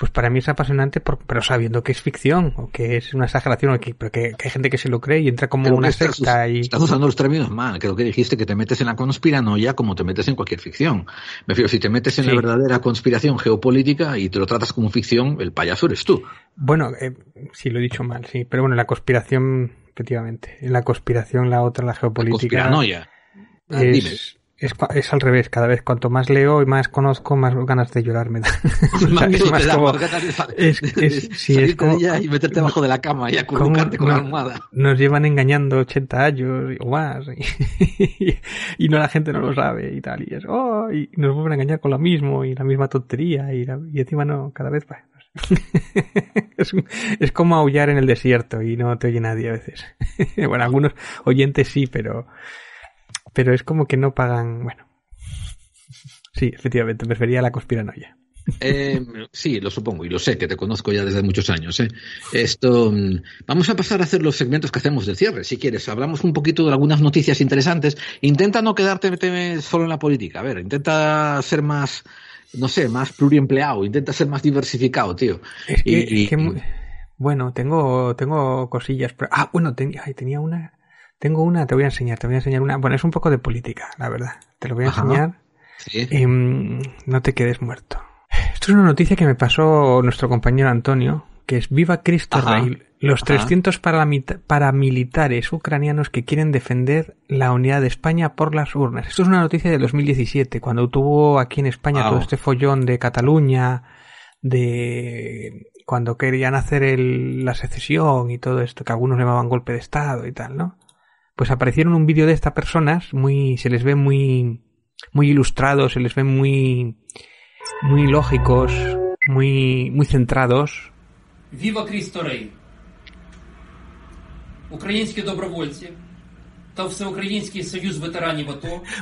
Pues para mí es apasionante, por- pero sabiendo que es ficción, o que es una exageración, o que, pero que, que hay gente que se lo cree y entra como una estás, secta y... estás usando los términos mal. Creo que dijiste que te metes en la conspiranoia como te metes en cualquier ficción. Me refiero, si te metes en Sí. la verdadera conspiración geopolítica y te lo tratas como ficción, el payaso eres tú. Bueno, eh, sí, lo he dicho mal, sí. Pero bueno, la conspiración, efectivamente. En la conspiración, la otra, la geopolítica. Conspiranoia. Ah, es, es, es al revés. Cada vez cuanto más leo y más conozco, más ganas de llorar me da. O sea, Más es más como- más es- es- sí, es salirte como- y meterte debajo de la cama y acurrucarte con la almohada. Nos llevan engañando 80 años o más. Y, y no la gente no lo sabe y tal. Y es, oh, y nos vuelven a engañar con lo mismo y la misma tontería. Y, la- y encima no, cada vez va. Es, es como aullar en el desierto y no te oye nadie a veces. bueno, algunos oyentes sí, pero, pero es como que no pagan, bueno. Sí, efectivamente, prefería la conspiranoia. Eh, sí, lo supongo y lo sé, que te conozco ya desde muchos años. ¿eh? Esto, mm, vamos a pasar a hacer los segmentos que hacemos del cierre. Si quieres, hablamos un poquito de algunas noticias interesantes. Intenta no quedarte te- solo en la política. A ver, intenta ser más, no sé, más pluriempleado. Intenta ser más diversificado, tío. Es que, Y- es que bueno, tengo, tengo cosillas. Pero, ah, bueno, ay, tenía una. Tengo una, te voy a enseñar, te voy a enseñar una. Bueno, es un poco de política, la verdad. Te lo voy a Ajá. enseñar. Sí. Em, no te quedes muerto. Esto es una noticia que me pasó nuestro compañero Antonio, que es Viva Cristo Ajá. Rey. Los Ajá. 300 paramita- paramilitares ucranianos que quieren defender la unidad de España por las urnas. Esto es una noticia de 2017, cuando tuvo aquí en España Wow. todo este follón de Cataluña, de cuando querían hacer el- la secesión y todo esto, que algunos llamaban golpe de Estado y tal, ¿no? pues aparecieron un vídeo de estas personas, muy, se les ve muy, muy ilustrados, se les ve muy, muy lógicos, muy, muy centrados. Viva Cristo Rey.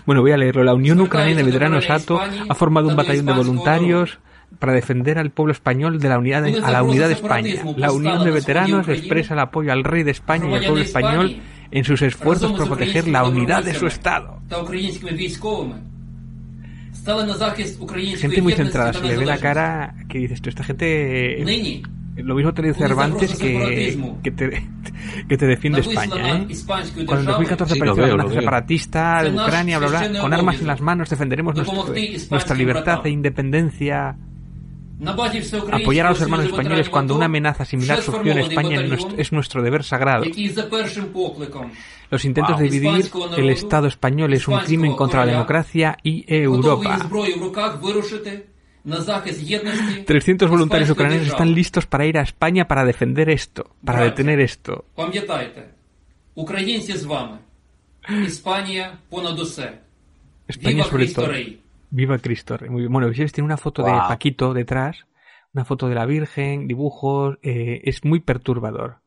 Bueno, voy a leerlo. La Unión Ucraniana de Veteranos ATO ha formado un batallón de voluntarios para defender al pueblo español de la unidad a la unidad de España. La Unión de Veteranos expresa el apoyo al rey de España y al pueblo español en sus esfuerzos por proteger la unidad de su Estado. Gente muy centrada, se le ve la cara que dices tú, esta gente... Lo mismo te dice Cervantes que, que, te, que te defiende España. ¿eh? Cuando en 2014 sí, apareció una separatista de Ucrania, bla, bla, con armas en las manos defenderemos nuestro, nuestra libertad e independencia. Apoyar a los hermanos españoles cuando una amenaza similar surgió en España es nuestro deber sagrado. Los intentos de dividir el Estado español es un crimen contra la democracia y Europa. 300 voluntarios ucranianos están listos para ir a España para defender esto, para detener esto. España sobre todo. Viva Cristo Rey. Muy bien. Bueno, si ves, tiene una foto de. Paquito detrás, una foto de la Virgen, dibujos, eh, es muy perturbador.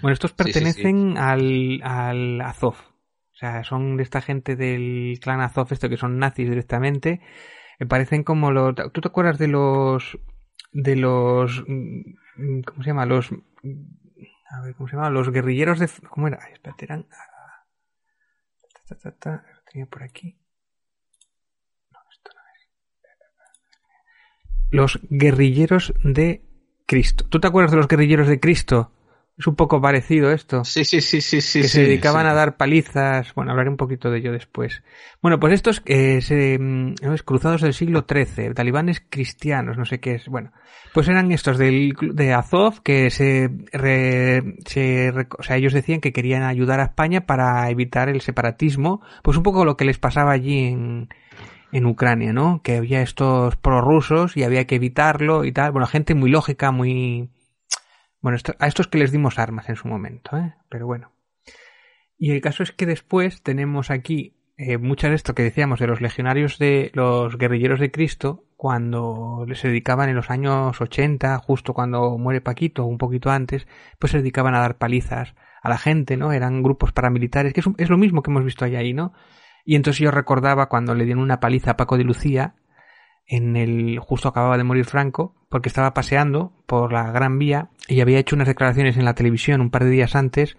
Bueno, estos Sí, sí, pertenecen Al, al Azov. O sea, son de esta gente del clan Azov, esto que son nazis directamente. Me parecen como los... ¿Tú te acuerdas de los de los mm, ¿cómo se llama? Los a ver, ¿cómo se llama? Los guerrilleros de ¿cómo era? Espérate, eran ta, ta, ta, tenía por aquí. No, esto no es. Los guerrilleros de Cristo. ¿Tú te acuerdas de los guerrilleros de Cristo? Es un poco parecido esto. Sí, sí, sí, sí, sí. Que sí, se dedicaban sí. a dar palizas. Bueno, hablaré un poquito de ello después. Bueno, pues estos eh, se, mm, cruzados del siglo XIII, talibanes cristianos, no sé qué es. Bueno, pues eran estos del, de Azov que se, re- se o sea, ellos decían que querían ayudar a España para evitar el separatismo, pues un poco lo que les pasaba allí en, en Ucrania, ¿no? Que había estos prorrusos y había que evitarlo y tal. Bueno, gente muy lógica, muy, bueno, a estos que les dimos armas en su momento, ¿eh? Pero bueno. Y el caso es que después tenemos aquí eh, muchas de esto que decíamos de los legionarios de los guerrilleros de Cristo, cuando se dedicaban en los años 80, justo cuando muere Paquito, un poquito antes, pues se dedicaban a dar palizas a la gente, ¿no? Eran grupos paramilitares, que es, un- es lo mismo que hemos visto allá ahí, ¿no? Y entonces yo recordaba cuando le dieron una paliza a Paco de Lucía, en el justo acababa de morir Franco porque estaba paseando por la Gran Vía y había hecho unas declaraciones en la televisión un par de días antes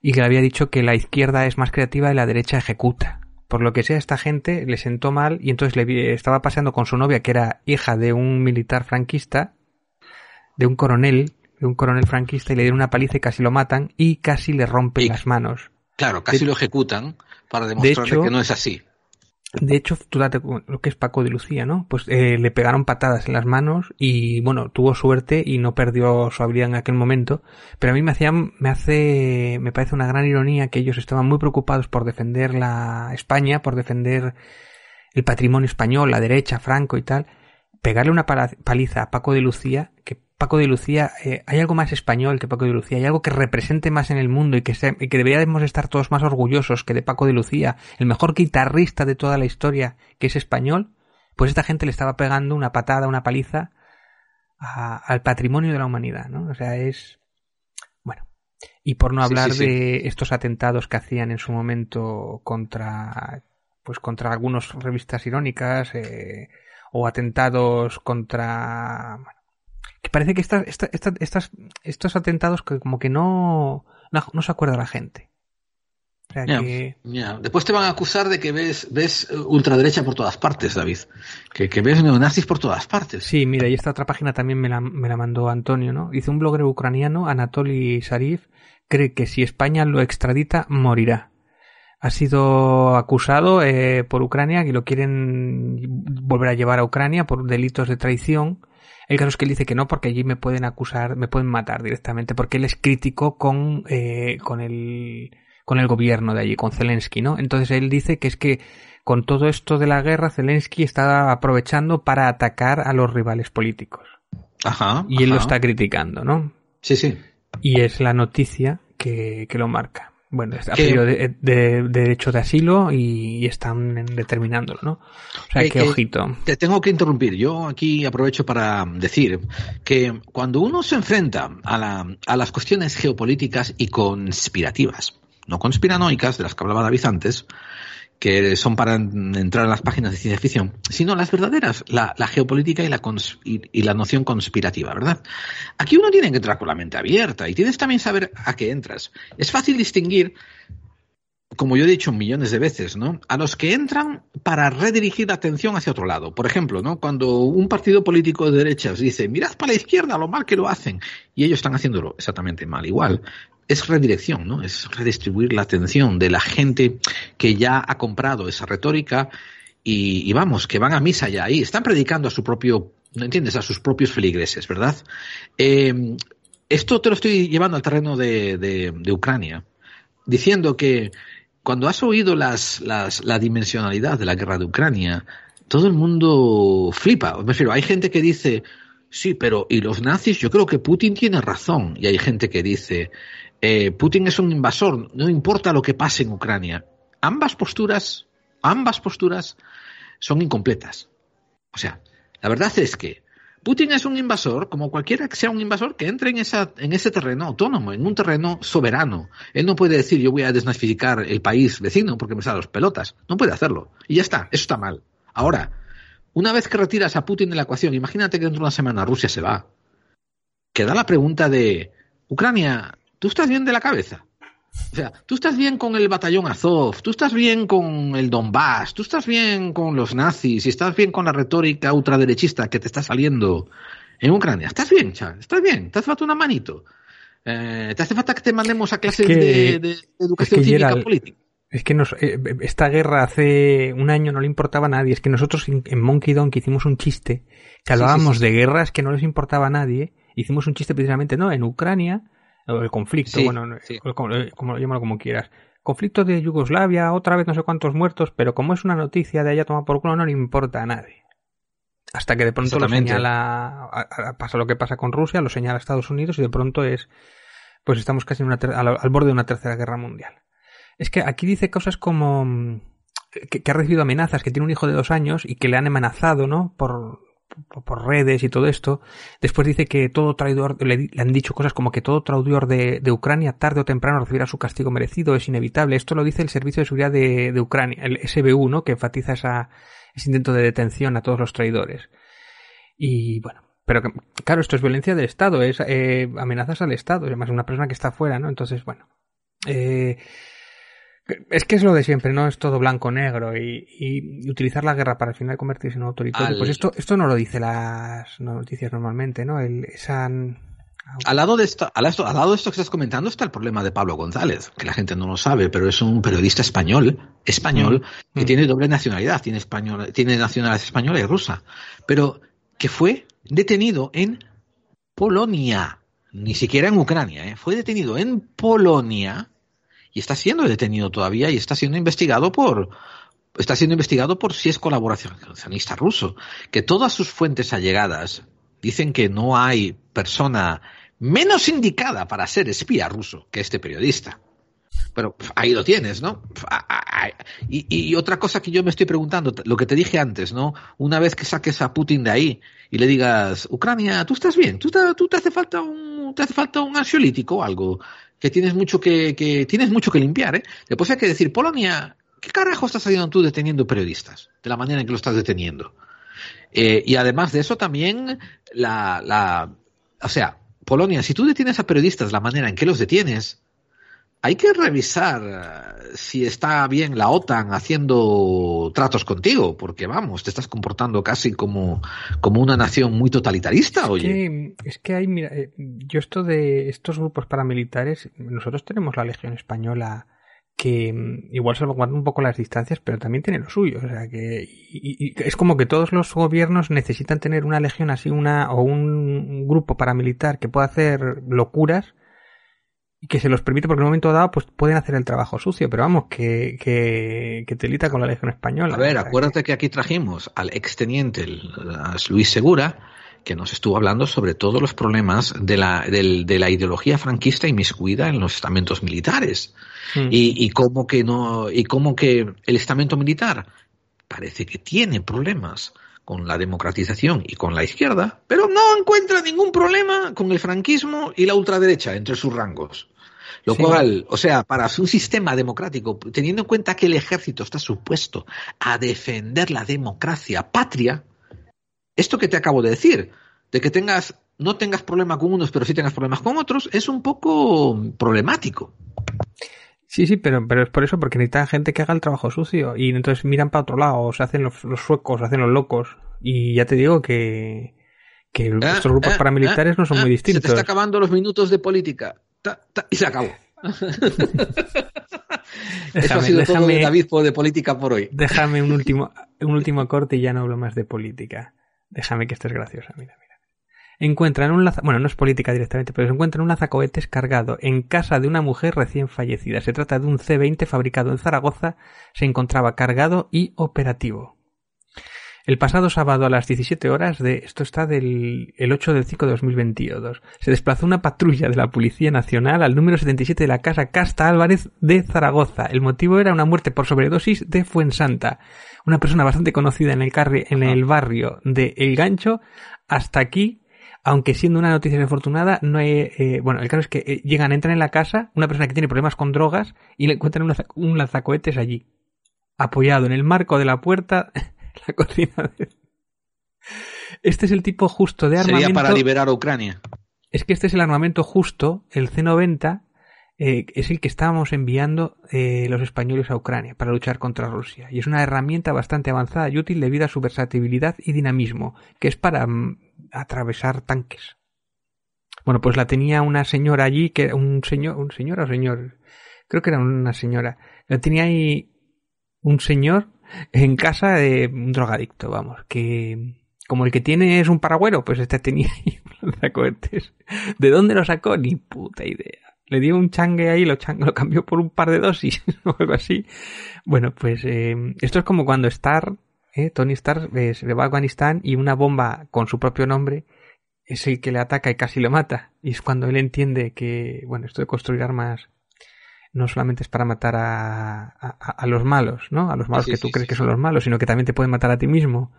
y que le había dicho que la izquierda es más creativa y la derecha ejecuta. Por lo que sea, esta gente le sentó mal y entonces le estaba paseando con su novia, que era hija de un militar franquista, de un coronel, de un coronel franquista, y le dieron una paliza y casi lo matan y casi le rompen las manos. Claro, casi De- lo ejecutan para demostrarle hecho- que no es así. De hecho, tú date lo que es Paco de Lucía, ¿no? Pues eh, le pegaron patadas en las manos y bueno, tuvo suerte y no perdió su habilidad en aquel momento. Pero a mí me hacía, me hace, me parece una gran ironía que ellos estaban muy preocupados por defender la España, por defender el patrimonio español, la derecha, Franco y tal. Pegarle una paliza a Paco de Lucía, que Paco de Lucía, eh, hay algo más español que Paco de Lucía, hay algo que represente más en el mundo y que, se- y que deberíamos estar todos más orgullosos que de Paco de Lucía, el mejor guitarrista de toda la historia, que es español, pues esta gente le estaba pegando una patada, una paliza a- al patrimonio de la humanidad, ¿no? O sea, es... Bueno. Y por no Sí, hablar sí, sí. de estos atentados que hacían en su momento contra pues contra algunas revistas irónicas eh, o atentados contra bueno, que parece que estas, esta- esta- estas, estos atentados que como que no, no, no se acuerda la gente. O sea Ya, que ya. Después te van a acusar de que ves, ves eh, ultraderecha por todas partes, David. Que, que ves neonazis por todas partes. Sí, mira, y esta otra página también me la, me la mandó Antonio, ¿no? Dice un blogger ucraniano, Anatoly Sharif, cree que si España lo extradita, morirá. Ha sido acusado eh, por Ucrania y lo quieren volver a llevar a Ucrania por delitos de traición. El caso es que él dice que no, porque allí me pueden acusar, me pueden matar directamente, porque él es crítico con, eh, con el, con el gobierno de allí, con Zelensky, ¿no? Entonces él dice que es que con todo esto de la guerra, Zelensky está aprovechando para atacar a los rivales políticos. Ajá. Y él lo está criticando, ¿no? Sí, sí. Y es la noticia que, que lo marca. Bueno, ha pedido de, de- de derecho de asilo y, y están determinándolo, ¿no? O sea, Que- que, que- ojito. Te tengo que interrumpir. Yo aquí aprovecho para decir que cuando uno se enfrenta a, la- a las cuestiones geopolíticas y conspirativas, no conspiranoicas, de las que hablaba David antes, que son para en- entrar en las páginas de ciencia ficción, sino las verdaderas, la, geopolítica y la, y la noción conspirativa, ¿verdad? Aquí uno tiene que entrar con la mente abierta y tienes también saber a qué entras. Es fácil distinguir como yo he dicho millones de veces, ¿no? A los que entran para redirigir la atención hacia otro lado. Por ejemplo, ¿no? Cuando un partido político de derechas dice, mirad para la izquierda lo mal que lo hacen, y ellos están haciéndolo exactamente mal, igual. Es redirección, ¿no? Es redistribuir la atención de la gente que ya ha comprado esa retórica y, vamos, que van a misa ya ahí, están predicando a su propio, ¿no entiendes? A sus propios feligreses, ¿verdad? Eh, esto te lo estoy llevando al terreno de, de, de Ucrania, diciendo que cuando has oído las, las, la dimensionalidad de la guerra de Ucrania, todo el mundo flipa. Me refiero, hay gente que dice, sí, pero ¿y los nazis? Yo creo que Putin tiene razón. Y hay gente que dice, eh, Putin es un invasor, no importa lo que pase en Ucrania. Ambas posturas, ambas posturas son incompletas. O sea, la verdad es que Putin es un invasor, como cualquiera que sea un invasor, que entre en, esa, en ese terreno autónomo, en un terreno soberano. Él no puede decir yo voy a desnazificar el país vecino porque me salen los pelotas. No puede hacerlo. Y ya está, eso está mal. Ahora, una vez que retiras a Putin de la ecuación, imagínate que dentro de una semana Rusia se va, queda la pregunta de, Ucrania, ¿tú estás bien de la cabeza? O sea, tú estás bien con el batallón Azov, tú estás bien con el Donbass, tú estás bien con los nazis y estás bien con la retórica ultraderechista que te está saliendo en Ucrania. ¿Estás bien, chaval? ¿Estás bien? ¿Te hace falta una manito? Eh, ¿Te hace falta que te mandemos a clases de, de, educación es que cívica Gerald, política? Es que nos, eh, esta guerra hace un año no le importaba a nadie. Es que nosotros en, Monkey Donkey hicimos un chiste que hablábamos sí, sí. de guerras que no les importaba a nadie. Hicimos un chiste precisamente, ¿no? En Ucrania, el conflicto, Sí, bueno, sí. o como, llámalo como quieras. Conflicto de Yugoslavia, otra vez no sé cuántos muertos, pero como es una noticia de allá toma por culo, no le importa a nadie. Hasta que de pronto lo señala, pasa lo que pasa con Rusia, lo señala Estados Unidos y de pronto es, pues estamos casi en una ter- al, al borde de una tercera guerra mundial. Es que aquí dice cosas como mm, que, que ha recibido amenazas, que tiene un hijo de dos años y que le han amenazado, ¿no? Por, por, redes y todo esto. Después dice que todo traidor, le, han dicho cosas como que todo traidor de, Ucrania tarde o temprano recibirá su castigo merecido, es inevitable. Esto lo dice el Servicio de Seguridad de, Ucrania, el SBU, ¿no? Que enfatiza esa, ese intento de detención a todos los traidores. Y bueno, pero claro, esto es violencia del Estado, es eh, amenazas al Estado, además una persona que está fuera, ¿no? Entonces, bueno. Eh, es que es lo de siempre, ¿no? Es todo blanco-negro y, y utilizar la guerra para al final convertirse en un autoritario. Al- Pues esto, esto no lo dice las noticias normalmente, ¿no? El, esa... Al lado, de esto, al, lado, al lado de esto que estás comentando está el problema de Pablo González, que la gente no lo sabe, pero es un periodista español, español, Mm. que tiene doble nacionalidad, tiene, español, tiene nacionalidad española y rusa, pero que fue detenido en Polonia, ni siquiera en Ucrania, ¿eh? fue detenido en Polonia y está siendo detenido todavía y está siendo investigado por está siendo investigado por si es colaboracionista ruso, que todas sus fuentes allegadas dicen que no hay persona menos indicada para ser espía ruso que este periodista. Pero pf, ahí lo tienes, ¿no? Y, otra cosa que yo me estoy preguntando, lo que te dije antes, ¿no? Una vez que saques a Putin de ahí y le digas, Ucrania, tú estás bien, tú tú te hace falta un, te hace falta un ansiolítico o algo, que tienes mucho que, que tienes mucho que limpiar, ¿eh? Después hay que decir, Polonia, ¿qué carajo estás haciendo tú deteniendo periodistas? De la manera en que lo estás deteniendo. Eh, y además de eso también la, la, o sea, Polonia, si tú detienes a periodistas la manera en que los detienes, hay que revisar eh, si está bien la OTAN haciendo tratos contigo, porque vamos, te estás comportando casi como, como una nación muy totalitarista, oye. Que, es que hay, mira, eh, yo esto de estos grupos paramilitares, nosotros tenemos la Legión Española que mm, igual salvaguarda un poco las distancias, pero también tiene lo suyo. O sea que y, y es como que todos los gobiernos necesitan tener una legión así, una o un grupo paramilitar que pueda hacer locuras y que se los permite porque en un momento dado pues pueden hacer el trabajo sucio, pero vamos, que, que, que telita con la Legión Española. A ver, acuérdate que aquí trajimos al exteniente Luis Segura, que nos estuvo hablando sobre todos los problemas de la, del- de la ideología franquista inmiscuida en los estamentos militares. Mm. Y, y cómo que no, y cómo que el estamento militar parece que tiene problemas con la democratización y con la izquierda, pero no encuentra ningún problema con el franquismo y la ultraderecha entre sus rangos. Lo Sí. cual, o sea, para un sistema democrático, teniendo en cuenta que el ejército está supuesto a defender la democracia patria, esto que te acabo de decir, de que tengas, no tengas problema con unos, pero sí tengas problemas con otros, es un poco problemático. Sí, sí, pero, pero es por eso, porque necesitan gente que haga el trabajo sucio y entonces miran para otro lado, o se hacen los, los suecos, se hacen los locos. Y ya te digo que, que Ah, estos grupos ah, paramilitares no son ah, muy Se te distintos. está acabando los minutos de política. Ta, ta, y se acabó. Eso ha Déjame- sido todo déjame- de David de política por hoy. Déjame un último, un último corte y ya no hablo más de política. Déjame que estés graciosa, mira, mira. Encuentran un laza, bueno, no es política directamente, pero se encuentran un lanzacohetes cargado en casa de una mujer recién fallecida. Se trata de un C-20 fabricado en Zaragoza, se encontraba cargado y operativo. El pasado sábado a las 17 horas de esto está del el 8 del 5 de 2022. Se desplazó una patrulla de la Policía Nacional al número 77 de la casa Casta Álvarez de Zaragoza. El motivo era una muerte por sobredosis de Fuensanta. Una persona bastante conocida en el, carri- en el barrio de El Gancho. Hasta aquí, aunque siendo una noticia desafortunada, no hay, eh, bueno, el caso es que eh, llegan, entran en la casa, una persona que tiene problemas con drogas y le encuentran un lanzacohetes allí. Apoyado en el marco de la puerta, la cocina de Este es el tipo justo de armamento. Sería para liberar a Ucrania. Es que este es el armamento justo, el C-90, eh, es el que estábamos enviando eh, los españoles a Ucrania para luchar contra Rusia. Y es una herramienta bastante avanzada y útil debido a su versatilidad y dinamismo, que es para mm, atravesar tanques. Bueno, pues la tenía una señora allí, que un señor, un señor o señor, creo que era una señora. La tenía ahí un señor en casa de un drogadicto, vamos, que como el que tiene es un paragüero, pues este tenía ahí lanzacohetes. ¿De dónde lo sacó? Ni puta idea. Le dio un changue ahí, lo, changue, lo cambió por un par de dosis o algo así. Bueno, pues eh, esto es como cuando Star, eh, Tony Stark, eh, se va a Afganistán y una bomba con su propio nombre es el que le ataca y casi lo mata. Y es cuando él entiende que, bueno, esto de construir armas no solamente es para matar a, a, los malos, ¿no? A los malos que tú crees que son los malos, sino que también te pueden matar a ti mismo.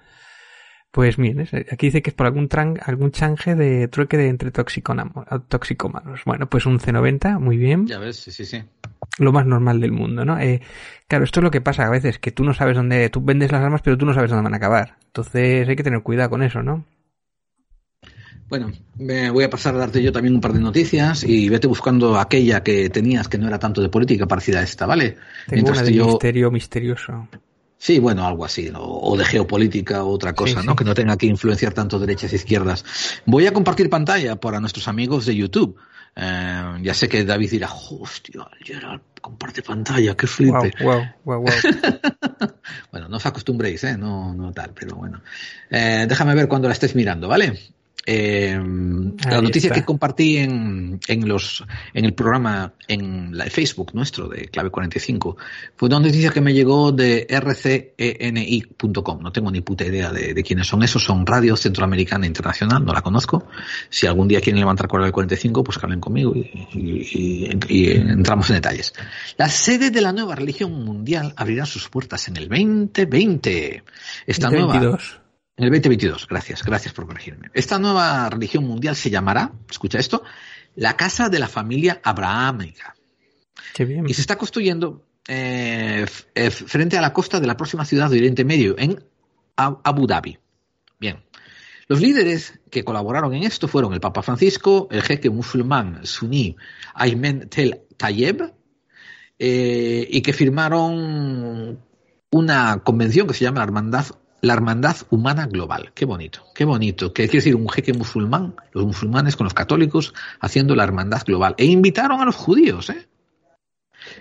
Pues bien, aquí dice que es por algún, tran, algún change de trueque de entre toxicómanos. Bueno, pues un C90, muy bien. Ya ves, sí, sí, sí. Lo más normal del mundo, ¿no? Eh, claro, esto es lo que pasa a veces, que tú no sabes dónde, tú vendes las armas, pero tú no sabes dónde van a acabar. Entonces hay que tener cuidado con eso, ¿no? Bueno, me voy a pasar a darte yo también un par de noticias y vete buscando aquella que tenías que no era tanto de política parecida a esta, ¿vale? Tengo una de misterio misterioso. Sí, bueno, algo así, o de geopolítica o otra cosa, ¿no? Que no tenga que influenciar tanto derechas e izquierdas. Voy a compartir pantalla para nuestros amigos de YouTube. Eh, ya sé que David dirá, hostia, Gerald, comparte pantalla, qué flipe. Wow, wow, wow, bueno, no os acostumbréis, ¿eh? No, no tal, pero bueno. Eh, déjame ver cuando la estés mirando, ¿vale? Eh, la noticia que compartí en, en, los, en el programa, en la Facebook nuestro de Clave 45, fue una noticia que me llegó de rceni.com. No tengo ni puta idea de, de, quiénes son esos. Son Radio Centroamericana Internacional, no la conozco. Si algún día quieren levantar Clave 45, pues que hablen conmigo y, y, y, entramos en detalles. La sede de la nueva religión mundial abrirá sus puertas en el 2020. Esta nueva en el 2022, gracias, gracias por corregirme. Esta nueva religión mundial se llamará, escucha esto, la Casa de la Familia Abrahámica. Qué bien. Y se está construyendo eh, eh, frente a la costa de la próxima ciudad de Oriente Medio, en Abu Dhabi. Bien. Los líderes que colaboraron en esto fueron el Papa Francisco, el jeque musulmán suní Aymen Tel Tayeb, eh, y que firmaron una convención que se llama la Hermandad la hermandad humana global. Qué bonito, qué bonito. Que quiere decir un jeque musulmán, los musulmanes con los católicos haciendo la hermandad global. E invitaron a los judíos, ¿eh?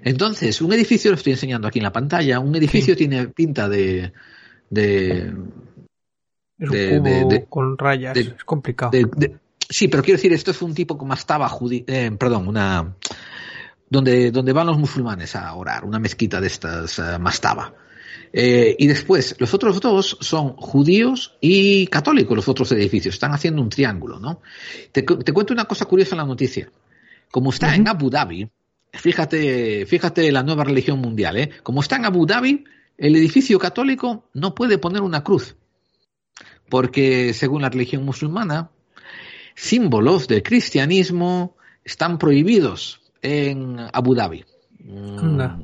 Entonces, un edificio, lo estoy enseñando aquí en la pantalla, un edificio tiene pinta de. de. Es un cubo con rayas, es complicado. sí, pero quiero decir, esto es un tipo como mastaba judí, eh, perdón, una. Donde, donde van los musulmanes a orar, una mezquita de estas uh, mastaba. Eh, y después, los otros dos son judíos y católicos, los otros edificios. Están haciendo un triángulo, ¿no? Te, te cuento una cosa curiosa en la noticia. Como está en Abu Dhabi, fíjate, fíjate la nueva religión mundial, ¿eh? Como está en Abu Dhabi, el edificio católico no puede poner una cruz. Porque según la religión musulmana, símbolos del cristianismo están prohibidos en Abu Dhabi.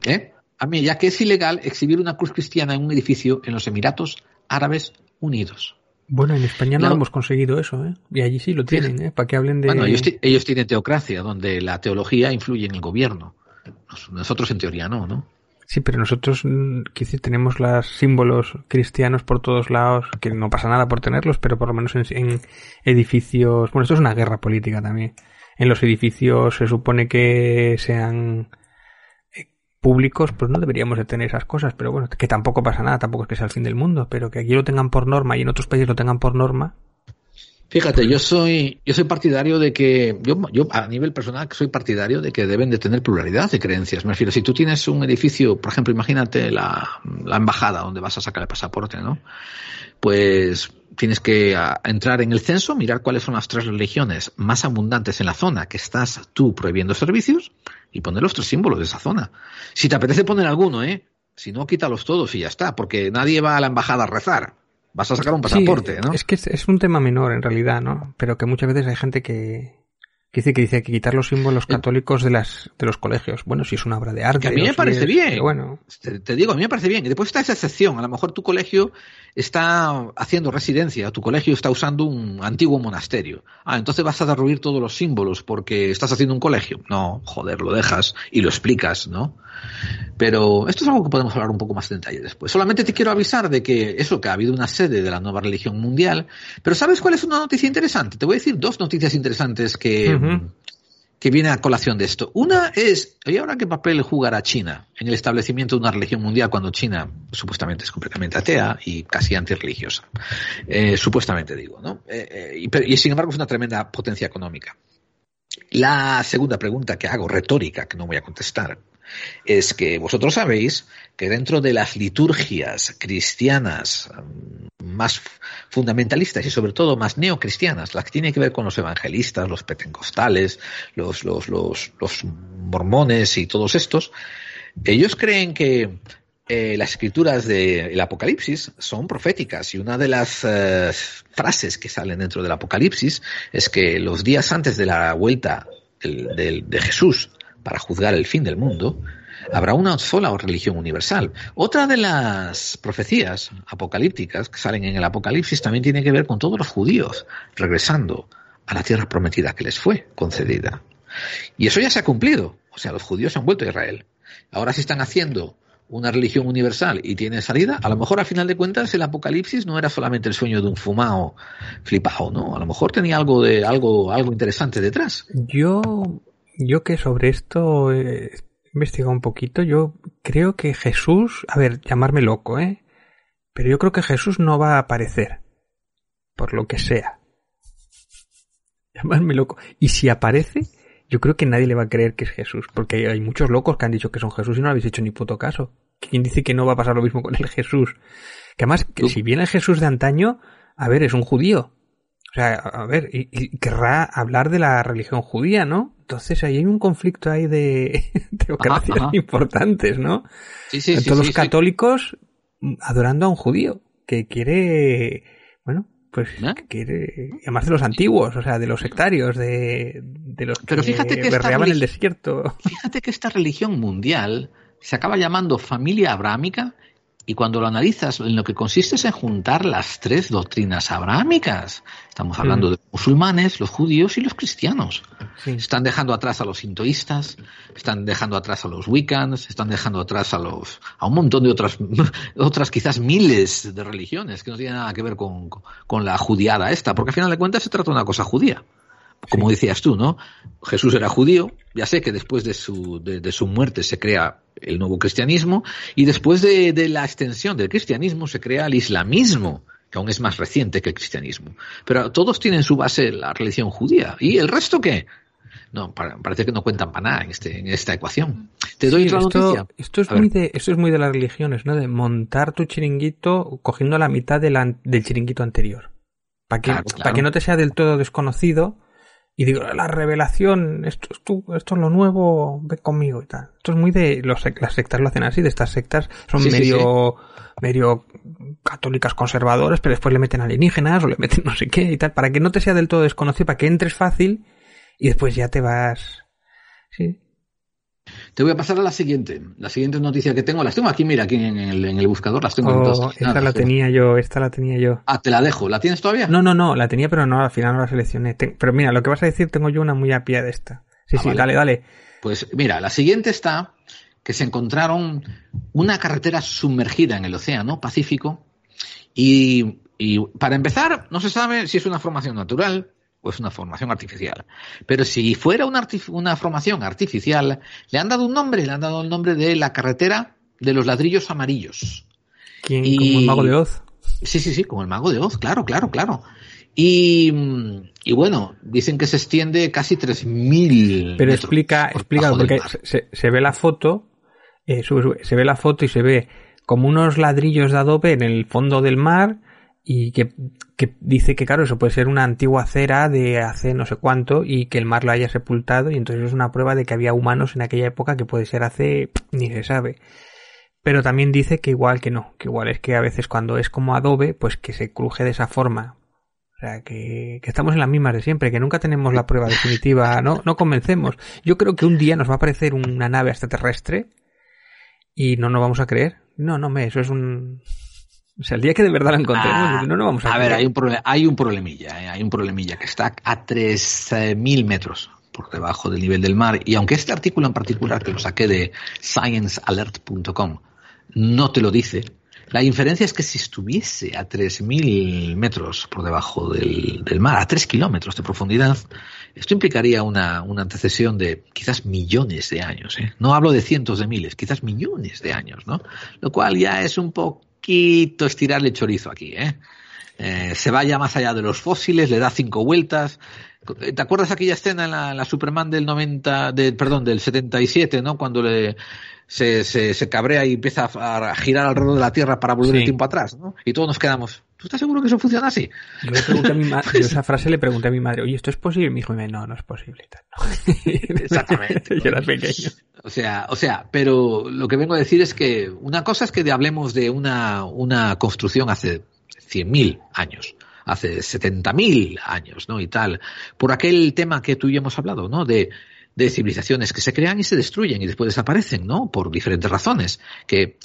¿Eh? A mí, ya que es ilegal exhibir una cruz cristiana en un edificio en los Emiratos Árabes Unidos. Bueno, en España no, hemos conseguido eso, ¿eh? Y allí sí lo tienen, ¿eh? Para que hablen de... Bueno, ellos, tienen teocracia, donde la teología influye en el gobierno. Nosotros en teoría no, ¿no? Sí, pero nosotros mm, decir, tenemos los símbolos cristianos por todos lados, que no pasa nada por tenerlos, pero por lo menos en, en edificios... Bueno, esto es una guerra política también. En los edificios se supone que sean públicos, pues no deberíamos de tener esas cosas, pero bueno, que tampoco pasa nada, tampoco es que sea el fin del mundo, pero que aquí lo tengan por norma y en otros países lo tengan por norma. Fíjate, yo soy, yo soy partidario de que, yo, yo a nivel personal soy partidario de que deben de tener pluralidad de creencias. Me refiero, si tú tienes un edificio, por ejemplo, imagínate la, la embajada donde vas a sacar el pasaporte, ¿no? Pues tienes que entrar en el censo, mirar cuáles son las tres religiones más abundantes en la zona que estás tú prohibiendo servicios y poner los tres símbolos de esa zona. Si te apetece poner alguno, ¿eh? Si no, quítalos todos y ya está, porque nadie va a la embajada a rezar. Vas a sacar un pasaporte, ¿no? Es que es, un tema menor en realidad, ¿no? Pero que muchas veces hay gente que, dice que dice que quitar los símbolos católicos de las de los colegios. Bueno, si es una obra de arte. a mí me parece bien. Bueno, te, digo, a mí me parece bien. Y después está esa excepción. A lo mejor tu colegio está haciendo residencia, tu colegio está usando un antiguo monasterio. Ah, entonces vas a derruir todos los símbolos porque estás haciendo un colegio. No, joder, lo dejas y lo explicas, ¿no? Pero esto es algo que podemos hablar un poco más en detalle después. Solamente te quiero avisar de que eso, que ha habido una sede de la nueva religión mundial. Pero ¿sabes cuál es una noticia interesante? Te voy a decir dos noticias interesantes que, que viene a colación de esto. Una es, ¿y ahora qué papel jugará China en el establecimiento de una religión mundial cuando China supuestamente es completamente atea y casi antirreligiosa? Eh, supuestamente digo, ¿no? Eh, eh, y, y sin embargo es una tremenda potencia económica. La segunda pregunta que hago, retórica, que no voy a contestar, es que vosotros sabéis que dentro de las liturgias cristianas mm, más fundamentalistas y sobre todo más neocristianas, las que tienen que ver con los evangelistas, los pentecostales, los, los, los, mormones y todos estos, ellos creen que eh, las escrituras del Apocalipsis son proféticas y una de las eh, frases que salen dentro del Apocalipsis es que los días antes de la vuelta de Jesús para juzgar el fin del mundo, habrá una sola religión universal. Otra de las profecías apocalípticas que salen en el Apocalipsis también tiene que ver con todos los judíos regresando a la tierra prometida que les fue concedida. Y eso ya se ha cumplido. O sea, los judíos han vuelto a Israel. Ahora sí están haciendo una religión universal y tiene salida, a lo mejor al final de cuentas el apocalipsis no era solamente el sueño de un fumado flipado, ¿no? A lo mejor tenía algo de algo algo interesante detrás. Yo yo que sobre esto he investigado un poquito, yo creo que Jesús, a ver, llamarme loco, ¿eh? Pero yo creo que Jesús no va a aparecer, por lo que sea. Llamarme loco. Y si aparece, yo creo que nadie le va a creer que es Jesús, porque hay muchos locos que han dicho que son Jesús y no habéis hecho ni puto caso. ¿Quién dice que no va a pasar lo mismo con el Jesús? Que además, que si viene el Jesús de antaño, a ver, es un judío. O sea, a ver, y, querrá hablar de la religión judía, ¿no? Entonces ahí hay un conflicto ahí de teocracias importantes, ¿no? Sí, sí, Todos los católicos adorando a un judío que quiere, bueno, pues ¿Eh? que quiere, además de los antiguos, o sea, de los sectarios, de, de los Pero que fíjate que berreaban el desierto. Fíjate que esta religión mundial se acaba llamando familia abrámica y cuando lo analizas, en lo que consiste es en juntar las tres doctrinas abrámicas. Estamos hablando de musulmanes, los judíos y los cristianos. Están dejando atrás a los sintoístas, están dejando atrás a los wiccans, están dejando atrás a los a un montón de otras otras quizás miles de religiones que no tienen nada que ver con, con la judiada esta, porque al final de cuentas se trata de una cosa judía como decías tú, ¿no? Jesús era judío, ya sé que después de su, de, su muerte se crea el nuevo cristianismo y después de, de, la extensión del cristianismo se crea el islamismo, que aún es más reciente que el cristianismo. Pero todos tienen su base la religión judía. ¿Y el resto qué? No, parece que no cuentan para nada en, este, en esta ecuación. Te doy otra esto, noticia. Esto es, muy de, esto es muy de las religiones, ¿no? De montar tu chiringuito cogiendo la mitad de la, del chiringuito anterior. Para que, para que no te sea del todo desconocido y digo, la revelación, esto, esto, esto es lo nuevo, ve conmigo y tal. Esto es muy de, los, las sectas lo hacen así, de estas sectas son medio, medio católicas conservadoras, pero después le meten alienígenas o le meten no sé qué y tal, para que no te sea del todo desconocido, para que entres fácil y después ya te vas, sí, te voy a pasar a la siguiente. La siguiente noticia que tengo, las tengo aquí, mira, aquí en el, en el buscador, las tengo oh, Esta la tenía yo, esta la tenía yo. Ah, te la dejo. ¿La tienes todavía? No, no, no, la tenía, pero no, al final no la seleccioné. pero mira, lo que vas a decir, tengo yo una muy a pie de esta. Sí, ah, sí, dale, dale. Pues mira, la siguiente está que se encontraron una carretera sumergida en el océano Pacífico y, y para empezar, no se sabe si es una formación natural, pues una formación artificial. Pero si fuera una, una formación artificial, le han dado un nombre, le han dado el nombre de la carretera de los ladrillos amarillos. ¿Quién? ¿Como el mago de Oz? Sí, sí, sí, como el mago de Oz, claro, claro, claro. Y, y bueno, dicen que se extiende casi 3.000. Pero explica, explica, porque se, se, ve la foto, eh, se ve la foto y se ve como unos ladrillos de adobe en el fondo del mar y que, que, dice que claro, eso puede ser una antigua cera de hace no sé cuánto y que el mar lo haya sepultado y entonces es una prueba de que había humanos en aquella época que puede ser hace ni se sabe. Pero también dice que igual que no, que igual es que a veces cuando es como adobe, pues que se cruje de esa forma. O sea, que, que, estamos en las mismas de siempre, que nunca tenemos la prueba definitiva, no, no convencemos. Yo creo que un día nos va a aparecer una nave extraterrestre y no nos vamos a creer. No, no, me, eso es un... O sea, el día que de verdad la encontremos, ah, no nos vamos a, a ver, hay un, hay un problemilla, ¿eh? hay un problemilla que está a 3.000 metros por debajo del nivel del mar. Y aunque este artículo en particular, que lo saqué de sciencealert.com, no te lo dice, la inferencia es que si estuviese a 3.000 metros por debajo del, mar, a 3 kilómetros de profundidad, esto implicaría una, una antecesión de quizás millones de años. ¿eh? No hablo de cientos de miles, quizás millones de años, ¿no? Lo cual ya es un poquito estirarle chorizo aquí, ¿eh? Eh, se vaya más allá de los fósiles, le da cinco vueltas. ¿Te acuerdas aquella escena en la, en la Superman del 90, del, perdón, del 77, ¿no? Cuando le, se, se, se, cabrea y empieza a, girar alrededor de la Tierra para volver el tiempo atrás, ¿no? Y todos nos quedamos, ¿tú estás seguro que eso funciona así? Yo, le pregunté a mi madre, yo esa frase le pregunté a mi madre, oye, ¿esto es posible? Y me dijo, no, no es posible. Exactamente. yo era pequeño. O sea, o sea, pero lo que vengo a decir es que una cosa es que hablemos de una, una construcción hace 100.000 años hace 70.000 años, ¿no? Y tal, por aquel tema que tú y yo hemos hablado, ¿no? De de civilizaciones que se crean y se destruyen y después desaparecen, ¿no? Por diferentes razones, que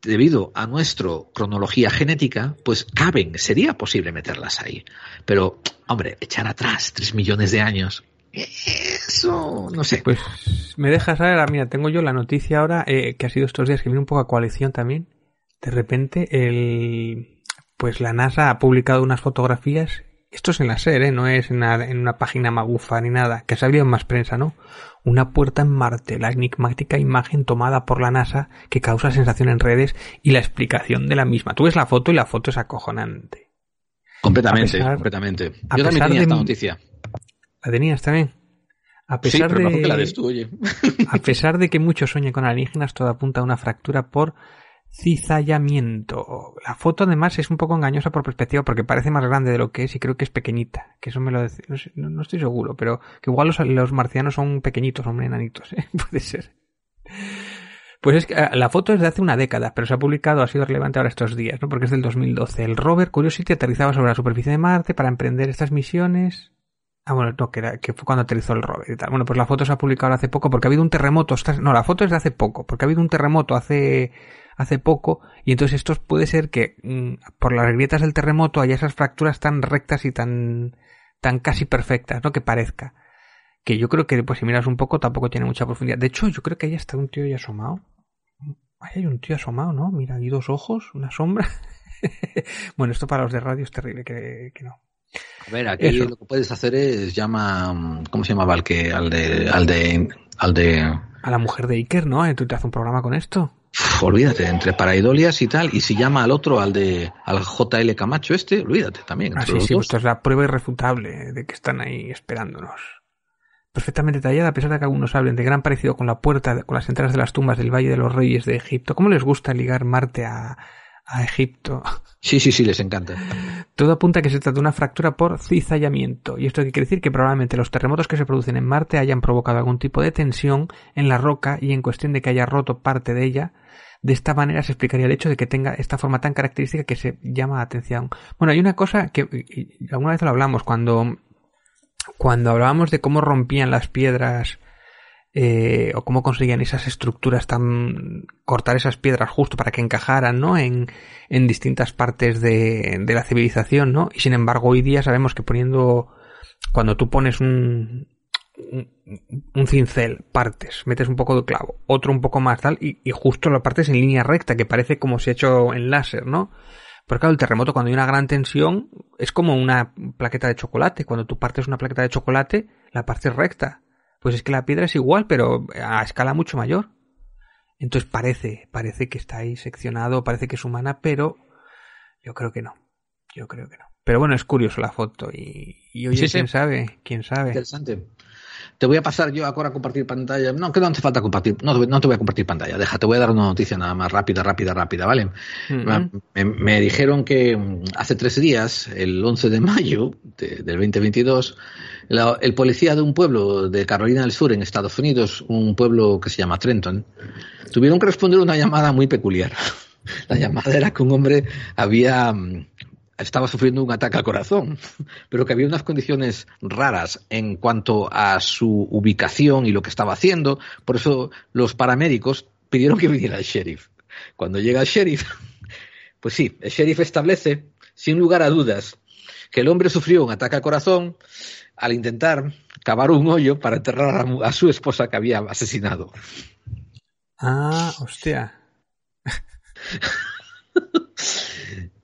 debido a nuestra cronología genética, pues caben, sería posible meterlas ahí. Pero, hombre, echar atrás tres millones de años, eso, no sé. Pues me dejas saber, ah, mira, tengo yo la noticia ahora, eh, que ha sido estos días que viene un poco a coalición también. De repente, el, pues la NASA ha publicado unas fotografías esto es en la SER, ¿eh? no es en una, en una página magufa ni nada, que salió en más prensa, ¿no? Una puerta en Marte, la enigmática imagen tomada por la NASA que causa sensación en redes y la explicación de la misma. Tú ves la foto y la foto es acojonante. Completamente, completamente. Yo también tenía esta noticia. ¿La tenías también? A pesar de, la des tú, oye. a pesar de que muchos sueñan con alienígenas, todo apunta a una fractura por cizallamiento. La foto además es un poco engañosa por perspectiva porque parece más grande de lo que es y creo que es pequeñita. Que eso me lo no, no, estoy seguro, pero que igual los, los marcianos son pequeñitos, son enanitos, ¿eh? puede ser. Pues es que ah, la foto es de hace una década, pero se ha publicado, ha sido relevante ahora estos días, ¿no? Porque es del 2012. El rover Curiosity aterrizaba sobre la superficie de Marte para emprender estas misiones. Ah, bueno, no, que, era, que fue cuando aterrizó el rover y tal. Bueno, pues la foto se ha publicado hace poco porque ha habido un terremoto. No, la foto es de hace poco, porque ha habido un terremoto hace hace poco y entonces esto puede ser que mm, por las grietas del terremoto haya esas fracturas tan rectas y tan tan casi perfectas, ¿no? Que parezca. Que yo creo que pues si miras un poco tampoco tiene mucha profundidad. De hecho, yo creo que ahí está un tío ya asomado. Ahí hay un tío asomado, ¿no? Mira, hay dos ojos, una sombra. bueno, esto para los de radio es terrible que, que no. A ver, aquí lo que puedes hacer es llama, ¿cómo se llamaba al que, al de, al de, al de, a la mujer de Iker, ¿no? ¿Tú te haces un programa con esto? Olvídate, entre paraidolias y tal, y si llama al otro, al de al JL Camacho este, olvídate también. Ah, sí, sí, esto es la prueba irrefutable de que están ahí esperándonos. Perfectamente tallada, a pesar de que algunos hablen de gran parecido con la puerta, con las entradas de las tumbas del Valle de los Reyes de Egipto. ¿Cómo les gusta ligar Marte a, a Egipto? Sí, sí, sí, les encanta. Todo apunta a que se trata de una fractura por cizallamiento. Y esto quiere decir que probablemente los terremotos que se producen en Marte hayan provocado algún tipo de tensión en la roca y en cuestión de que haya roto parte de ella, de esta manera se explicaría el hecho de que tenga esta forma tan característica que se llama la atención. Bueno, hay una cosa que alguna vez lo hablamos cuando cuando hablábamos de cómo rompían las piedras eh, o cómo conseguían esas estructuras tan cortar esas piedras justo para que encajaran ¿no? en, en distintas partes de, de la civilización ¿no? y sin embargo hoy día sabemos que poniendo cuando tú pones un, un, cincel, partes, metes un poco de clavo, otro un poco más tal, y, y, justo lo partes en línea recta, que parece como si hecho en láser, ¿no? Pero claro, el terremoto cuando hay una gran tensión es como una plaqueta de chocolate. Cuando tú partes una plaqueta de chocolate, la partes recta. Pues es que la piedra es igual, pero a escala mucho mayor. Entonces parece, parece que está ahí seccionado, parece que es humana, pero yo creo que no. Yo creo que no. Pero bueno, es curioso la foto y, y oye, quién sabe, quién sabe. Interesante. Te voy a pasar yo ahora a compartir pantalla. No, que no hace falta compartir. No, no te voy a compartir pantalla. Deja, te voy a dar una noticia nada más rápida, rápida, rápida, ¿vale? me, dijeron que mm, hace tres días, el 11 de mayo del 2022, el policía de un pueblo de Carolina del Sur, en Estados Unidos, un pueblo que se llama Trenton, tuvieron que responder una llamada muy peculiar. La llamada era que un hombre había mm, estaba sufriendo un ataque al corazón, pero que había unas condiciones raras en cuanto a su ubicación y lo que estaba haciendo. Por eso los paramédicos pidieron que viniera el sheriff. Cuando llega el sheriff, pues sí, el sheriff establece, sin lugar a dudas, que el hombre sufrió un ataque al corazón al intentar cavar un hoyo para enterrar a, su esposa que había asesinado. Ah, hostia.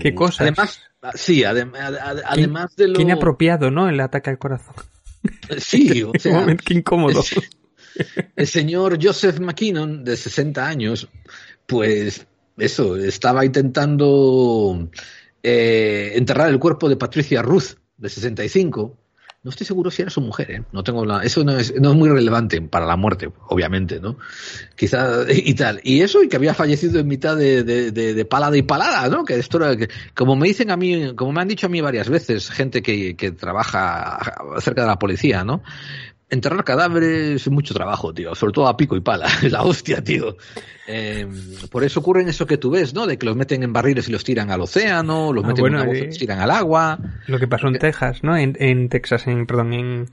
Qué cosa. Además, sí, adem ad además de lo. Qué inapropiado, ¿no? El ataque al corazón. Sí, o sea. Qué incómodo. El, el señor Joseph McKinnon, de 60 años, pues eso, estaba intentando eh, enterrar el cuerpo de Patricia Ruth, de 65. No estoy seguro si era su mujer, ¿eh? No tengo la, eso no es, no es muy relevante para la muerte, obviamente, ¿no? Quizá, y tal. Y eso, y que había fallecido en mitad de, de, palada y palada, ¿no? Que esto era, como me dicen a mí, como me han dicho a mí varias veces, gente que, que trabaja cerca de la policía, ¿no? Enterrar cadáveres es mucho trabajo, tío, sobre todo a pico y pala, es la hostia, tío. Eh, por eso ocurre en eso que tú ves, ¿no? De que los meten en barriles y los tiran al océano, los Ah, meten bueno, en una bolsa y eh, los tiran al agua. Lo que pasó en Texas, ¿no? En, en Texas, en, perdón, en,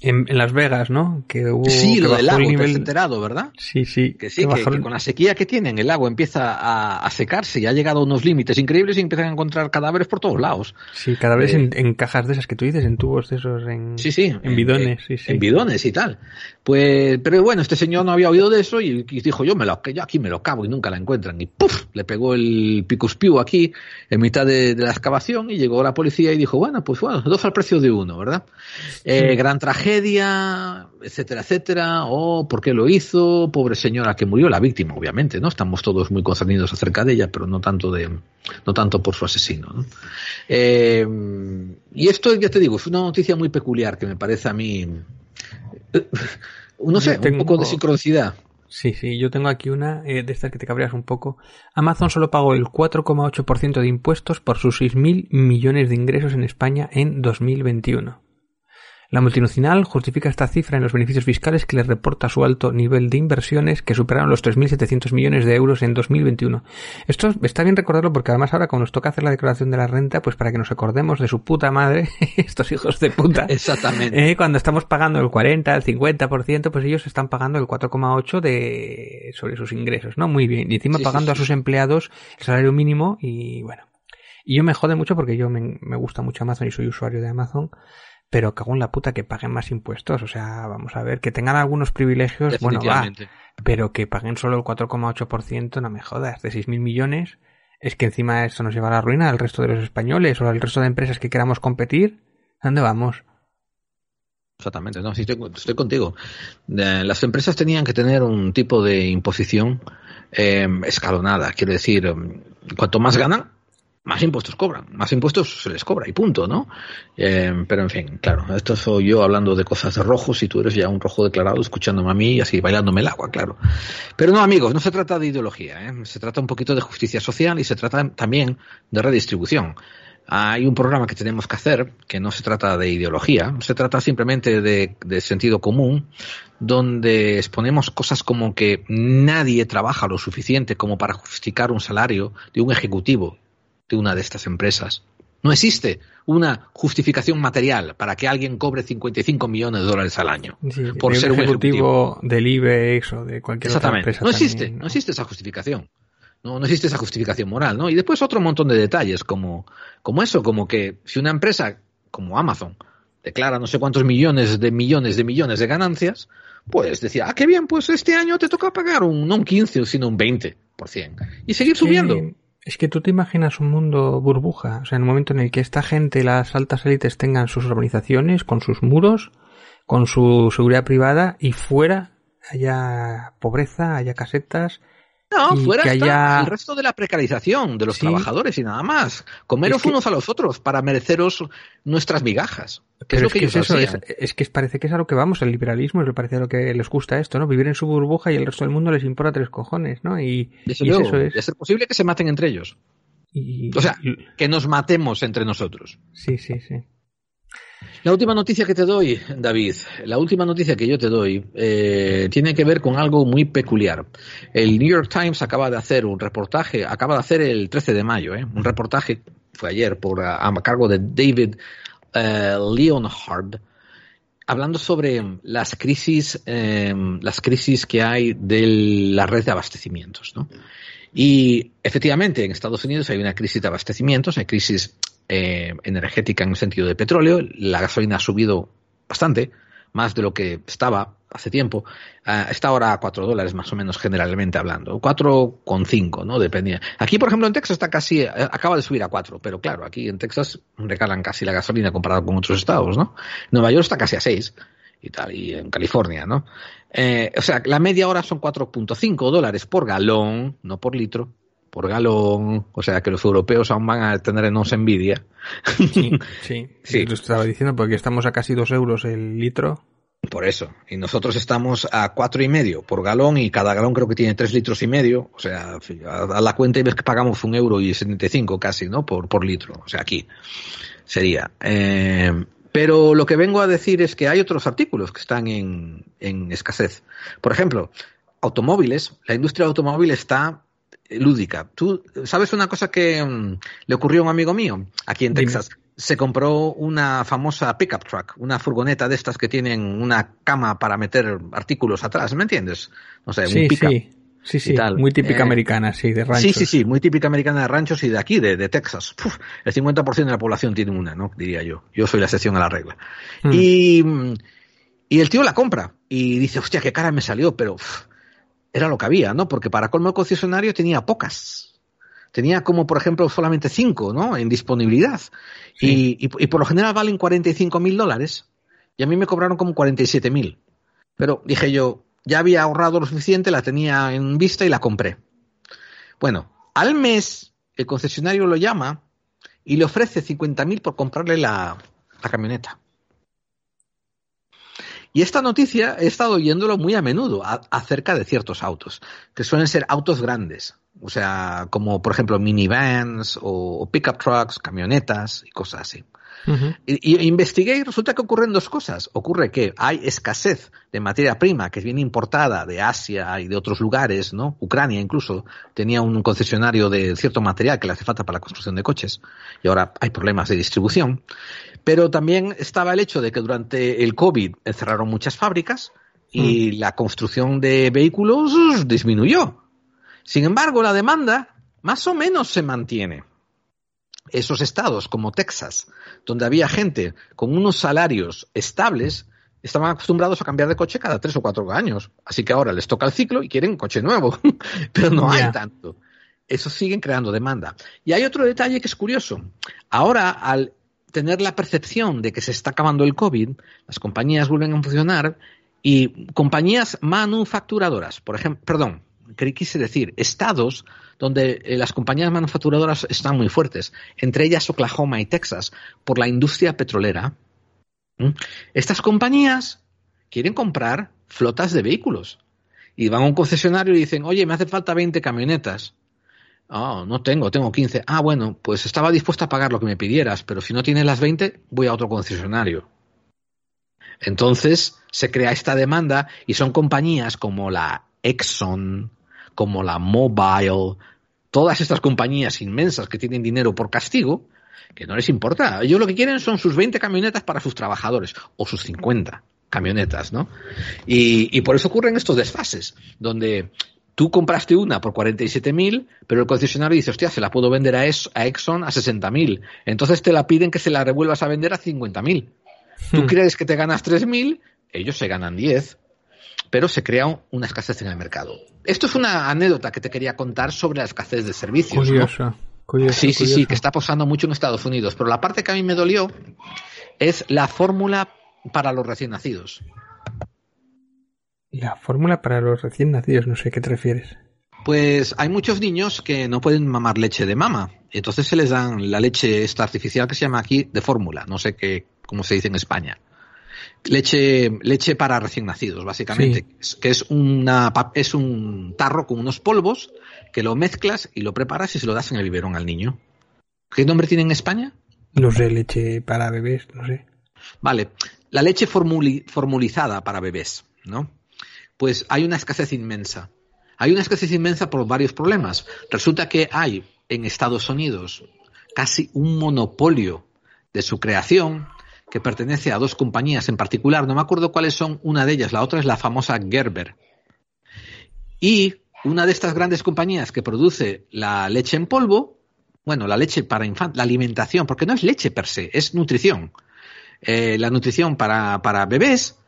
en, en Las Vegas, ¿no? Que hubo Sí, que lo del has nivel. enterado, ¿verdad? Sí, sí. Que sí, que que, con la sequía que tienen, el agua empieza a, a secarse y ha llegado a unos límites increíbles y empiezan a encontrar cadáveres por todos lados. Sí, cada vez Eh, en, en cajas de esas que tú dices, en tubos de esos, en, Sí, sí. en bidones, sí, sí. En bidones y tal. Pues, pero bueno, este señor no había oído de eso y, y dijo, yo me lo, yo aquí me lo cavo y nunca la encuentran. Y ¡puf! Le pegó el picuspiu aquí en mitad de, de la excavación y llegó la policía y dijo, bueno, pues bueno, dos al precio de uno, ¿verdad? Eh, gran tragedia, etcétera, etcétera. O por qué lo hizo, pobre señora que murió, la víctima, obviamente, ¿no? Estamos todos muy concernidos acerca de ella, pero no tanto de, no tanto por su asesino, ¿no? Eh, y esto, ya te digo, es una noticia muy peculiar que me parece a mí, eh, no sé, tengo- un poco de sincronicidad. Sí, sí, yo tengo aquí una eh, de estas que te cabreas un poco. Amazon solo pagó el 4,8% de impuestos por sus 6.000 millones de ingresos en España en 2021. La multinacional justifica esta cifra en los beneficios fiscales que le reporta su alto nivel de inversiones que superaron los 3.700 millones de euros en 2021. Esto está bien recordarlo porque además ahora cuando nos toca hacer la declaración de la renta, pues para que nos acordemos de su puta madre, estos hijos de puta, Exactamente. eh, cuando estamos pagando el 40, el 50%, pues ellos están pagando el 4,8 de sobre sus ingresos, ¿no? Muy bien. Y encima Sí, sí, pagando sí. a sus empleados el salario mínimo y bueno. Y yo me jode mucho porque yo me, me gusta mucho Amazon y soy usuario de Amazon, pero cago en la puta que paguen más impuestos. O sea, vamos a ver, que tengan algunos privilegios, bueno, va, pero que paguen solo el 4,8%, no me jodas, de 6.000 millones. Es que encima esto nos lleva a la ruina al resto de los españoles o al resto de empresas que queramos competir. ¿A ¿Dónde vamos? Exactamente, no, sí, estoy, estoy contigo. Eh, las empresas tenían que tener un tipo de imposición eh, escalonada. Quiero decir, eh, cuanto más ganan, más impuestos cobran, más impuestos se les cobra y punto, ¿no? Eh, pero en fin, claro, esto soy yo hablando de cosas de rojos y tú eres ya un rojo declarado escuchándome a mí así bailándome el agua, claro. Pero no, amigos, no se trata de ideología, ¿eh? se trata un poquito de justicia social y se trata también de redistribución. Hay un programa que tenemos que hacer que no se trata de ideología, se trata simplemente de, de sentido común, donde exponemos cosas como que nadie trabaja lo suficiente como para justificar un salario de un ejecutivo de una de estas empresas. No existe una justificación material para que alguien cobre 55 millones de dólares al año Sí, por ser un ejecutivo. del IBEX o de cualquier otra empresa. No existe, también, no existe esa justificación. No, no existe esa justificación moral, ¿no? Y después otro montón de detalles como, como eso, como que si una empresa como Amazon declara no sé cuántos millones de millones de millones de ganancias, pues decía, ah, qué bien, pues este año te toca pagar un, no un 15, sino un 20%. Y seguir subiendo. Es que tú te imaginas un mundo burbuja, o sea, en el momento en el que esta gente, las altas élites, tengan sus organizaciones con sus muros, con su seguridad privada y fuera haya pobreza, haya casetas. No, fuera que haya- el resto de la precarización de los Sí. trabajadores y nada más. Comeros Es que- unos a los otros para mereceros nuestras migajas. Que Pero lo es que, es eso, es, es que parece que es a lo que vamos, el liberalismo, es parece a lo que les gusta esto, ¿no? Vivir en su burbuja y el resto del mundo les importa tres cojones, ¿no? Y, luego, eso, es. ser posible que se maten entre ellos. y- O sea, que nos matemos entre nosotros. Sí, sí, sí. La última noticia que te doy, David, la última noticia que yo te doy eh, tiene que ver con algo muy peculiar. El New York Times acaba de hacer un reportaje, acaba de hacer el 13 de mayo, eh, un reportaje, fue ayer, por, a, cargo de David eh, Leonhard, hablando sobre las crisis, eh, las crisis que hay de la red de abastecimientos, ¿no? Y efectivamente, en Estados Unidos hay una crisis de abastecimientos, hay crisis eh, energética en el sentido de petróleo. La gasolina ha subido bastante, más de lo que estaba hace tiempo. Uh, está ahora a 4 dólares más o menos generalmente hablando. 4,5, ¿no? Dependía. Aquí, por ejemplo, en Texas está casi, eh, acaba de subir a 4, pero claro, aquí en Texas regalan casi la gasolina comparado con otros estados, ¿no? Nueva York está casi a 6 y tal, y en California, ¿no? Eh, o sea, la media hora son 4.5 dólares por galón, no por litro, por galón, o sea que los europeos aún van a tenernos envidia. Sí, sí, sí. Lo estaba diciendo porque estamos a casi 2 euros el litro. Por eso. Y nosotros estamos a cuatro y medio por galón y cada galón creo que tiene tres litros y medio. O sea, a la cuenta y ves que pagamos un euro y 75 casi, ¿no? Por, por litro. O sea, aquí sería. Eh, pero lo que vengo a decir es que hay otros artículos que están en, en escasez. Por ejemplo, automóviles. La industria automóvil está lúdica. Tú sabes una cosa que um, le ocurrió a un amigo mío aquí en Texas. Se compró una famosa pickup truck, una furgoneta de estas que tienen una cama para meter artículos atrás, ¿me entiendes? No sé, sí, un pickup. Sí. Sí, sí, muy típica eh, americana, sí, de ranchos. Sí, sí, sí, muy típica americana de ranchos y de aquí, de, de Texas. Uf, el 50% de la población tiene una, ¿no? Diría yo. Yo soy la excepción a la regla. Mm. Y, y el tío la compra y dice, hostia, qué cara me salió, pero uf, era lo que había, ¿no? Porque para colmo el concesionario tenía pocas. Tenía como, por ejemplo, solamente cinco, ¿no? En disponibilidad. Sí. Y, y, y, por lo general valen 45 mil dólares. Y a mí me cobraron como 47 mil. Pero dije yo, ya había ahorrado lo suficiente, la tenía en vista y la compré. Bueno, al mes el concesionario lo llama y le ofrece 50 mil por comprarle la, la camioneta. Y esta noticia he estado oyéndolo muy a menudo acerca de ciertos autos, que suelen ser autos grandes, o sea, como por ejemplo minivans o, o pickup trucks, camionetas y cosas así. Uh -huh. y, y, investigué y resulta que ocurren dos cosas. Ocurre que hay escasez de materia prima que viene importada de Asia y de otros lugares, ¿no? Ucrania incluso tenía un concesionario de cierto material que le hace falta para la construcción de coches y ahora hay problemas de distribución. Pero también estaba el hecho de que durante el COVID cerraron muchas fábricas y mm. la construcción de vehículos disminuyó. Sin embargo, la demanda más o menos se mantiene. Esos estados como Texas, donde había gente con unos salarios estables, estaban acostumbrados a cambiar de coche cada tres o cuatro años. Así que ahora les toca el ciclo y quieren un coche nuevo. Pero no yeah. hay tanto. Eso siguen creando demanda. Y hay otro detalle que es curioso. Ahora, al tener la percepción de que se está acabando el COVID, las compañías vuelven a funcionar y compañías manufacturadoras, por ejemplo, perdón, quise decir, estados donde eh, las compañías manufacturadoras están muy fuertes, entre ellas Oklahoma y Texas, por la industria petrolera. Estas compañías quieren comprar flotas de vehículos y van a un concesionario y dicen, oye, me hace falta 20 camionetas. Oh, no tengo, tengo 15. Ah, bueno, pues estaba dispuesto a pagar lo que me pidieras, pero si no tienes las 20, voy a otro concesionario. Entonces se crea esta demanda y son compañías como la Exxon, como la Mobile, todas estas compañías inmensas que tienen dinero por castigo, que no les importa. Ellos lo que quieren son sus 20 camionetas para sus trabajadores, o sus 50 camionetas, ¿no? Y, y por eso ocurren estos desfases, donde tú compraste una por 47 mil, pero el concesionario dice, hostia, se la puedo vender a, Exxon a 60 mil. Entonces te la piden que se la revuelvas a vender a 50 mil. Hmm. Tú crees que te ganas 3 mil, ellos se ganan 10, pero se crea una escasez en el mercado. Esto es una anécdota que te quería contar sobre la escasez de servicios. Curioso. ¿no? curioso sí, sí, sí, que está pasando mucho en Estados Unidos. Pero la parte que a mí me dolió es la fórmula para los recién nacidos. La fórmula para los recién nacidos, no sé a qué te refieres. Pues hay muchos niños que no pueden mamar leche de mama. Entonces se les dan la leche esta artificial que se llama aquí de fórmula. No sé qué, cómo se dice en España. Leche, leche para recién nacidos, básicamente. Sí. Que es, una, es un tarro con unos polvos que lo mezclas y lo preparas y se lo das en el biberón al niño. ¿Qué nombre tiene en España? No sé, leche para bebés, no sé. Vale, la leche formulizada para bebés, ¿no? Pues hay una escasez inmensa. Hay una escasez inmensa por varios problemas. Resulta que hay en Estados Unidos casi un monopolio de su creación que pertenece a dos compañías en particular. No me acuerdo cuáles son una de ellas. La otra es la famosa Gerber. Y una de estas grandes compañías que produce la leche en polvo, bueno, la leche para infantes, la alimentación, porque no es leche per se, es nutrición. Eh, la nutrición para, para bebés,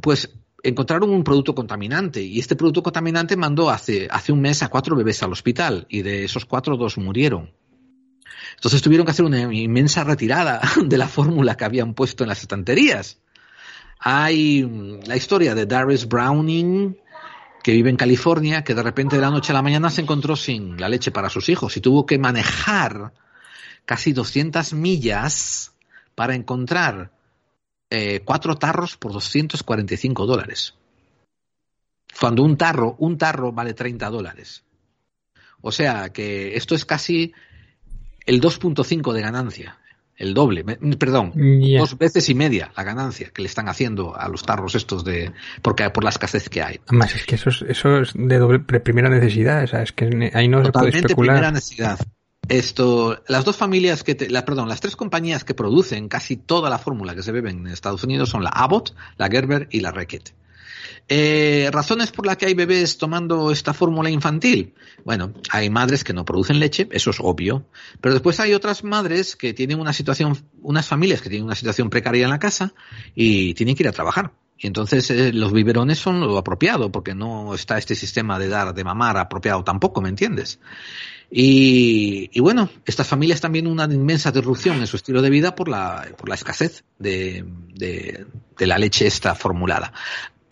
pues encontraron un producto contaminante y este producto contaminante mandó hace, hace un mes a cuatro bebés al hospital y de esos cuatro dos murieron. Entonces tuvieron que hacer una inmensa retirada de la fórmula que habían puesto en las estanterías. Hay mm, la historia de Darius Browning, que vive en California, que de repente de la noche a la mañana se encontró sin la leche para sus hijos y tuvo que manejar casi 200 millas para encontrar eh, cuatro tarros por 245 dólares. Cuando un tarro, un tarro vale 30 dólares. O sea que esto es casi el 2.5 de ganancia, el doble, perdón, dos veces y media la ganancia que le están haciendo a los tarros estos de, porque por la escasez que hay. Además es que eso es, eso es de doble, primera necesidad, o sea, es que ahí no se puede especular. primera necesidad. Esto, las dos familias que, la, perdón, las tres compañías que producen casi toda la fórmula que se bebe en Estados Unidos son la Abbott, la Gerber y la Reckitt. Eh, ¿Razones por las que hay bebés tomando esta fórmula infantil? Bueno, hay madres que no producen leche, eso es obvio, pero después hay otras madres que tienen una situación, unas familias que tienen una situación precaria en la casa y tienen que ir a trabajar. Y entonces eh, los biberones son lo apropiado, porque no está este sistema de dar, de mamar apropiado tampoco, ¿me entiendes? Y, bueno, estas familias también una inmensa disrupción en su estilo de vida por la, por la escasez de, de, de la leche esta formulada.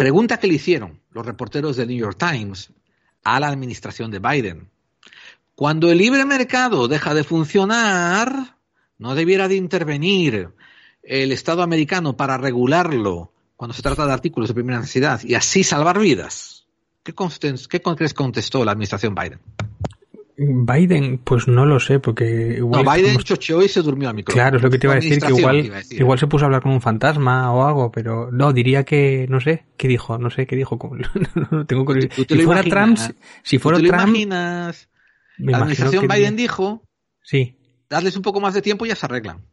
Pregunta que le hicieron los reporteros del New York Times a la administración de Biden. Cuando el libre mercado deja de funcionar, ¿no debiera de intervenir el Estado americano para regularlo cuando se trata de artículos de primera necesidad y así salvar vidas? ¿Qué, contestó la administración Biden? Biden, pues no lo sé, porque igual. No, Biden chocheó y se durmió al micrófono. Claro, es lo que te iba a decir, que igual, igual se puso a hablar con un fantasma o algo, pero no, diría que, no sé, ¿qué dijo? No sé, ¿qué dijo? no, tengo Si fuera Trump, si fuera ¿Tú Trump. Imaginas? La administración Biden dijo. Sí. Darles un poco más de tiempo y ya se arreglan.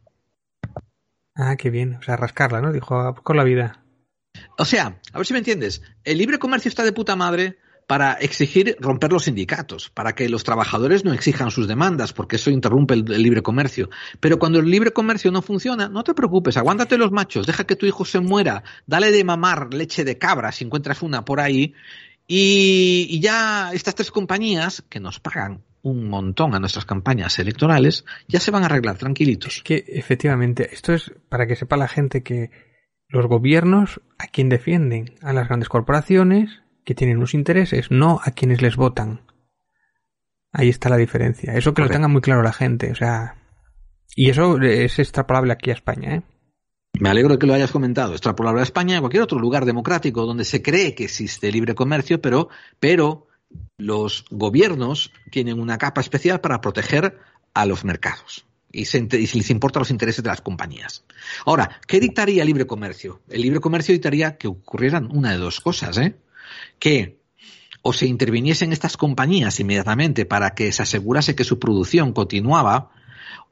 Ah, qué bien. O sea, rascarla, ¿no? Dijo, con la vida. O sea, a ver si me entiendes. El libre comercio está de puta madre para exigir romper los sindicatos, para que los trabajadores no exijan sus demandas, porque eso interrumpe el, libre comercio. Pero cuando el libre comercio no funciona, no te preocupes, aguántate los machos, deja que tu hijo se muera, dale de mamar leche de cabra si encuentras una por ahí, y, ya estas tres compañías que nos pagan un montón a nuestras campañas electorales, ya se van a arreglar tranquilitos. Que efectivamente, esto es para que sepa la gente que los gobiernos a quien defienden, a las grandes corporaciones que tienen unos intereses, no a quienes les votan. Ahí está la diferencia. Eso que lo tenga muy claro la gente. O sea, y eso es extrapolable aquí a España, ¿eh? Me alegro de que lo hayas comentado. Extrapolable a España, a cualquier otro lugar democrático donde se cree que existe libre comercio, pero, pero los gobiernos tienen una capa especial para proteger a los mercados y, se, y les importan los intereses de las compañías. Ahora, ¿qué dictaría el libre comercio? El libre comercio dictaría que ocurrieran una de dos cosas, ¿eh? Que o se interviniesen estas compañías inmediatamente para que se asegurase que su producción continuaba,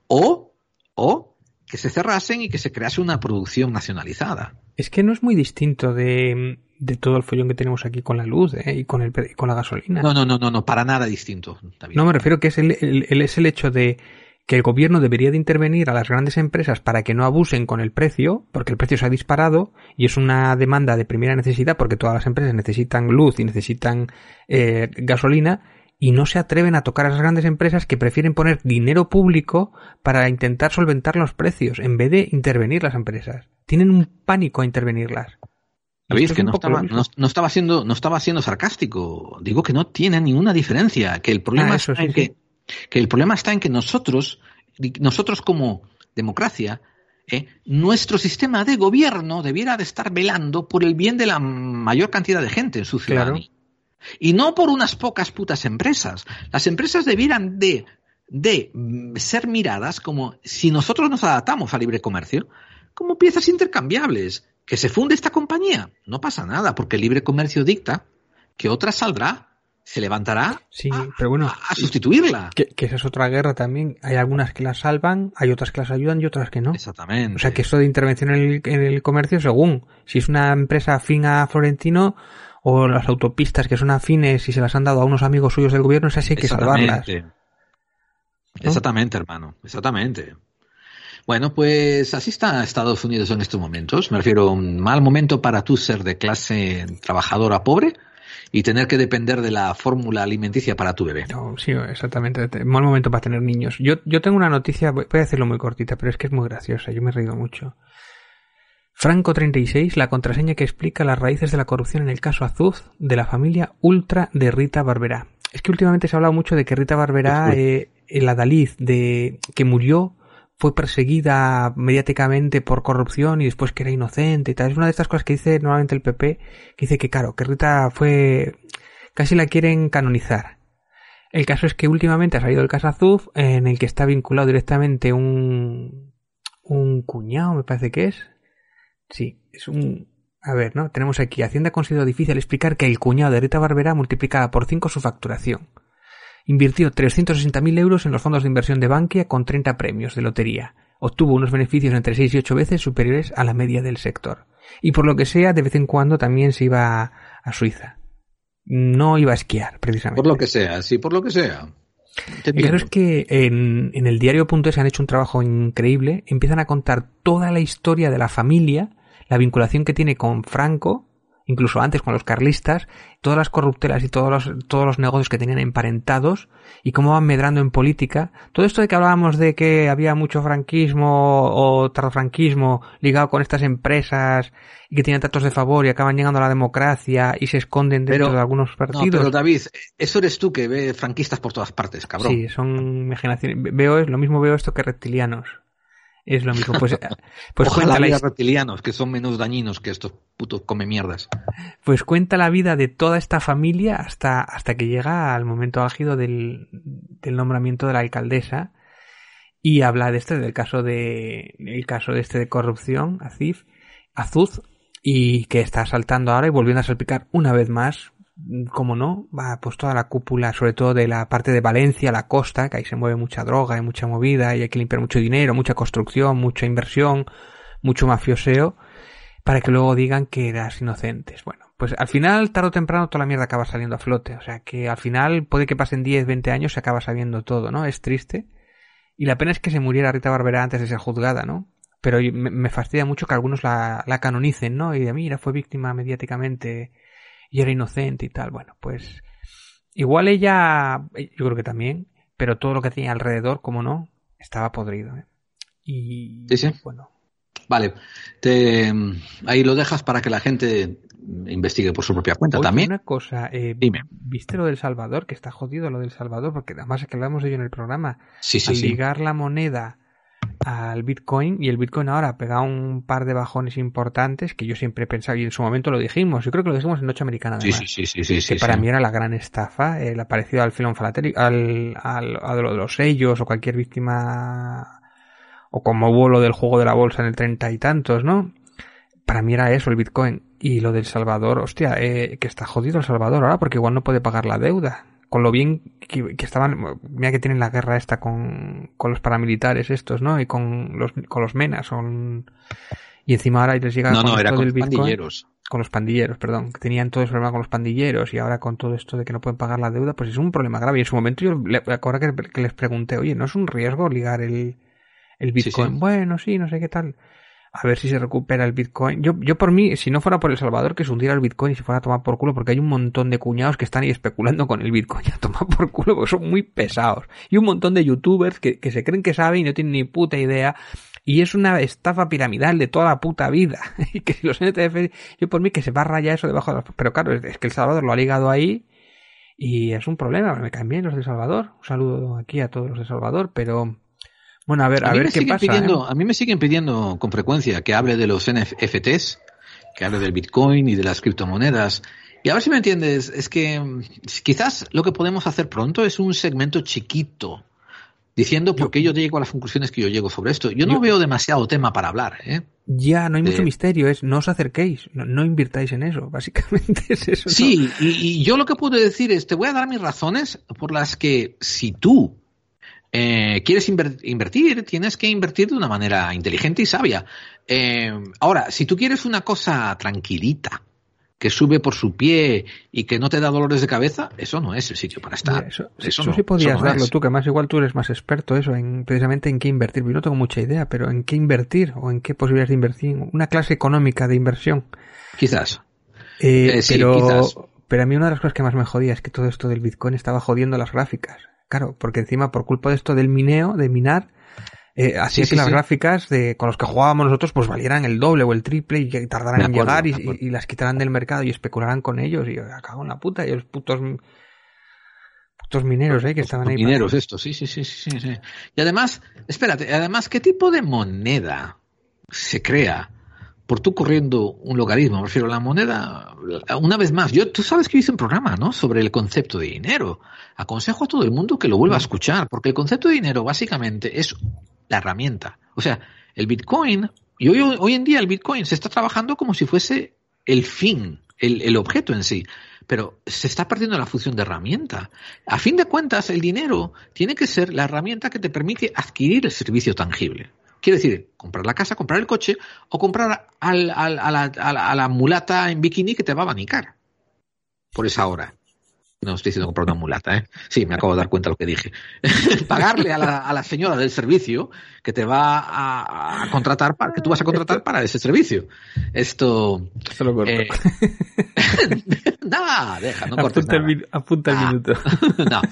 o, o que se cerrasen y que se crease una producción nacionalizada. Es que no es muy distinto de, todo el follón que tenemos aquí con la luz ¿eh? y con, el, con la gasolina. No, no, no, no, no, para nada distinto. No, me refiero que es el, es el hecho de que el gobierno debería de intervenir a las grandes empresas para que no abusen con el precio, porque el precio se ha disparado y es una demanda de primera necesidad porque todas las empresas necesitan luz y necesitan eh, gasolina y no se atreven a tocar a esas grandes empresas que prefieren poner dinero público para intentar solventar los precios en vez de intervenir las empresas. Tienen un pánico a intervenirlas. ¿Sabéis que no estaba, no, estaba, siendo, no estaba siendo sarcástico? Digo que no tiene ninguna diferencia, que el problema ah, es que que el problema está en que nosotros, nosotros como democracia, eh, nuestro sistema de gobierno debiera de estar velando por el bien de la mayor cantidad de gente en su ciudad. Y no por unas pocas putas empresas. Las empresas debieran de, de ser miradas como si nosotros nos adaptamos al libre comercio, como piezas intercambiables. Que se funde esta compañía, no pasa nada, porque el libre comercio dicta que otra saldrá, se levantará sí, pero bueno, a, sustituirla. Que, esa es otra guerra también. Hay algunas que la salvan, hay otras que las ayudan y otras que no. Exactamente. O sea que esto de intervención en el, en el comercio, según si es una empresa afín a Florentino, o las autopistas que son afines y se las han dado a unos amigos suyos del gobierno, es así que salvarlas. Exactamente, hermano, exactamente. Bueno, pues así está Estados Unidos en estos momentos. Me refiero a un mal momento para tú ser de clase trabajadora pobre y tener que depender de la fórmula alimenticia para tu bebé. sí, exactamente. Mal momento para tener niños. Yo, yo tengo una noticia, voy a decirlo muy cortita, pero es que es muy graciosa. Yo me he reído mucho. Franco 36, la contraseña que explica las raíces de la corrupción en el caso Azuz de la familia Ultra de Rita Barberá. Es que últimamente se ha hablado mucho de que Rita Barberá, eh, la Dalí de que murió fue perseguida mediáticamente por corrupción y después que era inocente y tal. Es una de estas cosas que dice normalmente el PP, que dice que claro, que Rita fue, casi la quieren canonizar. El caso es que últimamente ha salido el caso Azuf en el que está vinculado directamente un, un cuñado, me parece que es. Sí, es un, a ver, ¿no? Tenemos aquí, Hacienda ha considerado difícil explicar que el cuñado de Rita Barbera multiplicaba por 5 su facturación Invirtió 360.000 euros en los fondos de inversión de Bankia con 30 premios de lotería. Obtuvo unos beneficios entre 6 y 8 veces superiores a la media del sector. Y por lo que sea, de vez en cuando también se iba a Suiza. No iba a esquiar, precisamente. Por lo que sea, sí, por lo que sea. El caso es que en, en el diario.es han hecho un trabajo increíble. Empiezan a contar toda la historia de la familia, la vinculación que tiene con Franco, incluso antes con los carlistas, todas las corruptelas y todos los, todos los negocios que tenían emparentados y cómo van medrando en política. Todo esto de que hablábamos de que había mucho franquismo o tardofranquismo ligado con estas empresas y que tenían tratos de favor y acaban llegando a la democracia y se esconden dentro de algunos partidos. No, pero David, eso eres tú que ve franquistas por todas partes, cabrón. Sí, son imaginaciones. Veo, lo mismo veo esto que reptilianos. Es lo mismo. Pues, pues cuenta la reptilianos, que son menos dañinos que estos putos come mierdas. Pues cuenta la vida de toda esta familia hasta, hasta que llega al momento álgido del, del nombramiento de la alcaldesa y habla de este, del caso de, el caso de este de corrupción, Azif, Azuz, y que está saltando ahora y volviendo a salpicar una vez más como no, va pues toda la cúpula, sobre todo de la parte de Valencia, la costa, que ahí se mueve mucha droga y mucha movida y hay que limpiar mucho dinero, mucha construcción, mucha inversión, mucho mafioseo, para que luego digan que eras inocentes. Bueno, pues al final, tarde o temprano, toda la mierda acaba saliendo a flote. O sea que al final, puede que pasen 10, 20 años, se acaba sabiendo todo, ¿no? Es triste. Y la pena es que se muriera Rita Barbera antes de ser juzgada, ¿no? Pero me, fastidia mucho que algunos la, la canonicen, ¿no? Y de mira, fue víctima mediáticamente y era inocente y tal. Bueno, pues igual ella, yo creo que también, pero todo lo que tenía alrededor, como no, estaba podrido. ¿eh? Y sí, sí. bueno. Vale, te, ahí lo dejas para que la gente investigue por su propia cuenta también. Una cosa, eh, Dime. ¿viste lo del Salvador? Que está jodido lo del Salvador, porque además es que hablamos de ello en el programa. Sí, sí, Al ligar la moneda al Bitcoin y el Bitcoin ahora ha pegado un par de bajones importantes que yo siempre he pensado y en su momento lo dijimos, yo creo que lo dijimos en Noche Americana además, sí, sí, sí, sí, que para mí era la gran estafa, el aparecido al filón falateri, al, al, a lo de los sellos o cualquier víctima o como hubo lo del juego de la bolsa en el treinta y tantos, ¿no? Para mí era eso el Bitcoin. Y lo del Salvador, hostia, eh, que está jodido el Salvador ahora porque igual no puede pagar la deuda con lo bien que, estaban, mira que tienen la guerra esta con, con los paramilitares estos, ¿no? Y con los, con los menas, son, y encima ahora les llega no, con no, era con los pandilleros. Con los pandilleros, perdón, que tenían todo ese problema con los pandilleros y ahora con todo esto de que no pueden pagar la deuda, pues es un problema grave. Y en su momento yo le, ahora que, que les pregunté, oye, ¿no es un riesgo ligar el, el Bitcoin? Bueno, sí, no sé qué tal a ver si se recupera el Bitcoin. Yo, yo por mí, si no fuera por El Salvador, que se hundiera el Bitcoin y se fuera a tomar por culo, porque hay un montón de cuñados que están ahí especulando con el Bitcoin a tomar por culo, porque son muy pesados. Y un montón de youtubers que, que se creen que saben y no tienen ni puta idea. Y es una estafa piramidal de toda la puta vida. y que los NTF, yo por mí que se va a rayar eso debajo de los... Pero claro, es que El Salvador lo ha ligado ahí y es un problema. Me caen bien los de Salvador. Un saludo aquí a todos los de Salvador, pero bueno, a ver, a, ver qué pasa. Pidiendo, ¿eh? A mí me siguen pidiendo con frecuencia que hable de los NFTs, que hable del Bitcoin y de las criptomonedas. Y a ver si me entiendes, es que mm, quizás lo que podemos hacer pronto es un segmento chiquito diciendo por qué yo llego a las conclusiones que yo llego sobre esto. Yo no veo demasiado tema para hablar, ¿eh? Ya, no hay mucho misterio, es no os acerquéis, no, invirtáis en eso, básicamente es eso. Sí, y, yo lo que puedo decir es, te voy a dar mis razones por las que si tú eh, quieres invertir, tienes que invertir de una manera inteligente y sabia. Eh, ahora, si tú quieres una cosa tranquilita, que sube por su pie y que no te da dolores de cabeza, eso no es el sitio para estar. eso, eso, sí podrías darlo tú, que más igual tú eres más experto eso, en precisamente en qué invertir. Yo no tengo mucha idea, pero en qué invertir o en qué posibilidades de invertir. Una clase económica de inversión. Quizás. Eh, eh, pero, pero a mí una de las cosas que más me jodía es que todo esto del Bitcoin estaba jodiendo las gráficas. Claro, porque encima por culpa de esto del mineo, de minar, eh, así es que las gráficas de, con los que jugábamos nosotros pues valieran el doble o el triple y tardaran en llegar y, las quitarán del mercado y especularán con ellos y acabo en la puta y los putos putos mineros eh, que estaban ahí. Mineros estos, sí, sí, sí, sí, sí. Y además, espérate, además, ¿qué tipo de moneda se crea? Por tú corriendo un logaritmo, me refiero a la moneda, una vez más, yo, tú sabes que hice un programa, ¿no? Sobre el concepto de dinero. Aconsejo a todo el mundo que lo vuelva a escuchar, porque el concepto de dinero básicamente es la herramienta. O sea, el Bitcoin, y hoy, hoy en día el Bitcoin se está trabajando como si fuese el fin, el, el objeto en sí pero se está perdiendo la función de herramienta. A fin de cuentas, el dinero tiene que ser la herramienta que te permite adquirir el servicio tangible. Quiere decir, comprar la casa, comprar el coche o comprar al, al, a, la, a, la, mulata en bikini que te va a abanicar por esa hora. No estoy diciendo comprar una mulata, ¿eh? Sí, me acabo de dar cuenta de lo que dije. Pagarle a la, a la, señora del servicio que te va a, contratar, para, que tú vas a contratar para ese servicio. Esto. Se lo corto. Eh, nada, deja, no cortes. Apunta, nada. El, apunta el ah, minuto. no,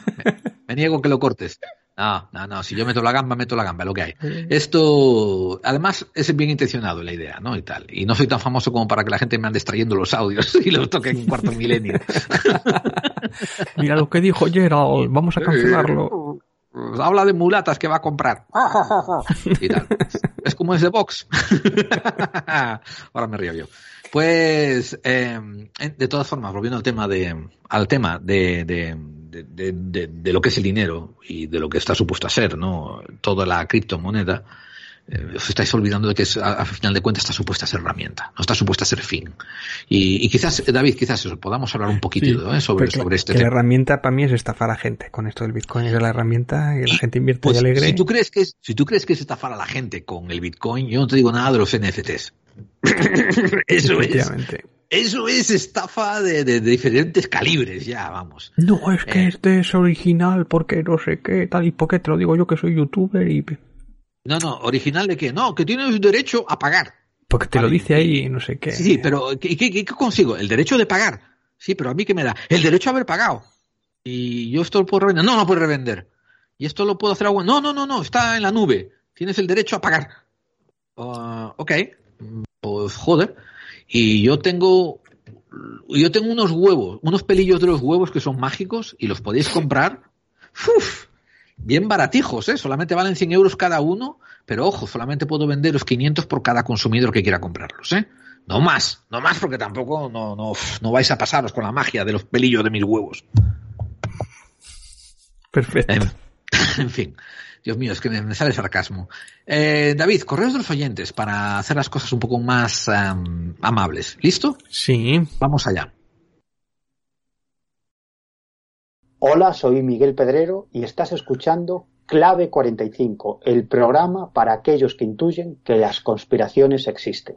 me, niego que lo cortes. No, no, no. Si yo meto la gamba, meto la gamba, lo que hay. Esto, además, es bien intencionado la idea, ¿no? Y tal. Y no soy tan famoso como para que la gente me ande extrayendo los audios y los toque en un cuarto milenio. Mira lo que dijo Gerald, vamos a cancelarlo. Habla de mulatas que va a comprar. y tal. Es como es de Vox. Ahora me río yo. Pues, eh, de todas formas, volviendo al tema de, al tema de, de de, lo que es el dinero y de lo que está supuesto a ser, ¿no? Toda la criptomoneda, eh, os estáis olvidando de que es, a, final de cuentas está supuesta a ser herramienta, no está supuesta a ser fin. Y, quizás, David, quizás eso, podamos hablar un poquito ¿eh? sobre, sobre este tema. La herramienta para mí es estafar a la gente con esto del Bitcoin, es la herramienta y la gente invierte pues, y alegre. Si tú, crees que es, si tú crees que es estafar a la gente con el Bitcoin, yo no te digo nada de los NFTs. eso es. Eso es estafa de, diferentes calibres, ya, vamos. No, es que eh. este es original porque no sé qué, tal, y por qué te lo digo yo que soy youtuber y... No, no, original de qué? No, que tienes derecho a pagar. Porque te lo dice ahí, no sé qué. Sí, pero ¿qué, qué, consigo? El derecho de pagar. Sí, pero a mí qué me da? El derecho a haber pagado. Y yo esto lo puedo revender. No, no puedo revender. Y esto lo puedo hacer agua. No, no, no, no, está en la nube. Tienes el derecho a pagar. Uh, ok, pues joder. Y yo tengo, yo tengo unos huevos, unos pelillos de los huevos que son mágicos y los podéis comprar. Uf, bien baratijos, ¿eh? Solamente valen 100 euros cada uno, pero ojo, solamente puedo venderos 500 por cada consumidor que quiera comprarlos, ¿eh? No más, no más porque tampoco no, no, no vais a pasaros con la magia de los pelillos de mis huevos. Perfecto. en fin. Dios mío, es que me, sale sarcasmo. Eh, David, correos de los oyentes para hacer las cosas un poco más amables. ¿Listo? Sí. Vamos allá. Hola, soy Miguel Pedrero y estás escuchando Clave 45, el programa para aquellos que intuyen que las conspiraciones existen.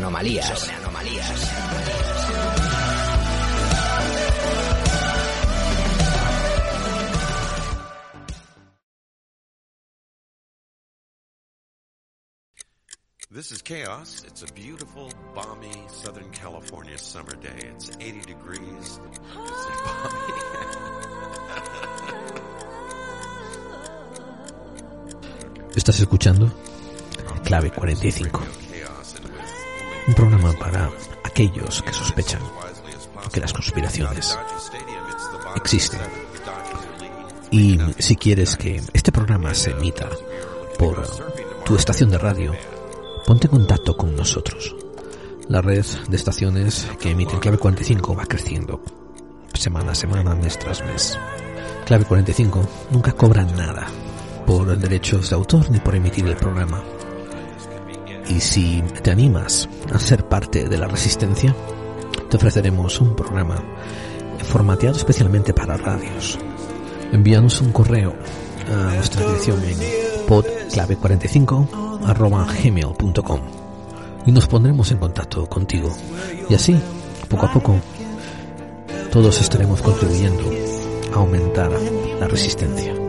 anomalías. Sobre anomalías. This is Chaos. It's a beautiful, balmy Southern California summer day. It's 80 degrees. Estás escuchando Clave 45. Un programa para aquellos que sospechan que las conspiraciones existen. Y si quieres que este programa se emita por tu estación de radio, ponte en contacto con nosotros. La red de estaciones que emiten Clave 45 va creciendo semana a semana, mes tras mes. Clave 45 nunca cobra nada por derechos de autor ni por emitir el programa. Y si te animas a ser parte de la resistencia, te ofreceremos un programa formateado especialmente para radios. Envíanos un correo a nuestra dirección en podclave45 gmail.com y nos pondremos en contacto contigo. Y así, poco a poco, todos estaremos contribuyendo a aumentar la resistencia.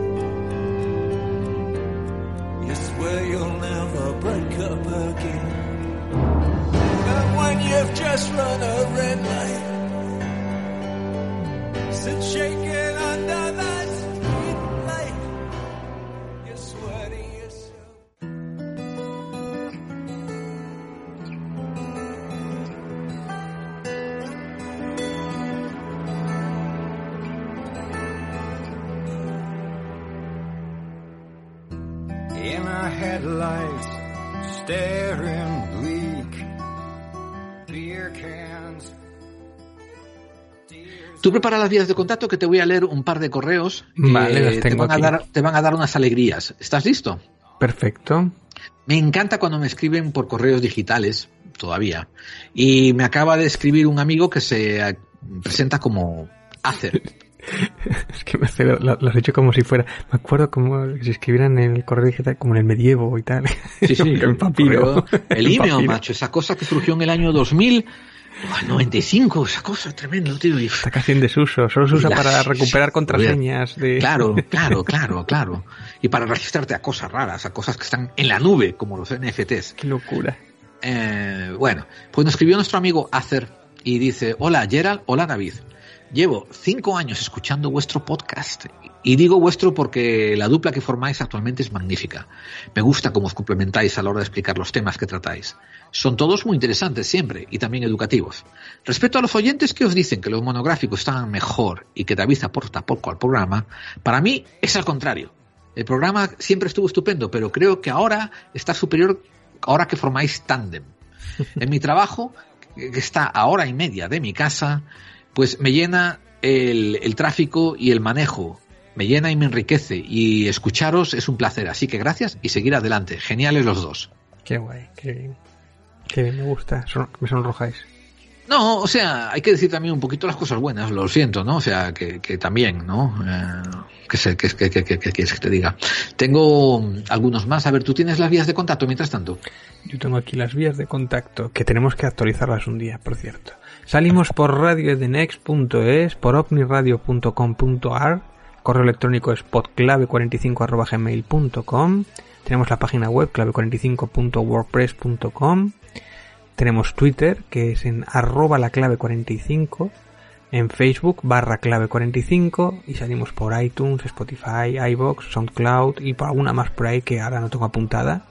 Tú prepara las vías de contacto que te voy a leer un par de correos que te, van a dar, te van a dar unas alegrías. ¿Estás listo? Perfecto. Me encanta cuando me escriben por correos digitales, todavía. Y me acaba de escribir un amigo que se presenta como Acer. es que me hace, lo, has hecho como si fuera. Me acuerdo como si escribieran en el correo digital como en el medievo y tal. Sí, sí, en papiro. el email, macho, esa cosa que surgió en el año 2000 95, esa cosa tremenda, tío. Está casi en desuso, solo se usa para recuperar contraseñas de... Claro, claro, claro, claro. Y para registrarte a cosas raras, a cosas que están en la nube, como los NFTs. Qué locura. Eh, bueno, pues nos escribió nuestro amigo Acer y dice, hola Gerald, hola David. Llevo cinco años escuchando vuestro podcast y digo vuestro porque la dupla que formáis actualmente es magnífica. Me gusta cómo os complementáis a la hora de explicar los temas que tratáis. Son todos muy interesantes siempre y también educativos. Respecto a los oyentes que os dicen que los monográficos están mejor y que David aporta poco al programa, para mí es al contrario. El programa siempre estuvo estupendo, pero creo que ahora está superior ahora que formáis tándem. En mi trabajo, que está a hora y media de mi casa, pues me llena el, el, tráfico y el manejo. Me llena y me enriquece. Y escucharos es un placer. Así que gracias y seguir adelante. Geniales los dos. Qué guay, qué bien. Qué bien, me gusta. me sonrojáis. No, o sea, hay que decir también un poquito las cosas buenas, lo siento, ¿no? O sea, que, que también, ¿no? Eh, que, sé, que, que, que, que te diga. Tengo algunos más. A ver, ¿tú tienes las vías de contacto mientras tanto? Yo tengo aquí las vías de contacto, que tenemos que actualizarlas un día, por cierto. Salimos por radioedenex.es, por omniradio.com.ar, correo electrónico es podclave45.gmail.com, tenemos la página web clave45.wordpress.com, tenemos Twitter, que es en arroba la clave 45, en Facebook barra clave 45 y salimos por iTunes, Spotify, iBox, SoundCloud y por alguna más por ahí que ahora no tengo apuntada.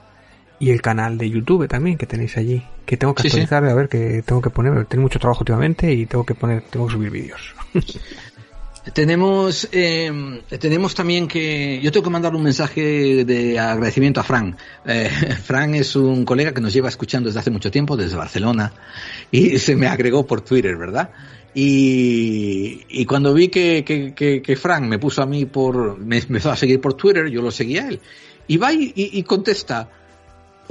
Y el canal de YouTube también que tenéis allí, que tengo que actualizar, a ver, que tengo que poner, tengo mucho trabajo últimamente y tengo que poner, tengo que subir vídeos. tenemos, eh, tenemos también que, yo tengo que mandar un mensaje de agradecimiento a Fran. Eh, Fran es un colega que nos lleva escuchando desde hace mucho tiempo, desde Barcelona, y se me agregó por Twitter, ¿verdad? Y, y cuando vi que, que, que, que, Frank me puso a mí por, me empezó a seguir por Twitter, yo lo seguí a él. Y va y, y contesta,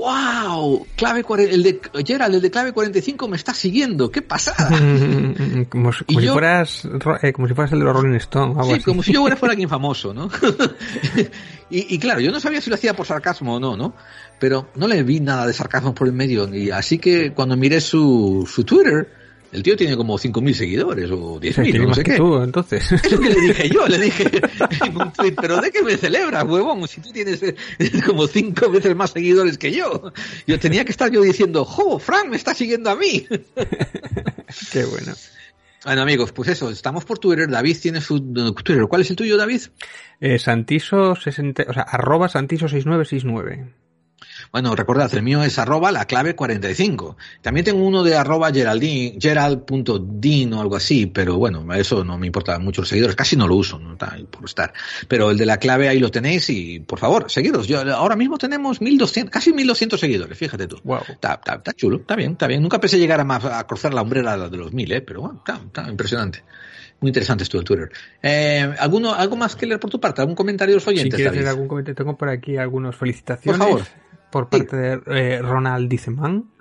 ¡Wow! Clave el de Gerald, el de clave 45 me está siguiendo. ¡Qué pasada! como, si, como si fueras eh, como si fueras el de los Rolling Stone. sí, como si yo fuera alguien famoso, ¿no? y, y, claro, yo no sabía si lo hacía por sarcasmo o no, ¿no? Pero no le vi nada de sarcasmo por el medio. Y así que cuando miré su, su Twitter, el tío tiene como 5.000 seguidores o 10.000, no sé qué. Tú, entonces. Es lo que le dije yo, le dije en un tweet, pero ¿de qué me celebras, huevón? Si tú tienes como cinco veces más seguidores que yo. Yo tenía que estar yo diciendo, ¡jo, Frank me está siguiendo a mí! qué bueno. Bueno, amigos, pues eso, estamos por Twitter. David tiene su Twitter. ¿Cuál es el tuyo, David? Eh, Santiso 60, o sea, arroba Santiso 6969. Bueno, recordad, el mío es arroba la clave 45. También tengo uno de arroba Geraldine, gerald.din o algo así, pero bueno, eso no me importa mucho los seguidores, casi no lo uso, no está por estar. Pero el de la clave ahí lo tenéis y por favor, seguidos. Yo, ahora mismo tenemos 1200, casi 1200 seguidores, fíjate tú. Wow. Está, está, está chulo, está bien, está bien. Nunca pensé llegar a, más, a cruzar la umbrera de los 1000, ¿eh? pero bueno, está, está impresionante. Muy interesante esto de Twitter. Eh, ¿alguno, ¿Algo más que leer por tu parte? ¿Algún comentario de los oyentes? Si quieres leer algún comentario, tengo por aquí algunas felicitaciones. Por favor. Por parte de eh, Ronald Diceman.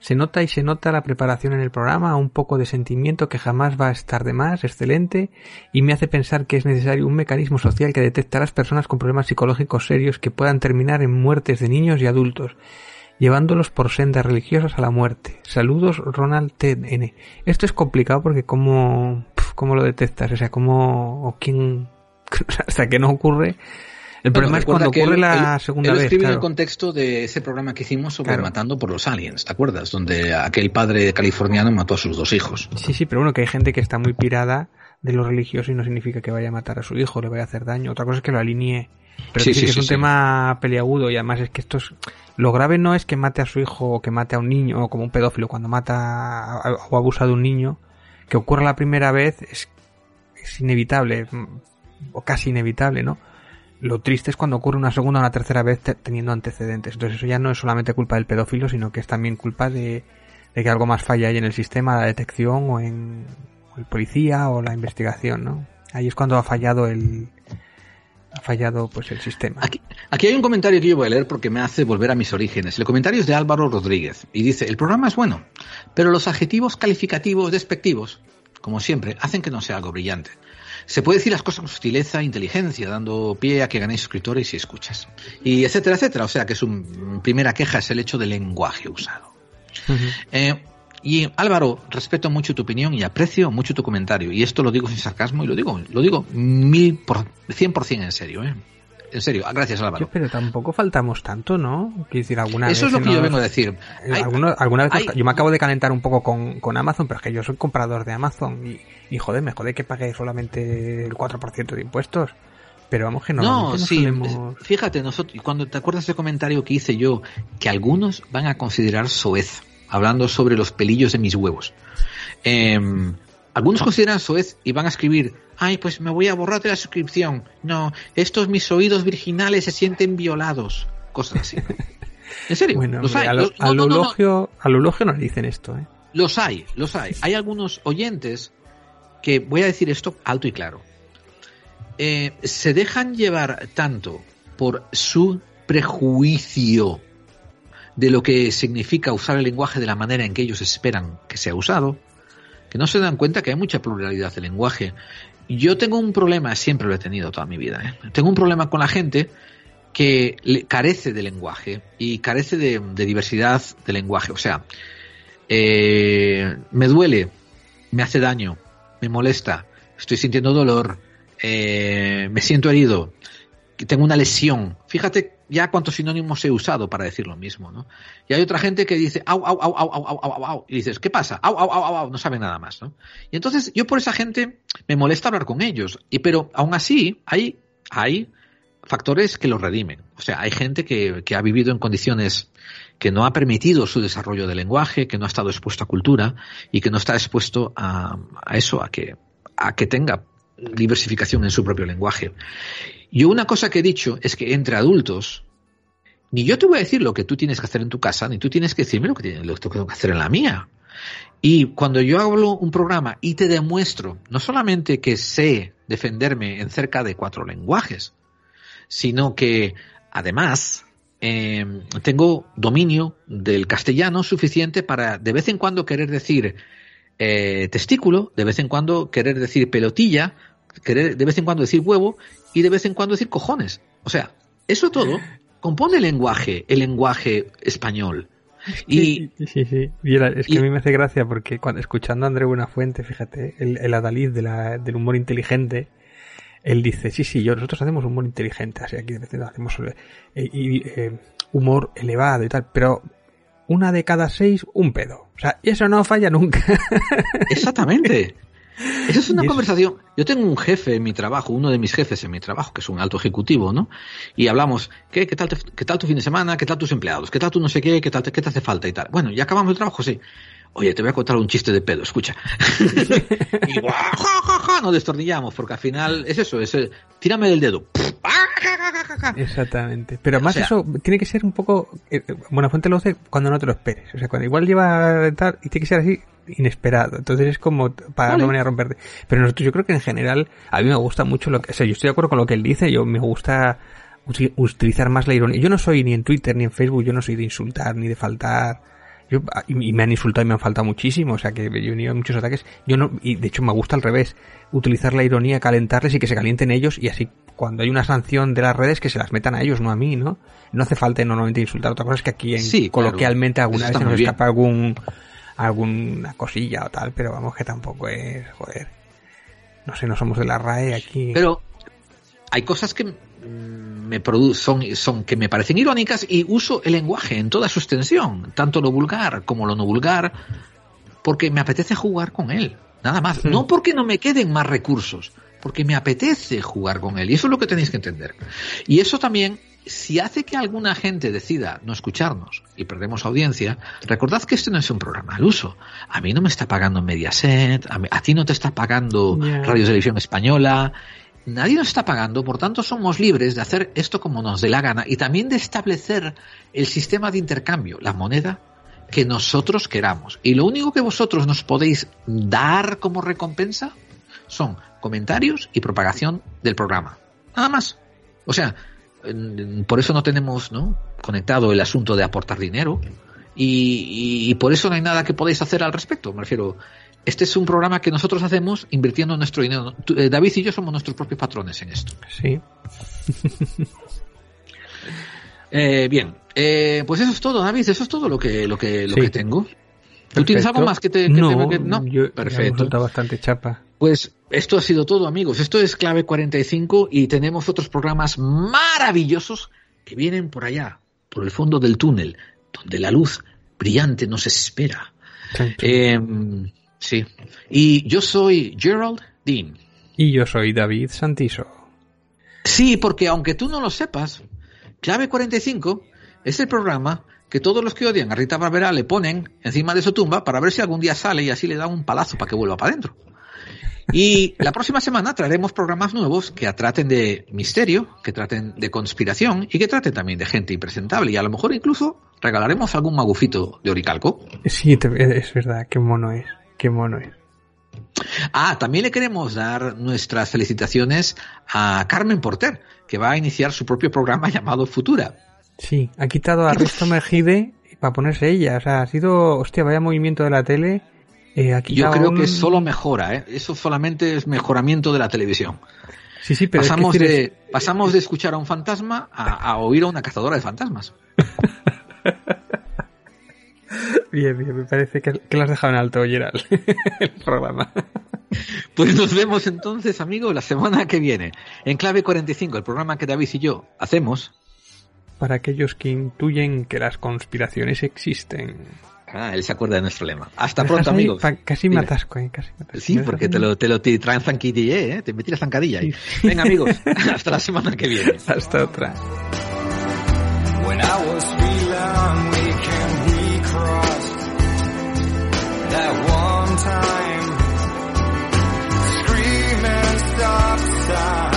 Se nota y se nota la preparación en el programa, un poco de sentimiento que jamás va a estar de más, excelente, y me hace pensar que es necesario un mecanismo social que detecte a las personas con problemas psicológicos serios que puedan terminar en muertes de niños y adultos, llevándolos por sendas religiosas a la muerte. Saludos, Ronald TN. Esto es complicado porque cómo, cómo lo detectas, o sea, cómo, o quién, hasta que no ocurre, el Bueno, problema es cuando ocurre él- la segunda él vez. escribe en claro. el contexto de ese programa que hicimos sobre Claro. Matando por los Aliens, ¿te acuerdas? Donde aquel padre californiano mató a sus dos hijos. Sí, sí, pero bueno, que hay gente que está muy pirada de lo religioso y no significa que vaya a matar a su hijo, le vaya a hacer daño. Otra cosa es que lo alinee. Pero Sí, sí, sí, que es un tema peliagudo y además es que esto es... Lo grave no es que mate a su hijo o que mate a un niño o como un pedófilo cuando mata o abusa de un niño. Que ocurra la primera vez es, es inevitable mm, o casi inevitable, ¿no? Lo triste es cuando ocurre una segunda o una tercera vez te- teniendo antecedentes. Entonces eso ya no es solamente culpa del pedófilo, sino que es también culpa de, que algo más falla ahí en el sistema, la detección o en el policía o la investigación, ¿no? Ahí es cuando ha fallado el ha fallado pues el sistema. Aquí hay un comentario que yo voy a leer porque me hace volver a mis orígenes. El comentario es de Álvaro Rodríguez y dice, el programa es bueno, pero los adjetivos calificativos despectivos, como siempre, hacen que no sea algo brillante. Se puede decir las cosas con sutileza e inteligencia, dando pie a que ganéis suscriptores y escuchas. Y etcétera, etcétera. O sea que su primera queja es el hecho del lenguaje usado. Eh, y Álvaro, respeto mucho tu opinión y aprecio mucho tu comentario. Y esto lo digo sin sarcasmo y lo digo, lo digo mil por, cien por cien en serio, ¿eh? En serio, gracias Álvaro. Yo, pero tampoco faltamos tanto, ¿no? Quiero decir, alguna Eso es vez lo que yo nos- vengo a decir. Eh, Hay- alguno- alguna vez hay- nos- yo me acabo de calentar un poco con, con Amazon, pero es que yo soy comprador de Amazon y, y joder, me jode que pague solamente el 4% de impuestos. Pero vamos que No, no sí, solemos- fíjate, nosotros, cuando te acuerdas del comentario que hice yo, que algunos van a considerar soez, hablando sobre los pelillos de mis huevos. Em, algunos consideran soez y van a escribir, ay, pues me voy a borrar de la suscripción. No, estos mis oídos virginales se sienten violados. Cosas así. ¿no? En serio, Bueno, los hay. a, lo- los- no, al no, no, no. elogio- al elogio nos dicen esto, ¿eh? Los hay, los hay. Hay algunos oyentes que, voy a decir esto alto y claro, eh, se dejan llevar tanto por su prejuicio de lo que significa usar el lenguaje de la manera en que ellos esperan que sea usado, que no se dan cuenta que hay mucha pluralidad de lenguaje. Yo tengo un problema, siempre lo he tenido toda mi vida, ¿eh? tengo un problema con la gente que carece de lenguaje y carece de, de diversidad de lenguaje. O sea, eh, me duele, me hace daño, me molesta, estoy sintiendo dolor, eh, me siento herido, tengo una lesión. Fíjate ya cuántos sinónimos he usado para decir lo mismo, ¿no? Y hay otra gente que dice, au, au, au, au, au, au, au, y dices, ¿qué pasa? Au, au, au, au, no sabe nada más, ¿no? Y entonces yo por esa gente me molesta hablar con ellos, y pero aún así hay, hay factores que los redimen. O sea, hay gente que, que ha vivido en condiciones que no ha permitido su desarrollo del lenguaje, que no ha estado expuesto a cultura y que no está expuesto a, eso, a que, a que tenga diversificación en su propio lenguaje. Yo una cosa que he dicho es que entre adultos, ni yo te voy a decir lo que tú tienes que hacer en tu casa, ni tú tienes que decirme lo que, tienes- lo que tengo que hacer en la mía. Y cuando yo hablo un programa y te demuestro no solamente que sé defenderme en cerca de cuatro lenguajes, sino que además eh, tengo dominio del castellano suficiente para de vez en cuando querer decir eh, testículo, de vez en cuando querer decir pelotilla, querer de vez en cuando decir huevo y de vez en cuando decir cojones. O sea, eso todo compone el lenguaje, el lenguaje español. Y, Sí, sí, sí. Y era- es que y- a mí me hace gracia porque cuando, escuchando a André Buenafuente, fíjate, el, el adalid de la- del humor inteligente, él dice, sí, sí, yo, nosotros hacemos humor inteligente, así aquí de vez en cuando hacemos eh, y, eh, humor elevado y tal, pero una de cada seis, un pedo. O sea, y eso no falla nunca. Exactamente. Esa es una conversación. Yo tengo un jefe en mi trabajo, uno de mis jefes en mi trabajo, que es un alto ejecutivo, ¿no? Y hablamos, ¿qué, qué, tal, qué tal tu fin de semana? ¿Qué tal tus empleados? ¿Qué tal tu no sé qué? ¿Qué, tal, qué te hace falta y tal? Bueno, ya acabamos el trabajo, sí. Oye, te voy a contar un chiste de pedo, escucha. y ja, ja, ja, nos destornillamos, porque al final es eso, es el, tírame del dedo. Exactamente. Pero más eso tiene que ser un poco. Eh, Buenafuente lo hace cuando no te lo esperes. O sea, cuando igual lleva tal y tiene que ser así inesperado. Entonces es como para vale. no venir a romperte. Pero nosotros, yo creo que en general, a mí me gusta mucho lo que. O sea, yo estoy de acuerdo con lo que él dice. Yo me gusta utilizar más la ironía. Yo no soy ni en Twitter ni en Facebook, yo no soy de insultar ni de faltar. Yo, y me han insultado y me han faltado muchísimo, o sea que yo he tenido muchos ataques. Yo no, y de hecho me gusta al revés, utilizar la ironía, calentarles y que se calienten ellos y así cuando hay una sanción de las redes que se las metan a ellos, no a mí, ¿no? No hace falta normalmente insultar. Otra cosa es que aquí en, sí, coloquialmente claro. alguna vez se nos escapa algún alguna cosilla o tal, pero vamos que tampoco es, joder. No sé, no somos de la RAE aquí. Pero hay cosas que me son, son que me parecen irónicas y uso el lenguaje en toda su extensión, tanto lo vulgar como lo no vulgar, porque me apetece jugar con él, nada más. Sí. No porque no me queden más recursos, porque me apetece jugar con él. Y eso es lo que tenéis que entender. Y eso también, si hace que alguna gente decida no escucharnos y perdemos audiencia, recordad que este no es un programa al uso. A mí no me está pagando Mediaset, a, mí, a ti no te está pagando yeah. Radio Televisión Española, Nadie nos está pagando, por tanto somos libres de hacer esto como nos dé la gana y también de establecer el sistema de intercambio, la moneda que nosotros queramos. Y lo único que vosotros nos podéis dar como recompensa son comentarios y propagación del programa. Nada más. O sea, por eso no tenemos ¿no? conectado el asunto de aportar dinero y, y por eso no hay nada que podáis hacer al respecto. Me refiero, este es un programa que nosotros hacemos invirtiendo nuestro dinero. Eh, David y yo somos nuestros propios patrones en esto. Sí. eh, bien, eh, pues eso es todo, David. Eso es todo lo que lo que lo sí. que tengo. ¿Tú tienes algo más que te, que no, te que, no? Yo, perfecto. Está bastante chapa. Pues esto ha sido todo, amigos. Esto es clave 45 y tenemos otros programas maravillosos que vienen por allá, por el fondo del túnel, donde la luz brillante nos espera. Eh, Sí. Y yo soy Gerald Dean. Y yo soy David Santiso. Sí, porque aunque tú no lo sepas, Clave 45 es el programa que todos los que odian a Rita Barbera le ponen encima de su tumba para ver si algún día sale y así le dan un palazo para que vuelva para adentro. Y la próxima semana traeremos programas nuevos que traten de misterio, que traten de conspiración y que traten también de gente impresentable. Y a lo mejor incluso regalaremos algún magufito de Oricalco. Sí, es verdad, qué mono es. Qué mono es. Ah, también le queremos dar nuestras felicitaciones a Carmen Porter, que va a iniciar su propio programa llamado Futura. Sí, ha quitado a Risto Mejide para ponerse ella. O sea, ha sido, hostia, vaya movimiento de la tele. Eh, ha Yo creo un... que solo mejora, ¿eh? Eso solamente es mejoramiento de la televisión. Sí, sí, pero pasamos, es que de, pasamos de escuchar a un fantasma a, a oír a una cazadora de fantasmas. Bien, bien, me parece que, que lo has dejado en alto, Gerald, el programa. Pues nos vemos entonces, amigos, la semana que viene. En Clave 45, el programa que David y yo hacemos. Para aquellos que intuyen que las conspiraciones existen. Ah, él se acuerda de nuestro lema. Hasta pronto, amigos. Casi me atasco, eh, casi me atasco. Sí, porque te lo, te lo te traen zancadilla, ¿eh? Te metí la zancadilla. Sí. Venga, amigos, hasta la semana que viene. Hasta otra. upside.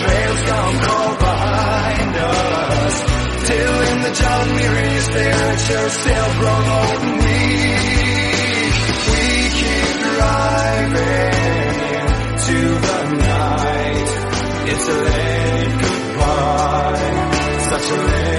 trails gone cold behind us. Till in the job mirror you stare at yourself grown old and weak. We keep driving to the night. It's a late goodbye, such a late